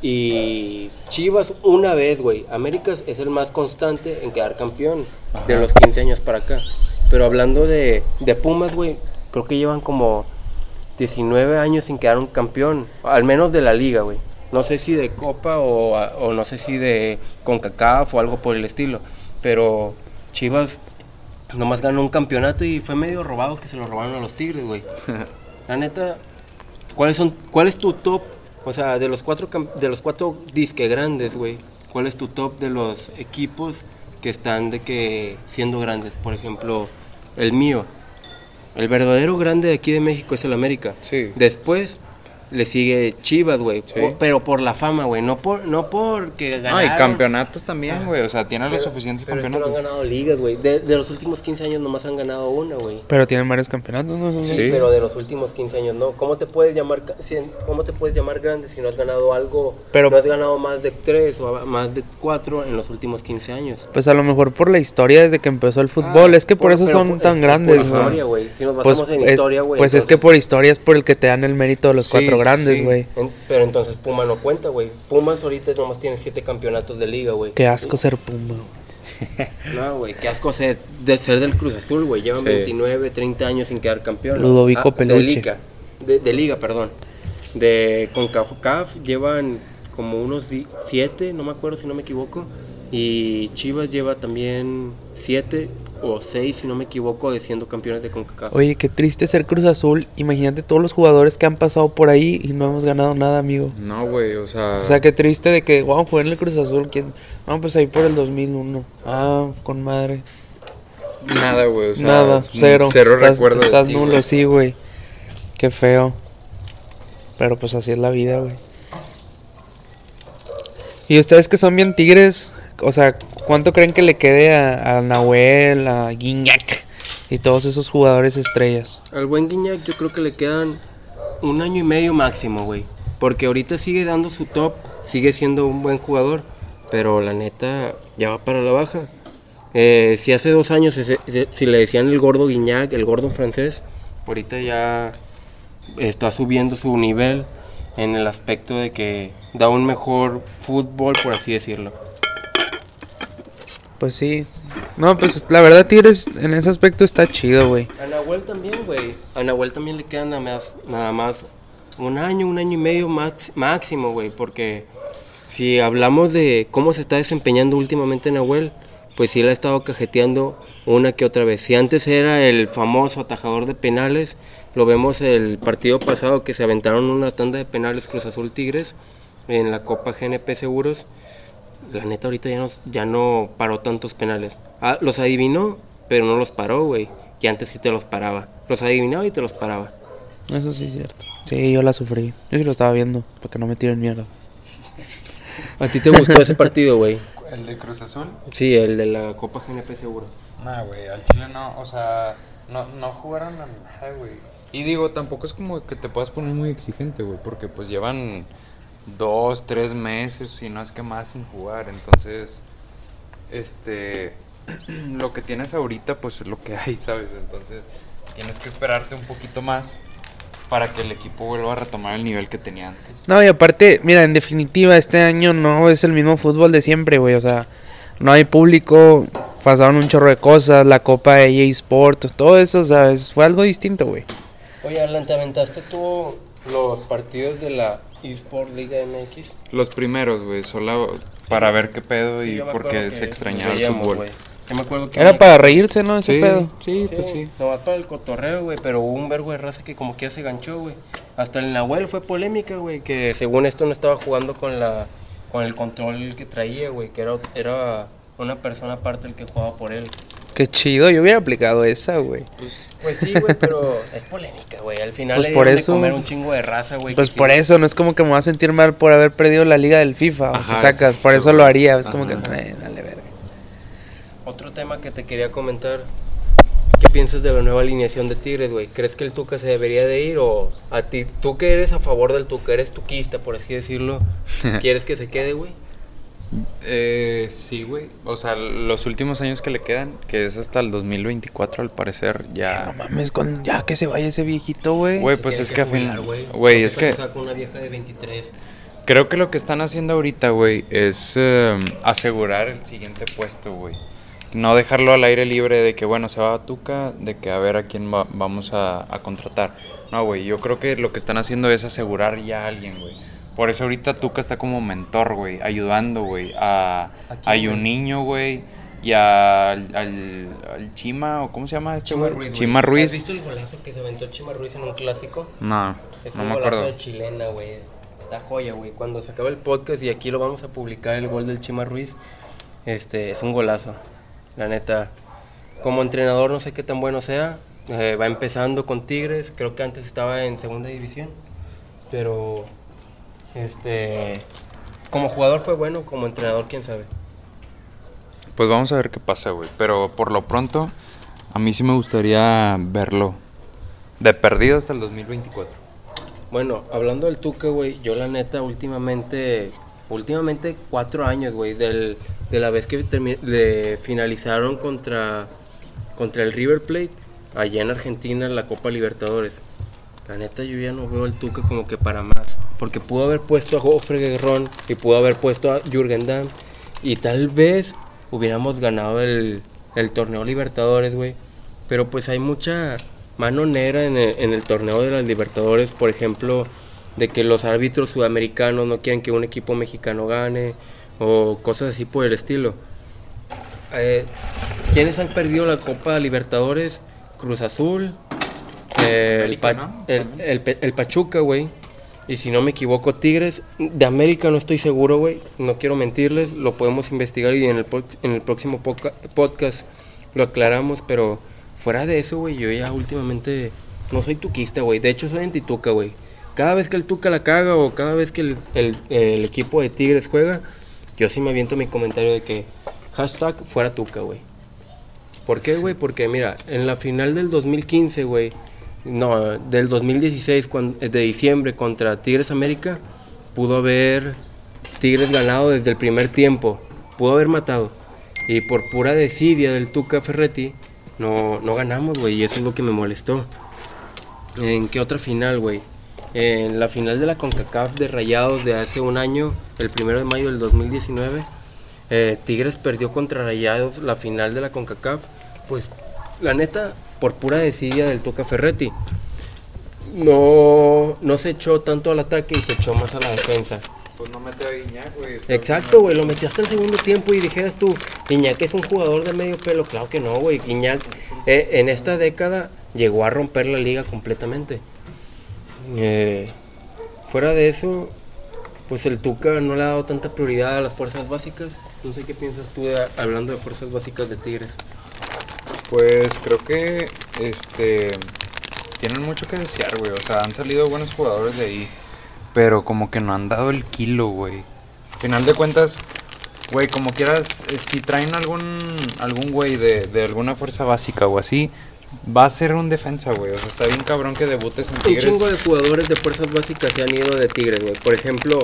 y Chivas una vez, güey. América es el más constante en quedar campeón de los 15 años para acá. Pero hablando de, de Pumas, güey, creo que llevan como 19 años sin quedar un campeón, al menos de la liga, güey. No sé si de Copa o, o no sé si de CONCACAF o algo por el estilo. Pero Chivas nomás ganó un campeonato y fue medio robado que se lo robaron a los Tigres, güey. La neta, ¿cuáles son, ¿cuál es tu top? O sea, de los cuatro, de los cuatro disque grandes, güey, ¿cuál es tu top de los equipos que están de que siendo grandes? Por ejemplo, el mío. El verdadero grande de aquí de México es el América. Sí. Después le sigue Chivas, güey. Sí. por- pero por la fama, güey. No por, no porque ganaron. Ah, y campeonatos también, güey. O sea, tiene los Pero- suficientes pero es que no campeonatos. han ganado ligas, güey. De, de los últimos 15 años nomás han ganado una, güey. Pero tienen varios campeonatos, ¿no? Sí, Sí. pero de los últimos 15 años no. ¿Cómo te puedes llamar si- cómo te puedes llamar grande si no has ganado algo? Pero- no has ganado más de 3 o más de 4 en los últimos 15 años. Pues a lo mejor por la historia desde que empezó el fútbol. Ah, es que por, eso pero son por- tan es- grandes, Por güey. historia, güey. Si nos Pues, basamos en es, historia, güey. pues es que entonces- por historia es por el que te dan el mérito de los Sí, cuatro grandes, sí. güey. en- pero entonces Puma no cuenta, güey. Pumas ahorita nomás tiene 7 campeonatos de liga, güey. Qué asco ser Puma. güey. No, güey, qué asco ser, de ser del Cruz Azul, güey. Llevan Sí. 29, 30 años sin quedar campeón. Ludovico de Peluche. liga, de, de liga, perdón. De CONCACAF llevan como unos 7, no me acuerdo si no me equivoco. Y Chivas lleva también 7 o 6, si no me equivoco, de siendo campeones de CONCACAF. Oye, qué triste ser Cruz Azul. Imagínate todos los jugadores que han pasado por ahí y no hemos ganado nada, amigo. No, güey, o sea. O sea, qué triste de que, wow, jugué en el Cruz Azul. ¿quién? No, pues ahí por el 2001. Ah, con madre. nada, güey. O sea, Nada, cero. Cero estás, recuerdo de Estás ti, nulo, güey. sí, güey. Qué feo. Pero pues así es la vida, güey. Y ustedes que son bien tigres, o sea, ¿cuánto creen que le quede a, a Nahuel, a Guiñac y todos esos jugadores estrellas? Al buen Guiñac yo creo que le quedan un año y medio máximo, güey. Porque ahorita sigue dando su top, sigue siendo un buen jugador, pero la neta ya va para la baja. Eh, si hace dos años si le decían el gordo Guiñac, el gordo francés, ahorita ya está subiendo su nivel. en el aspecto de que da un mejor fútbol, por así decirlo. Pues sí. No, pues la verdad Tigres en ese aspecto está chido, güey. A Nahuel también, güey. A Nahuel también le quedan nada más, nada más un año, un año y medio max- máximo, güey. Porque si hablamos de cómo se está desempeñando últimamente Nahuel, pues sí le ha estado cajeteando una que otra vez. Si antes era el famoso atajador de penales, lo vemos el partido pasado que se aventaron una tanda de penales Cruz Azul Tigres en la Copa GNP Seguros. La neta ahorita ya no, ya no paró tantos penales. Ah, los adivinó, pero no los paró, güey. Y antes sí te los paraba. Los adivinaba y te los paraba. Eso sí es cierto. Sí, yo la sufrí. Yo sí lo estaba viendo, para que no me tiren mierda. ¿A ti te gustó ese partido, güey? ¿El de Cruz Azul? Sí, el de la Copa GNP Seguros. Nah, güey, al Chile no, o sea, no, no jugaron a nada, güey. Y digo, tampoco es como que te puedas poner muy exigente, güey, porque pues llevan dos, tres meses, si no es que más sin jugar, entonces, este, lo que tienes ahorita, pues es lo que hay, ¿sabes? Entonces, tienes que esperarte un poquito más para que el equipo vuelva a retomar el nivel que tenía antes. No, y aparte, mira, en definitiva, este año no es el mismo fútbol de siempre, güey. O sea, no hay público, pasaron un chorro de cosas, la Copa de EA Sport, todo eso, o sea, fue algo distinto, güey. Oye, Alan, ¿te aventaste tú los partidos de la eSport Liga MX? Los primeros, güey, solo para ver qué pedo Sí, y acuerdo porque que se extrañaba el fútbol. güey. Yo me acuerdo que Era para reírse, ¿no? Ese Sí, pedo. sí, Sí, pues sí. nomás para el cotorreo, güey, pero hubo un vergo de raza que como quiera se ganchó, güey. Hasta el Nahuel fue polémica, güey, que según esto no estaba jugando con la con el control que traía, güey, que era, era una persona aparte el que jugaba por él. Qué chido, yo hubiera aplicado esa, güey. Pues sí, güey, pero es polémica, güey. Al final Pues le por eso- de comer un chingo de raza, güey. Pues por sí. eso, no es como que me voy a sentir mal por haber perdido la liga del FIFA. o si sacas, sí, por sí, eso lo haría. Es como que, eh, dale verga. Otro tema que te quería comentar. ¿Qué piensas de la nueva alineación de Tigres, güey? ¿Crees que el Tuca se debería de ir o a ti, tú que eres a favor del Tuca, eres tuquista, por así decirlo, quieres que se quede, güey? Eh, sí, güey. O sea, los últimos años que le quedan, que es hasta el 2024 al parecer, No ya... mames, con, ya que se vaya ese viejito, güey. Güey, pues es que a fin... güey. Es que casado con una vieja de 23. creo que lo que están haciendo ahorita, güey, es eh, asegurar el siguiente puesto, güey. No dejarlo al aire libre de que, bueno, se va a Tuca, de que a ver a quién va- vamos a, a contratar. No, güey, yo creo que lo que están haciendo es asegurar ya a alguien, güey. Por eso ahorita Tuca está como mentor, güey, ayudando, güey, a, a niño, güey, y a- al, al, al Chima, o ¿cómo se llama este Chima güey? Ruiz. Chima ¿Has visto el golazo que se aventó Chima Ruiz en un clásico? No, Es no un me golazo acuerdo. de chilena, güey. Está joya, güey. Cuando se acaba el podcast y aquí lo vamos a publicar, el gol del Chima Ruiz, este, es un golazo. La neta, como entrenador no sé qué tan bueno sea. eh, va empezando con Tigres, creo que antes estaba en segunda división. Pero, este, como jugador fue bueno, como entrenador quién sabe. Pues vamos a ver qué pasa, güey. Pero por lo pronto, a mí sí me gustaría verlo. De perdido hasta el 2024. Bueno, hablando del Tuca, güey, yo la neta últimamente, últimamente cuatro años, güey, del, de la vez que le finalizaron contra, contra el River Plate, allá en Argentina, en la Copa Libertadores. La neta yo ya no veo al Tuca como que para más, porque pudo haber puesto a Jofre Guerrón y pudo haber puesto a Jürgen Damm y tal vez hubiéramos ganado el, el torneo Libertadores, güey. Pero pues hay mucha mano negra en el, en el torneo de las Libertadores, por ejemplo, de que los árbitros sudamericanos no quieren que un equipo mexicano gane o cosas así por el estilo. Eh, ¿Quiénes han perdido la Copa Libertadores? Cruz Azul, eh, el, América, Pa- ¿no? el, el Pachuca, güey. Y si no me equivoco, Tigres. De América no estoy seguro, güey. No quiero mentirles. Lo podemos investigar y en el, en el próximo podcast lo aclaramos. Pero fuera de eso, güey, yo ya últimamente no soy tuquista, güey. De hecho, soy antituca, güey. Cada vez que el Tuca la caga o cada vez que el, el- el equipo de Tigres juega, yo sí me aviento mi comentario de que hashtag fuera Tuca, güey. ¿Por qué, güey? Porque mira, en la final del 2015, güey, no, del 2016 cuan- de diciembre contra Tigres América, pudo haber Tigres ganado desde el primer tiempo, pudo haber matado. Y por pura desidia del Tuca Ferretti, no, no ganamos, güey, y eso es lo que me molestó. ¿En qué otra final, güey? En la final de la CONCACAF de Rayados de hace un año, el primero de mayo del 2019, eh, Tigres perdió contra Rayados la final de la CONCACAF. Pues la neta, por pura desidia del Tuca Ferretti, no, no se echó tanto al ataque y se echó más a la defensa. Pues no mete a Guiñac, güey. Exacto, güey, lo metió hasta el segundo tiempo y dijeras tú, Guiñac es un jugador de medio pelo. Claro que no, güey. Guiñac eh, en esta década llegó a romper la liga completamente. Eh, fuera de eso, pues el Tuca no le ha dado tanta prioridad a las fuerzas básicas. No sé qué piensas tú de- hablando de fuerzas básicas de Tigres. Pues creo que este tienen mucho que desear, güey. O sea, han salido buenos jugadores de ahí. Pero como que no han dado el kilo, güey. Final de cuentas, güey, como quieras, eh, si traen algún algún güey de, de alguna fuerza básica o así, va a ser un defensa, güey. O sea, está bien cabrón que debutes en Un Tigres. chingo de jugadores de fuerzas básicas se han ido de Tigres, güey. Por ejemplo,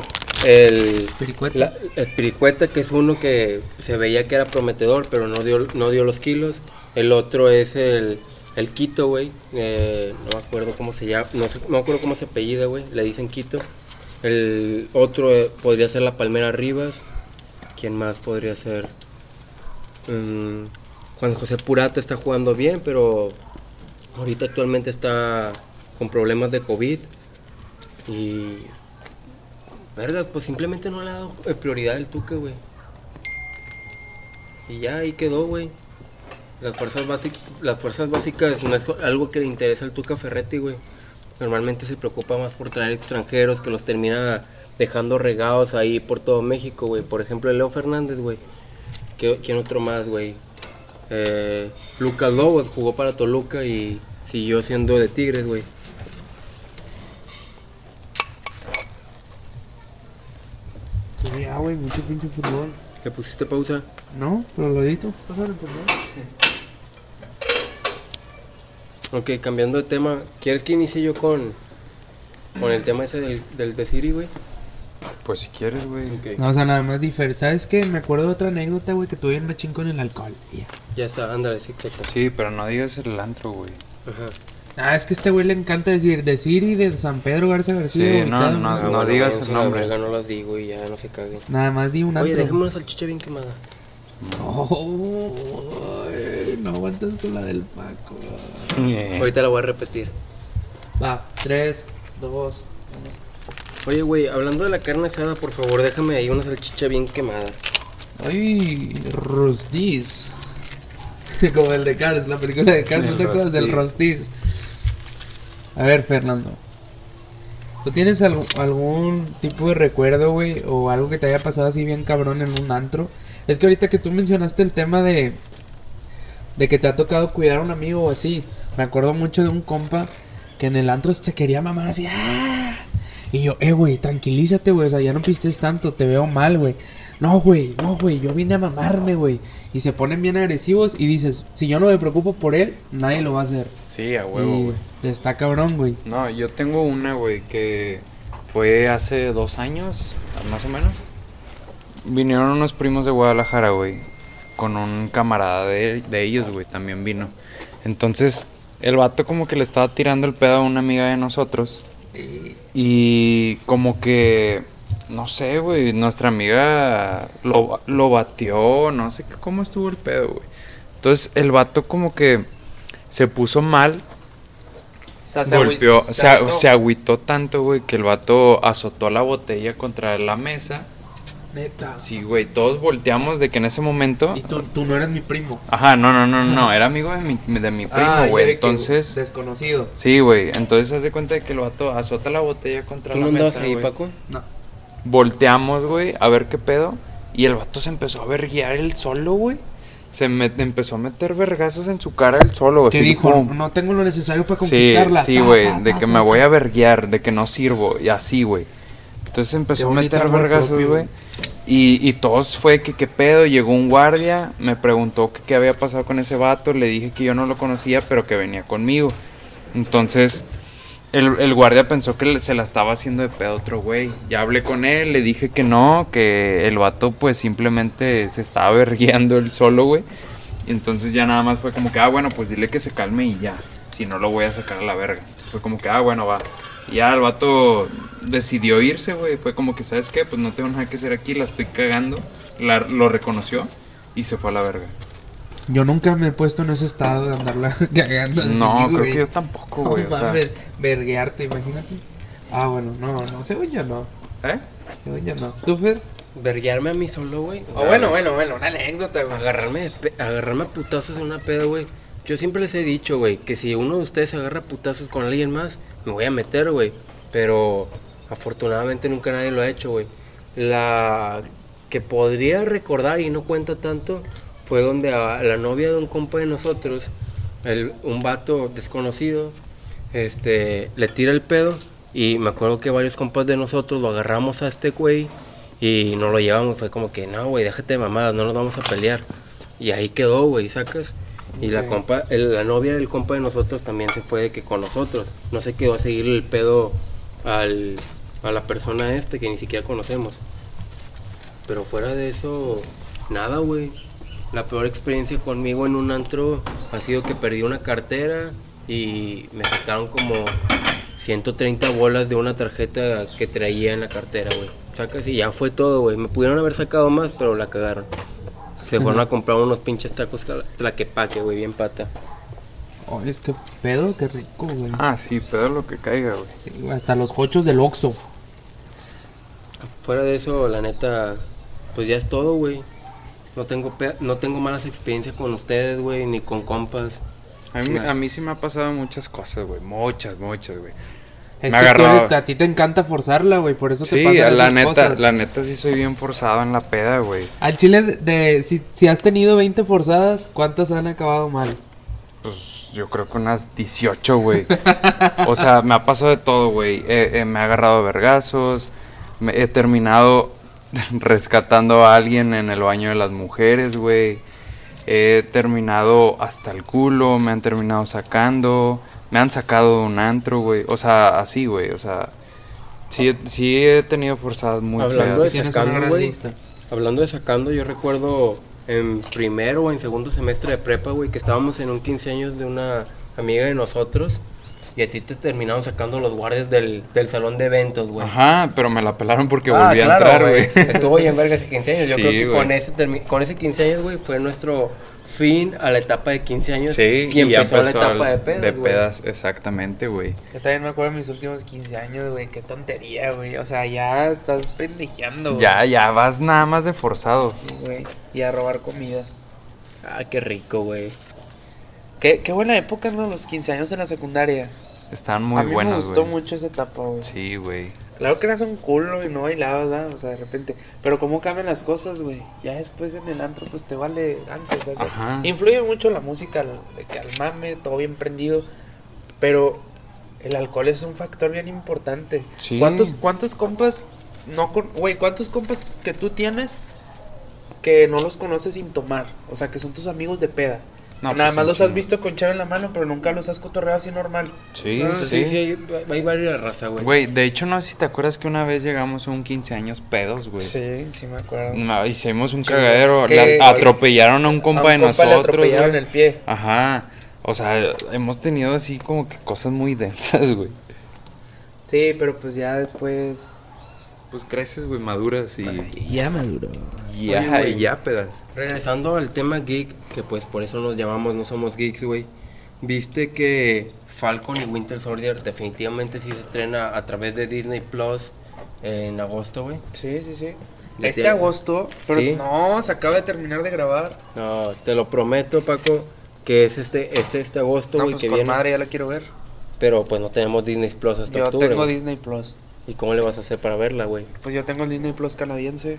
el Piricueta. la- Espiricueta, que es uno que se veía que era prometedor, pero no dio, no dio los kilos. El otro es el, el Quito, güey. Eh, no me acuerdo cómo se llama, no, me acuerdo cómo se apellida, güey. Le dicen Quito. El otro eh, podría ser la Palmera Rivas. ¿Quién más podría ser? Mm, Juan José Purata está jugando bien, pero ahorita actualmente está con problemas de COVID. Y. Verga, pues simplemente no le ha dado eh, prioridad el Tuque, güey. Y ya ahí quedó, güey. Las fuerzas, básic- las fuerzas básicas no es algo que le interesa al Tuca Ferretti, güey. Normalmente se preocupa más por traer extranjeros que los termina dejando regados ahí por todo México, güey. Por ejemplo, Leo Fernández, güey. ¿Qué- ¿Quién otro más, güey? Eh, Lucas Lobos jugó para Toluca y siguió siendo de Tigres, güey. Ya, güey, mucho pinche fútbol. ¿Le pusiste pausa? No, pero lo edito. Pásale, por favor. Ok, cambiando de tema, ¿quieres que inicie yo con, con el tema ese del, del de Siri, güey? Pues si quieres, güey. No, o sea, nada más diferente. ¿Sabes qué? Me acuerdo de otra anécdota, güey, que tuve en machín con el alcohol. Ya. ya está, ándale, sí, exacto. Sí, pero no digas el antro, güey. Ajá. Ah, es que a este güey le encanta decir de Siri, de San Pedro Garza García. Sí, no, cada no, uno. no digas el la nombre. no las digo y ya no se caguen. Nada más di un Oye, antro. déjame una salchicha bien quemada. Ay, no aguantas con la del Paco. Eh. Ahorita la voy a repetir. Va, tres, dos. Oye, güey, hablando de la carne asada, por favor, déjame ahí una salchicha bien quemada. Ay, Rostiz. Como el de Cars, la película de Cars, ¿no te acuerdas del Rostiz? A ver, Fernando. ¿Tú tienes algún, algún tipo de recuerdo, güey? O algo que te haya pasado así bien cabrón en un antro? Es que ahorita que tú mencionaste el tema de... De que te ha tocado cuidar a un amigo o así. Me acuerdo mucho de un compa que en el antro se quería mamar así. ¡ah! Y yo, eh, güey, tranquilízate, güey. O sea, ya no pistes tanto, te veo mal, güey. No, güey, no, güey, yo vine a mamarme, güey. Y se ponen bien agresivos y dices, si yo no me preocupo por él, nadie lo va a hacer. Sí, a huevo, güey. está cabrón, güey. No, yo tengo una, güey, que fue hace dos años, más o menos. Vinieron unos primos de Guadalajara, güey, con un camarada de, de ellos, güey, también vino. Entonces, el vato como que le estaba tirando el pedo a una amiga de nosotros. Y como que, no sé, güey, nuestra amiga lo, lo batió, no sé cómo estuvo el pedo, güey. Entonces, el vato como que se puso mal golpeó, se, a- se agüitó tanto, güey, que el vato azotó la botella contra la mesa. Neta. Sí, güey, todos volteamos de que en ese momento... Y tú, tú no eres mi primo. Ajá, no, no, no, no, era amigo de mi, de mi primo, güey. que Entonces, Desconocido. sí, güey, entonces haz de cuenta de que el vato azota la botella contra ¿Tú la no mesa, ahí, güey. Paco? No. Volteamos, güey, a ver qué pedo. Y el vato se empezó a verguiar él solo, güey. Se me, empezó a meter vergazos en su cara él solo. ¿Qué así dijo? como- No tengo lo necesario para Sí, conquistarla. sí, Ta, güey, de ta, que ta, me voy a verguiar, de que no sirvo, y así, güey. Entonces empezó a meter propio, güey. Y, y todos fue que qué pedo, llegó un guardia, me preguntó que qué había pasado con ese vato, le dije que yo no lo conocía, pero que venía conmigo. Entonces, el, el guardia pensó que se la estaba haciendo de pedo otro güey. Ya hablé con él, le dije que no, que el vato pues simplemente se estaba vergueando él solo, güey. Entonces ya nada más fue como que, ah, bueno, pues dile que se calme y ya. Si no lo voy a sacar a la verga. Fue como que, ah, bueno, va. Y ya el vato decidió irse, güey. Fue como que, ¿sabes qué? Pues no tengo nada que hacer aquí, la estoy cagando. La- lo reconoció y se fue a la verga. Yo nunca me he puesto en ese estado de andarla cagando así, no, creo que yo tampoco, No güey. o sea, verguearte, imagínate. Ah, bueno, no, no, según yo no. ¿eh? Según yo no. ¿Tú, Fer? Verguearme a mí solo, güey. Oh, bueno, bueno, bueno, una anécdota, güey. Agarrarme, de pe- agarrarme a putazos en una peda, güey. Yo siempre les he dicho, güey, que si uno de ustedes agarra putazos con alguien más, me voy a meter, güey. Pero afortunadamente nunca nadie lo ha hecho, güey. La que podría recordar y no cuenta tanto fue donde a la novia de un compa de nosotros, el, un vato desconocido, este, le tira el pedo y me acuerdo que varios compas de nosotros lo agarramos a este güey y nos lo llevamos. Fue como que, no, güey, déjate de mamadas, no nos vamos a pelear. Y ahí quedó, güey, sacas. Y la compa, el- la novia del compa de nosotros también se fue de que con nosotros. No se quedó a seguir el pedo al, a la persona este que ni siquiera conocemos. Pero fuera de eso, nada, güey. La peor experiencia conmigo en un antro ha sido que perdí una cartera y me sacaron como 130 bolas de una tarjeta que traía en la cartera, güey. Sacas y ya fue todo, güey. Me pudieron haber sacado más, pero la cagaron. Se fueron a comprar unos pinches tacos tla- tlaquepaque, güey, bien pata. Oh, es que pedo, qué rico, güey. Ah, sí, pedo lo que caiga, güey. Sí, hasta los cochos del Oxxo. Fuera de eso, la neta, pues ya es todo, güey. No tengo, pe- no tengo malas experiencias con ustedes, güey, ni con compas. A mí, a mí sí me ha pasado muchas cosas, güey. Muchas, muchas, güey. Es Me que tú eres- a ti te encanta forzarla, güey, por eso te Sí, pasan la esas neta, cosas. la neta sí soy bien forzado en la peda, güey. Al chile, de, de- si, si has tenido 20 forzadas, ¿cuántas han acabado mal? Pues yo creo que unas 18, güey. o sea, me ha pasado de todo, güey. Eh, eh, me ha agarrado vergazos. me- he terminado rescatando a alguien en el baño de las mujeres, güey. He terminado hasta el culo. Me han terminado sacando. Me han sacado de un antro, güey. O sea, así, güey. O sea, sí, he- sí he tenido forzadas muy Hablando de feas. Sacando, güey. Hablando de sacando, yo recuerdo en primero o en segundo semestre de prepa, güey, que estábamos en un 15 años de una amiga de nosotros y a ti te terminaron sacando los guardias del, del salón de eventos, güey. Ajá, pero me la pelaron porque Ah, volví a claro, entrar, güey. Estuvo bien verga ese 15 años. Yo creo que con ese, con ese 15 años, güey, fue nuestro fin a la etapa de 15 años. Sí, y, ya empezó, la empezó etapa de pedas, De güey. pedas, exactamente, güey. Yo también me acuerdo de mis últimos 15 años, güey. Qué tontería, güey. O sea, ya estás pendejeando, güey. Ya, ya vas nada más de forzado. Sí, güey. Y a robar comida. Ah, qué rico, güey. Qué, qué buena época, ¿no? Los 15 años en la secundaria. Están muy a mí buenos, me gustó güey. mucho esa etapa, güey. Sí, güey. Claro que eras un culo y no bailabas, ¿verdad? O sea, de repente. Pero cómo cambian las cosas, güey. Ya después en el antro, pues te vale ganso, ¿sabes? Ajá. Influye mucho la música, que al mame, todo bien prendido. Pero el alcohol es un factor bien importante. Sí. ¿Cuántos, cuántos compas no con, güey, cuántos compas que tú tienes que no los conoces sin tomar? O sea, que son tus amigos de peda. No, Nada pues, más los has visto con chave en la mano, pero nunca los has cotorreado así normal. Sí, Ah, sí. sí, sí, hay, hay varias razas, güey. Güey, de hecho, no sé si te acuerdas que una vez llegamos a un 15 años pedos, güey. Sí, sí me acuerdo. No, hicimos un Sí, cagadero. que- la- atropellaron a un compa a de compa le nosotros. atropellaron güey. el pie. Ajá. O sea, hemos tenido así como que cosas muy densas, güey. Sí, pero pues ya después. Pues creces, güey, maduras y. Ya maduro. Ya, Oye, güey. ya pedas. Regresando al tema geek, que pues por eso nos llamamos, no somos geeks, güey. Viste que Falcon y Winter Soldier definitivamente sí se estrena a través de Disney Plus en agosto, güey. Sí, sí, sí. Este te- agosto, pero Sí. no, se acaba de terminar de grabar. No, te lo prometo, Paco, que es este este este agosto, No, güey, pues que con viene. madre ya la quiero ver. Pero pues no tenemos Disney Plus hasta Yo octubre. tengo güey. Disney Plus. ¿Y cómo le vas a hacer para verla, güey? Pues yo tengo el Disney Plus canadiense.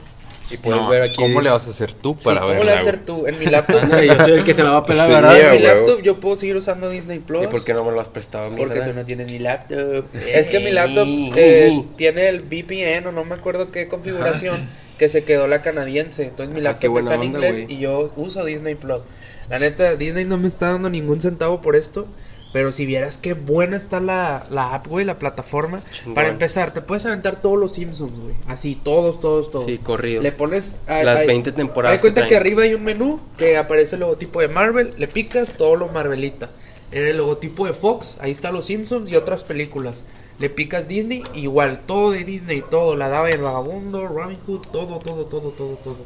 Y puedes No, ver aquí. ¿Cómo le vas a hacer tú Sí, para ¿cómo verla, le vas a hacer tú? En mi laptop. Ándale, yo soy el que se la va a pelar, Sí, ¿verdad? en mi laptop yo puedo seguir usando Disney Plus. ¿Y por qué no me lo has prestado a mí? Porque tú no tienes mi laptop. Es que mi laptop eh, tiene el VPN o no me acuerdo qué configuración que se quedó la canadiense. Entonces mi Ah, laptop buena está en onda, inglés güey. y yo uso Disney Plus. La neta, Disney no me está dando ningún centavo por esto. Pero si vieras qué buena está la, la app, güey, la plataforma. Chingón. Para empezar, te puedes aventar todos los Simpsons, güey. Así, todos, todos, todos. Sí, corrido. Le pones. ah, Las ahí- 20 temporadas de cuenta que arriba hay un menú que aparece el logotipo de Marvel. Le picas todo lo Marvelita. era el logotipo de Fox, ahí está Los Simpsons y otras películas. Le picas Disney, igual, todo de Disney, todo, la daba el vagabundo, Robin Hood, todo, todo, todo, todo, todo.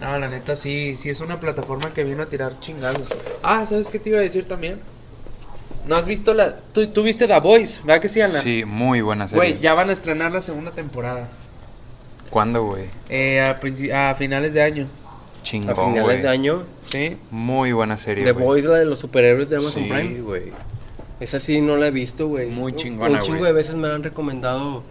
No, la neta sí, sí es una plataforma que vino a tirar chingados. Ah, ¿sabes qué te iba a decir también? ¿No has visto la... Tú, tú viste The Voice, ¿verdad que sí, Ana? Sí, muy buena serie. Güey, ya van a estrenar la segunda temporada. ¿Cuándo, güey? Eh, a, a finales de año. Chingón, A finales de año, ¿Sí? Muy buena serie, The güey. Boys, la de los superhéroes de Amazon Sí, Prime. güey. Esa sí no la he visto, güey. Muy chingona, Un chingo de veces me la han recomendado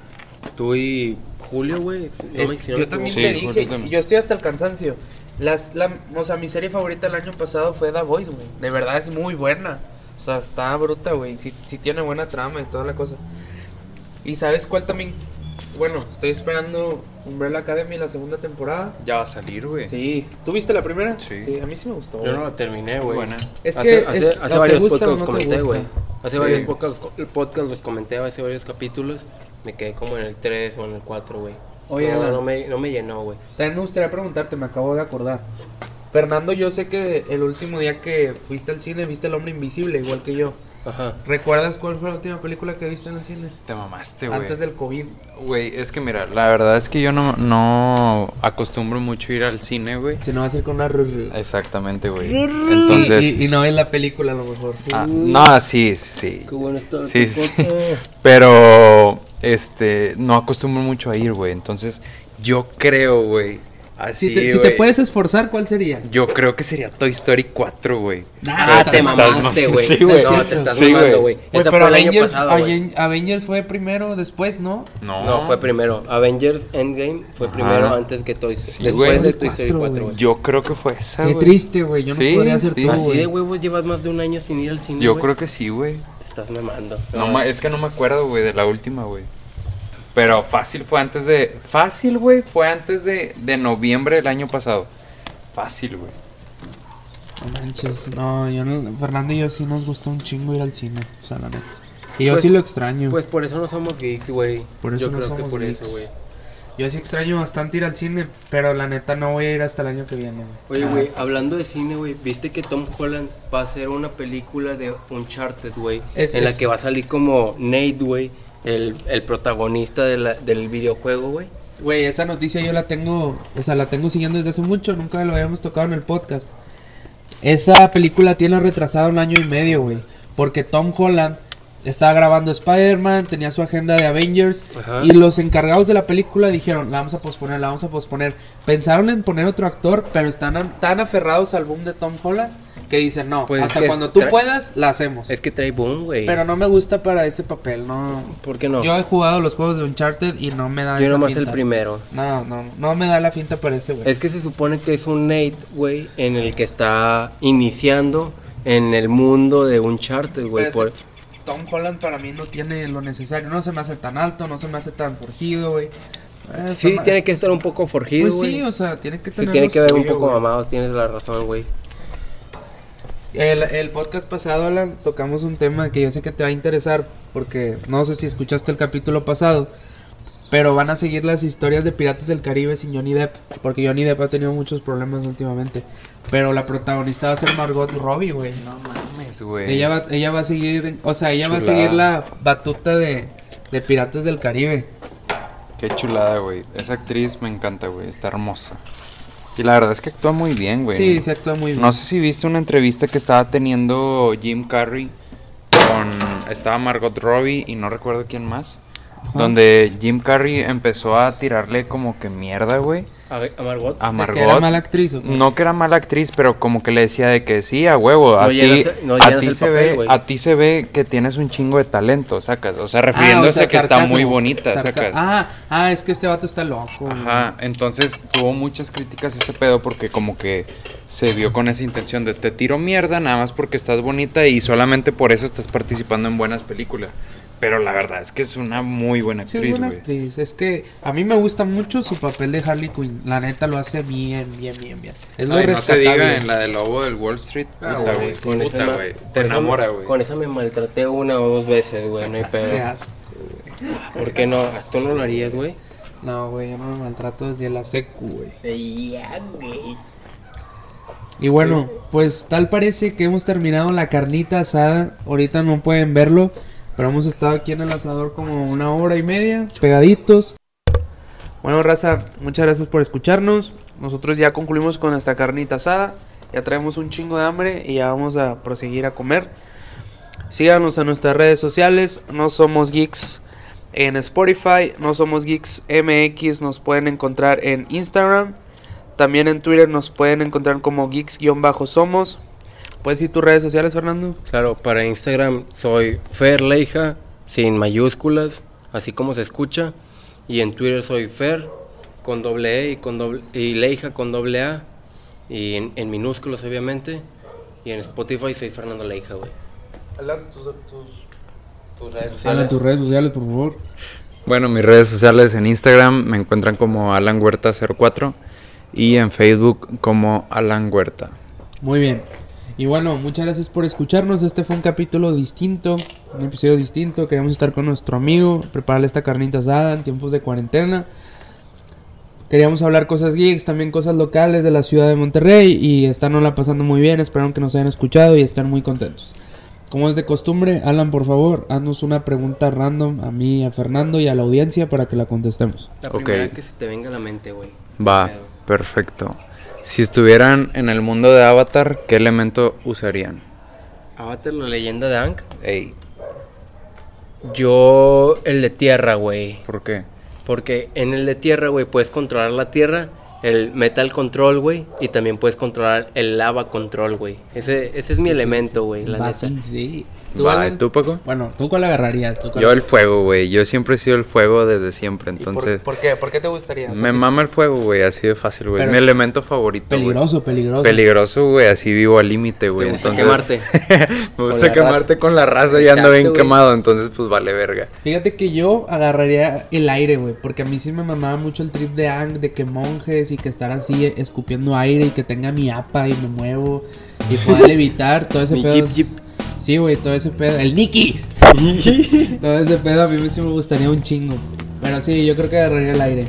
tú y Julio, güey. No yo también Sí, te dije, también. y yo estoy hasta el cansancio. Las, la, o sea, mi serie favorita el año pasado fue The Voice, güey. De verdad es muy buena. O sea, está bruta, güey. Sí, sí tiene buena trama y toda la cosa. Y sabes cuál también. Bueno, estoy esperando Umbrella Academy la segunda temporada. Ya va a salir, güey. Sí. ¿Tú viste la primera? Sí. a mí sí me gustó. Yo no la terminé, güey. Buena. Es hace, que hace, es, hace te varios gusta podcasts no comenté, güey. Hace Sí. varios podcasts, los comenté hace varios capítulos. Me quedé como en el 3 o en el 4, güey. Oye, no, no me, no me llenó, güey. También me gustaría preguntarte, me acabo de acordar. Fernando, yo sé que el último día que fuiste al cine viste El Hombre Invisible, igual que yo. Ajá. ¿Recuerdas cuál fue la última película que viste en el cine? Te mamaste, güey. Antes del COVID. Güey, es que mira, la verdad es que yo no, no acostumbro mucho ir al cine, güey. Si no va a ser con una rrr. Exactamente, güey. Entonces... Y, y no es la película a lo mejor. ah, no, sí, sí. Qué bueno está Sí, sí. Pero, este, no acostumbro mucho a ir, güey. Entonces, yo creo, güey. Así, si, te, si te güey, puedes esforzar, ¿cuál sería? Yo creo que sería Toy Story 4, güey. Ah, te mamaste, güey. Sí, güey. No, te estás Sí, mamando, güey. pero fue el año Avengers, pasado, güey. Aven- Avengers fue primero, después, ¿no? No. No, fue primero. Avengers Endgame fue Ajá. primero antes que Toy Story. Sí, Después de Toy Story Cuatro, 4, güey. Yo creo que fue esa, Qué güey. triste, güey. Yo no Sí, podría sí. tú, Así güey. de huevos llevas más de un año sin ir al cine. Yo creo que sí, güey. Te estás mamando. No, ma- es que no me acuerdo, güey, de la última, güey. Pero fácil fue antes de... Fácil, güey, fue antes de, de noviembre del año pasado. Fácil, güey. No manches, no, yo no, Fernando y yo sí nos gusta un chingo ir al cine, o sea, la neta. Y yo Pues- sí lo extraño. Pues por eso no somos geeks, güey. Por eso Yo no creo que somos por geeks. eso, güey. yo sí extraño bastante ir al cine, pero la neta no voy a ir hasta el año que viene. güey. Oye, güey, hablando de cine, güey, ¿viste que Tom Holland va a hacer una película de Uncharted, güey? Es- En la es- que va a salir como Nate, güey, el, el protagonista de la- del videojuego, güey. Güey, esa noticia yo la tengo, o sea, la tengo siguiendo desde hace mucho, nunca lo habíamos tocado en el podcast. Esa película tiene retrasada un año y medio, güey, porque Tom Holland estaba grabando Spider-Man, tenía su agenda de Avengers Ajá. y los encargados de la película dijeron, la vamos a posponer, la vamos a posponer. Pensaron en poner otro actor, pero están an- tan aferrados al boom de Tom Holland que dicen, no, Pues es hasta cuando tú puedas, la hacemos. Es que trae boom, güey. Pero no me gusta para ese papel, no. ¿Por qué no? Yo he jugado los juegos de Uncharted y no me da Yo esa nomás el primero. No, no, no me da la finta para ese, güey. Es que se supone que es un Nate, güey, en el que está iniciando en el mundo de Uncharted, güey. por- Tom Holland para mí no tiene lo necesario. No se me hace tan alto, no se me hace tan forjido, güey. Eh, Sí, tiene que estar un poco forjido, Pues sí, o sea, tiene que Sí, tener. tiene lo que ver un poco mamado, tienes la razón, güey. El, el podcast pasado, Alan, tocamos un tema que yo sé que te va a interesar. Porque no sé si escuchaste el capítulo pasado. Pero van a seguir las historias de Piratas del Caribe sin Johnny Depp. Porque Johnny Depp ha tenido muchos problemas últimamente. Pero la protagonista va a ser Margot Robbie, güey. Mames, güey. Ella va, ella va a seguir, o sea, ella va a seguir la batuta de, de Piratas del Caribe. Qué chulada, güey. Esa actriz me encanta, güey. Está hermosa. Y la verdad es que actúa muy bien, güey. Sí, se actúa muy bien. No sé si viste una entrevista que estaba teniendo Jim Carrey con... Estaba Margot Robbie y no recuerdo quién más. Donde Jim Carrey empezó a tirarle como que mierda, güey. A, a Margot. A ¿De Margot. que era mala actriz o? No que era mala actriz, pero como que le decía de que sí, a huevo, a No ti, llenas- no a ti se papel, ve, a ti se ve que tienes un chingo de talento, sacas, o sea, Ah, refiriéndose o sea, a que está muy bonita, Sarca- sacas. Ah, ah, es que este vato está loco. Ajá, entonces tuvo muchas críticas ese pedo porque como que se vio con esa intención de te tiro mierda nada más porque estás bonita y solamente por eso estás participando en buenas películas. Pero la verdad es que es una muy buena Sí, es actriz, buena güey. actriz. Es que a mí me gusta mucho su papel de Harley Quinn. La neta lo hace bien, bien, bien, bien. Es lo Ay, no se diga en la del lobo del Wall Street, Ah, puta, güey, güey, Con esa puta, güey, te enamora, güey. Con esa me maltraté una o dos veces, güey, no hay Qué pedo. asco. ¿Por qué no? ¿Tú no lo harías, güey? No, güey, yo no me maltrato desde la secu, güey. Ya, güey. Y bueno, pues tal parece que hemos terminado la carnita asada. Ahorita no pueden verlo, pero hemos estado aquí en el asador como una hora y media, pegaditos. Bueno, raza, muchas gracias por escucharnos. Nosotros ya concluimos con nuestra carnita asada. Ya traemos un chingo de hambre y ya vamos a proseguir a comer. Síganos en nuestras redes sociales. No somos geeks en Spotify. No somos geeks MX. Nos pueden encontrar en Instagram. También en Twitter nos pueden encontrar como geeks-somos. ¿Puedes decir tus redes sociales, Fernando? Claro, para Instagram soy Fer Leija, sin mayúsculas, así como se escucha. Y en Twitter soy Fer, con doble E y, con doble, y Leija con doble A. Y en, en minúsculos, obviamente. Y en Spotify soy Fernando Leija, güey. tus, redes Habla tus redes sociales, por favor. Bueno, mis redes sociales en Instagram me encuentran como Alan Huerta 04 y en Facebook como Alan Huerta. Muy bien. Y bueno, muchas gracias por escucharnos. Este fue un capítulo distinto, un episodio distinto. Queríamos estar con nuestro amigo, prepararle esta carnita asada en tiempos de cuarentena. Queríamos hablar cosas geeks, también cosas locales de la ciudad de Monterrey y están la pasando muy bien. Espero que nos hayan escuchado y estén muy contentos. Como es de costumbre, Alan, por favor, haznos una pregunta random a mí, a Fernando y a la audiencia para que la contestemos. La Ok. primera que se te venga a la mente, güey. Va, perfecto. Si estuvieran en el mundo de Avatar, ¿qué elemento usarían? Avatar, la leyenda de Aang. Ey, Yo, el de tierra, güey. ¿por qué? Porque en el de tierra, güey, puedes controlar la tierra, el metal control, güey, y también puedes controlar el lava control, güey. Ese, ese es mi elemento, güey, la neta. sí, sí. ¿Tú, Va, Alan? ¿tú, Paco? Bueno, ¿tú cuál agarrarías? ¿Tú cuál Yo el fuego, güey. Yo siempre he sido el fuego desde siempre, ¿Y por- entonces... ¿Por, qué? ¿Por qué te gustaría? O sea, Me si- mama el fuego, güey, así de fácil, güey. Mi elemento favorito, güey. Peligroso, peligroso. Peligroso, güey, así vivo al límite, güey. ¿Te gusta entonces- quemarte? Me gusta quemarte raza. con la raza y ando bien quemado, entonces pues vale verga. Fíjate que yo agarraría el aire, güey, porque a mí sí me mamaba mucho el trip de Ang, de que monjes y que estar así escupiendo aire y que tenga mi apa y me muevo y pueda levitar, todo ese Mi pedo. jeep, es- jeep. Sí, güey, todo ese pedo. El Nicky. todo ese pedo a mí sí me gustaría un chingo. Pero sí, yo creo que agarraría el aire.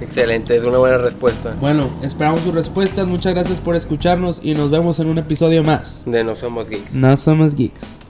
Excelente, es una buena respuesta. Bueno, esperamos sus respuestas. Muchas gracias por escucharnos y nos vemos en un episodio más. De No Somos Geeks. No somos geeks.